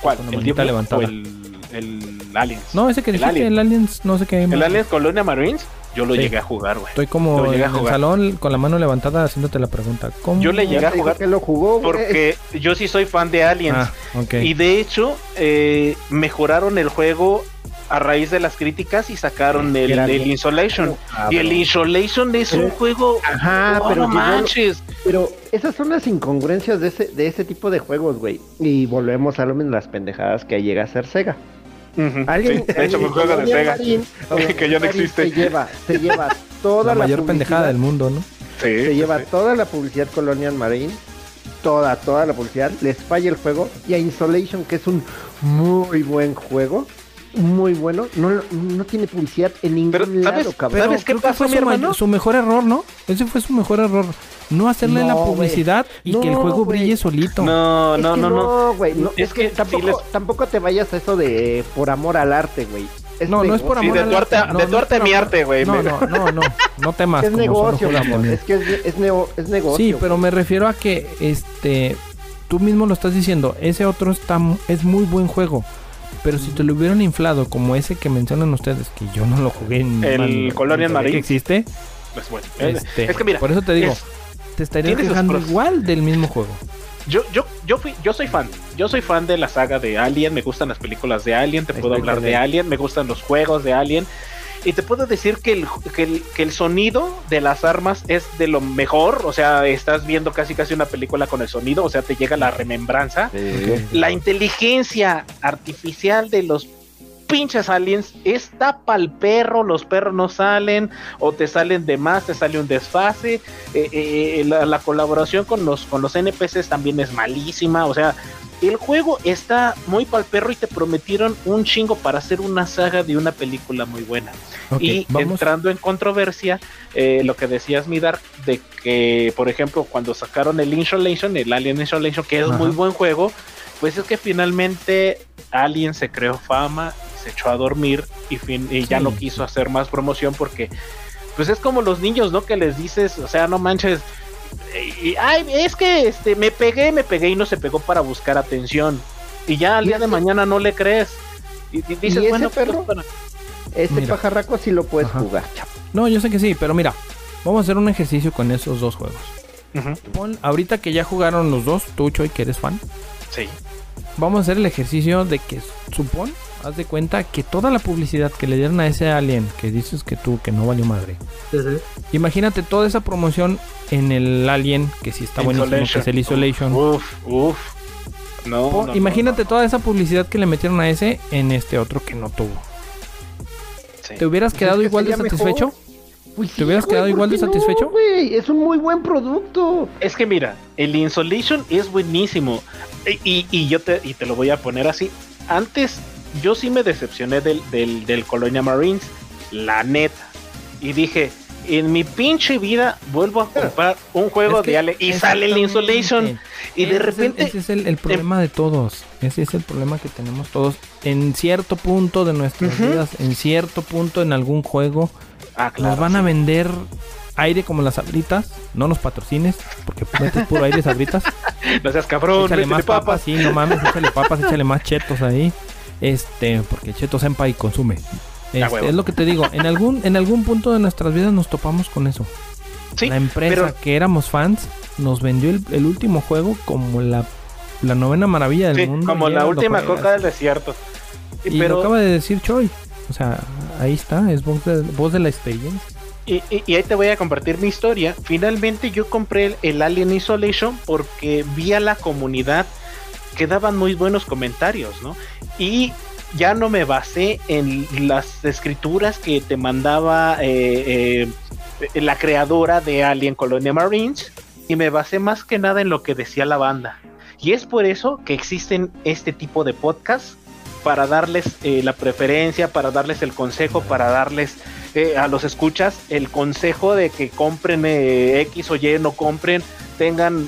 ¿Cuál?
Con
¿El Duke
levantada.
o el, el Aliens?
No, ese que
El
dijiste,
Alien.
el Aliens, no sé qué.
El Aliens Colonia Marines, yo lo
Sí.
llegué a jugar, güey.
Estoy como en el salón con la mano levantada haciéndote la pregunta. ¿Cómo?
Yo le llegué a jugar
que lo jugó, güey.
Porque yo sí soy fan de Aliens.
Ah.
Y de hecho, eh, mejoraron el juego a raíz de las críticas y sacaron el, el. Insolation.
Ah,
y el Insolation es un juego.
Ajá, pero
no
que yo
manches.
Pero esas son las incongruencias de ese, de ese tipo de juegos, güey. Y volvemos a lo mismo, las pendejadas que llega a ser Sega. Alguien,
sí, de hecho,
alguien-
un juego de
Colonia
Sega.
Marine- Colonia
Que ya no existe.
Se lleva, se lleva toda
la
la,
mayor pendejada del mundo, ¿no?
Sí,
Se lleva
sí.
toda la publicidad Colonial Marine, toda, toda la publicidad, les falla el juego. Y a Insolation, que es un muy buen juego, muy bueno, no, no tiene publicidad en ningún
Pero,
lado,
¿sabes?
cabrón.
¿Sabes qué pasó,
fue
mi hermano?
su mejor error, ¿no? Ese fue su mejor error. No hacerle
No,
la publicidad y que el
No,
juego
güey.
brille solito.
No,
Es
no,
que
no, no.
güey, no,
Es
es
que
que
sí
tampoco,
les-
tampoco te vayas a eso de eh, por amor al arte, güey. Es
No, no es por
Sí,
amor
de
al
tu arte.
No,
de
no
tu
es
arte a
por
mi
amor.
arte, güey.
No, no, no, no, no temas.
Es negocio,
también.
Es que es, es, nego- es negocio.
Sí, pero me refiero a que este tú mismo lo estás diciendo, ese otro está mu- es muy buen juego. Pero si te lo hubieran inflado como ese que mencionan ustedes, que yo no lo jugué en
El Colonial
ni sabía que
Marine.
existe,
Pues bueno,
este,
es que mira,
por eso te digo,
es-
te estarías quejando igual del mismo juego.
yo, yo, yo fui, yo soy fan. Yo soy fan de la saga de Alien. Me gustan las películas de Alien. Te puedo hablar de. Alien. Me gustan los juegos de Alien. Y te puedo decir que el, que, el, que el sonido de las armas es de lo mejor. O sea, estás viendo casi casi una película con el sonido. O sea, te llega la remembranza. La inteligencia artificial de los pinches aliens está pa'l perro, los perros no salen, o te salen de más, te sale un desfase. eh, eh, la, la colaboración con los, con los NPCs también es malísima. O sea, el juego está muy pa'l perro y te prometieron un chingo para hacer una saga de una película muy buena. Y
vamos.
entrando en controversia, eh, lo que decías, Midar, de que, por ejemplo, cuando sacaron el Insolation, el Alien Insolation, que es
Ajá.
muy buen juego, Pues es que finalmente alguien se creó fama, se echó a dormir y, fin, y ya
Sí.
no quiso hacer más promoción porque, pues es como los niños, ¿no? Que les dices, o sea, no manches, y- ay, es que este, me pegué, me pegué y no se pegó para buscar atención. Y ya al
¿Y
día de mañana no le crees. Y, y dices,
ese
bueno, pues,
perro?
para-
Ese
Mira.
pajarraco sí lo puedes
Ajá.
jugar, chavo.
No, yo sé que sí, pero mira, vamos a hacer un ejercicio con esos dos juegos. Pon, ahorita que ya jugaron los dos, tú, Choy, que eres fan,
Sí.
Vamos a hacer el ejercicio de que supón, haz de cuenta que toda la publicidad que le dieron a ese alien que dices que tú, que no valió madre. Imagínate toda esa promoción en el alien que sí está buenísimo, que es el Isolation.
Uf, uf. No,
Po-
no, no,
imagínate
no.
toda esa publicidad que le metieron a ese en este otro que no tuvo.
Sí.
¿Te hubieras
Pues
quedado
que
igual de satisfecho?
mejor. Pues
¿Te hubieras quedado igual de
¿por qué
satisfecho?
No, güey, es un muy buen producto.
Es que mira, el Insolation es buenísimo. Y, y- yo te, y te lo voy a poner así. Antes, yo sí me decepcioné del, del, del Colonia Marines, la neta. Y dije, en mi pinche vida vuelvo a comprar un juego
Es que
de Ale. Y sale el. Insolation. Y de
Ese es el-
repente.
ese es el, el problema de todos. Ese es el problema que tenemos todos. En cierto punto de nuestras vidas, en cierto punto en algún juego,
Ah, claro.
nos van a vender aire como las sabritas. No nos patrocines, porque metes puro aire sabritas.
No seas cabrón,
échale más papas,
papas.
sí, no mames, échale papas, échale más chetos ahí. Este, porque cheto senpai consume. Este, es lo que te digo, en algún, en algún punto de nuestras vidas nos topamos con eso.
Sí,
la empresa
pero-
que éramos fans nos vendió el, el último juego como la, la novena maravilla del
sí,
mundo.
como la última coca del desierto.
Y
pero,
lo acaba de decir Choi. O sea, ahí está, es voz de, voz de la experiencia.
Y, ahí te voy a compartir mi historia. Finalmente yo compré el, el Alien Isolation porque vi a la comunidad que daban muy buenos comentarios, ¿no? Y ya no me basé en las escrituras que te mandaba eh, eh, la creadora de Alien Colonia Marines y me basé más que nada en lo que decía la banda. Y es por eso que existen este tipo de podcasts para darles eh, la preferencia, para darles el consejo, para darles eh, a los escuchas el consejo de que compren eh, X o Y, no compren, tengan,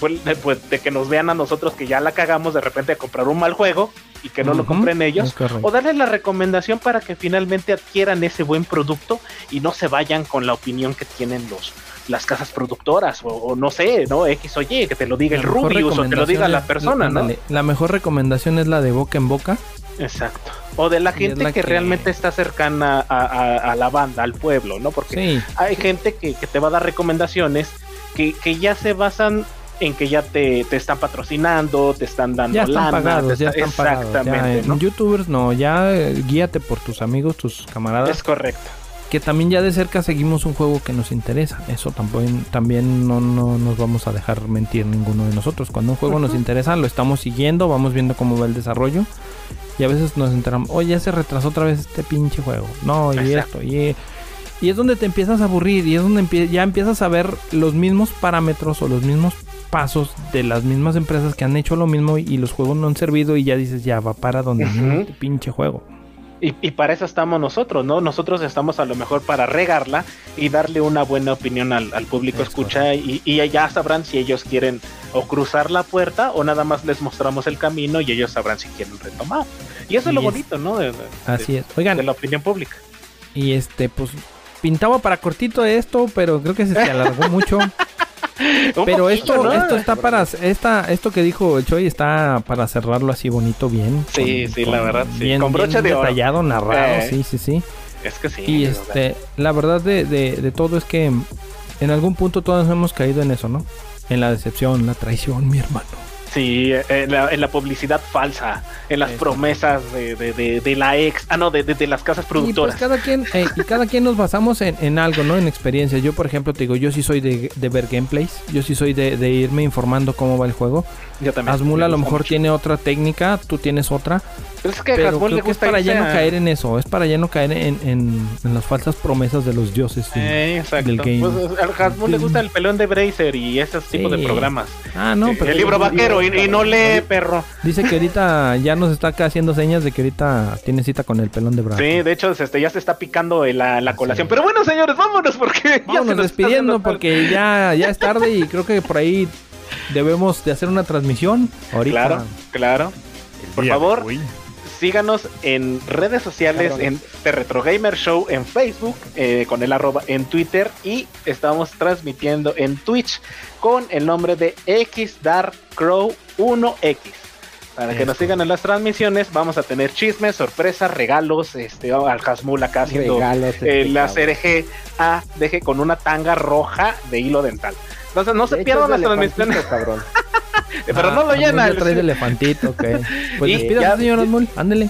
pues, de- pues, que nos vean a nosotros que ya la cagamos de repente a comprar un mal juego y que no lo compren ellos. O darles la recomendación para que finalmente adquieran ese buen producto y no se vayan con la opinión que tienen los las casas productoras o, o no sé, ¿no? X o Y, que te lo diga
La
el Rubius o que lo diga la persona, ¿no?
La mejor recomendación es la de boca en boca.
Exacto. O de la gente
la
que,
que-
realmente está cercana a, a- a la banda, al pueblo, ¿no? Porque
Sí,
hay gente que, que te va a dar recomendaciones que, que ya se basan en que ya te, te están patrocinando, te están dando
ya están
lana,
pagados,
te
ya
está-
están pagados. ya,
Exactamente,
en
¿no?
youtubers no, ya eh, guíate por tus amigos, tus camaradas.
Es correcto.
Que también ya de cerca seguimos un juego que nos interesa. Eso también, también no, no nos vamos a dejar mentir ninguno de nosotros. Cuando un juego nos interesa, lo estamos siguiendo, vamos viendo cómo va el desarrollo. Y a veces nos enteramos, oye, ya se retrasó otra vez este pinche juego. No, y
Exacto.
esto, y, y es donde te empiezas a aburrir. Y es donde empie- ya empiezas a ver los mismos parámetros o los mismos pasos de las mismas empresas que han hecho lo mismo y los juegos no han servido. Y ya dices, ya va para donde este pinche juego.
Y, y para eso estamos nosotros, ¿no? Nosotros estamos a lo mejor para regarla y darle una buena opinión al, al público
Es
escucha y, y ya sabrán si ellos quieren o cruzar la puerta o nada más les mostramos el camino y ellos sabrán si quieren retomar. Y eso es lo
es-
bonito, ¿no? De, de-
Así es. Oigan,
de la opinión pública.
Y este, pues pintaba para cortito esto, pero creo que se, se alargó mucho. Pero esto,
¿no?
esto está para, esta, esto que dijo el Choi está para cerrarlo así bonito, bien.
Sí, sí, la verdad, sí. Con broche
bien
de oro.
detallado, narrado,
Eh.
sí, sí, sí.
Es que sí.
Y este, la verdad de, de, de todo es que en algún punto todos hemos caído en eso, ¿no? En la decepción, la traición, mi hermano.
Sí, en la, en la publicidad falsa, en las
Eso.
promesas de, de, de, de la ex, ah no, de, de, de las casas
Y
productoras.
pues cada quien, eh, y cada quien nos basamos en, en algo, ¿no? En experiencias. Yo, por ejemplo, te digo, yo sí soy de, de ver gameplays. Yo sí soy de, de irme informando cómo va el juego.
Yo también.
Asmul
me
a lo mejor
mucho.
tiene otra técnica, tú tienes otra.
Pero es que a Hasbul le
creo que es
gusta
para ya no caer en eso. Es para ya no caer en, en, en las falsas promesas de los dioses. sí.
Eh, exacto.
del game.
Pues, al le gusta el pelón de Bracer y ese tipo
Sí.
de programas.
Ah, no, pero
el libro vaquero y, y no lee, perro.
dice que ahorita ya nos está acá haciendo señas de que ahorita tiene cita con el pelón de brazo.
Sí, de hecho este, ya se está picando la, la colación.
Sí.
Pero bueno, señores, vámonos porque ya
Vámonos
nos está
despidiendo porque ya, ya es tarde y creo que por ahí debemos de hacer una transmisión ahorita.
Claro, claro. Por favor, síganos en redes sociales, en The Retro Gamer Show, en Facebook, eh, con el arroba en Twitter y estamos transmitiendo en Twitch con el nombre de XDarkCrow1X. Para que nos sigan en las transmisiones, vamos a tener chismes, sorpresas, regalos, este, al Hasmul acá haciendo eh, la CRGA deje con una tanga roja de hilo dental. Entonces no se pierdan las transmisiones.
Cabrón.
Pero no lo
ah,
llena.
El... Trae elefantito, ok. Pues
y despidas,
señor Hasmul, ándele.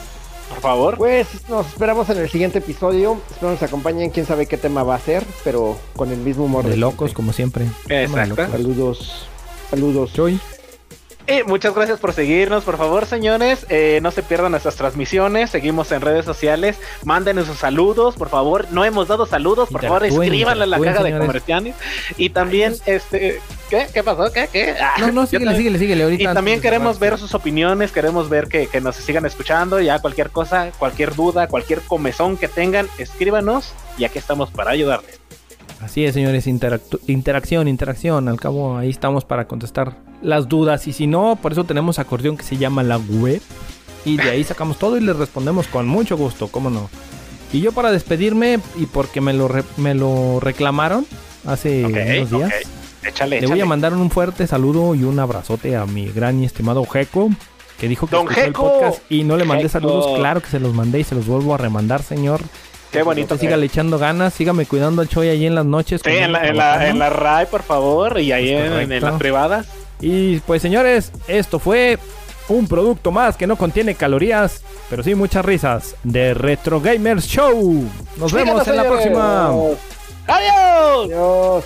Por favor.
Pues nos esperamos en el siguiente episodio. Espero nos acompañen. Quién sabe qué tema va a ser, pero con el mismo humor.
De, locos, como siempre.
Exacto.
Saludos. Saludos.
Joy.
Eh, muchas gracias por seguirnos, por favor, señores. Eh, no se pierdan nuestras transmisiones. Seguimos en redes sociales. Mándenos sus saludos, por favor. No hemos dado saludos, por favor, escríbanle a la caja de
señores.
comerciales. Y también, este, ¿qué? ¿Qué pasó? ¿Qué? ¿Qué? Ah,
No, no, síguele,
también-
síguele, síguele. Ahorita
Y también queremos ver sus opiniones, queremos ver que, que nos sigan escuchando. Ya cualquier cosa, cualquier duda, cualquier comezón que tengan, escríbanos y aquí estamos para ayudarles.
Así es, señores, interacción, interacción. Al cabo, ahí estamos para contestar las dudas. Y si no, por eso tenemos acordeón que se llama la web. Y de ahí sacamos todo y les respondemos con mucho gusto, cómo no. Y yo para despedirme, y porque me lo, re- me lo reclamaron hace unos días.
Échale,
le voy a mandar un fuerte saludo y un abrazote a mi gran y estimado Jeco, que dijo que
¡Don
escuchó el podcast y no le mandé
Jeco.
saludos. Claro que se los mandé y se los vuelvo a remandar, señor.
Qué bonito.
Que siga le echando ganas, sígame cuidando al Choy ahí en las noches.
Sí, en la, en, la, en la RAI, por favor, y ahí
Es
en, en las privadas.
Y pues señores, esto fue un producto más que no contiene calorías, pero sí muchas risas de Retro Gamers Show. Nos vemos en la próxima.
¡Adiós!
Adiós.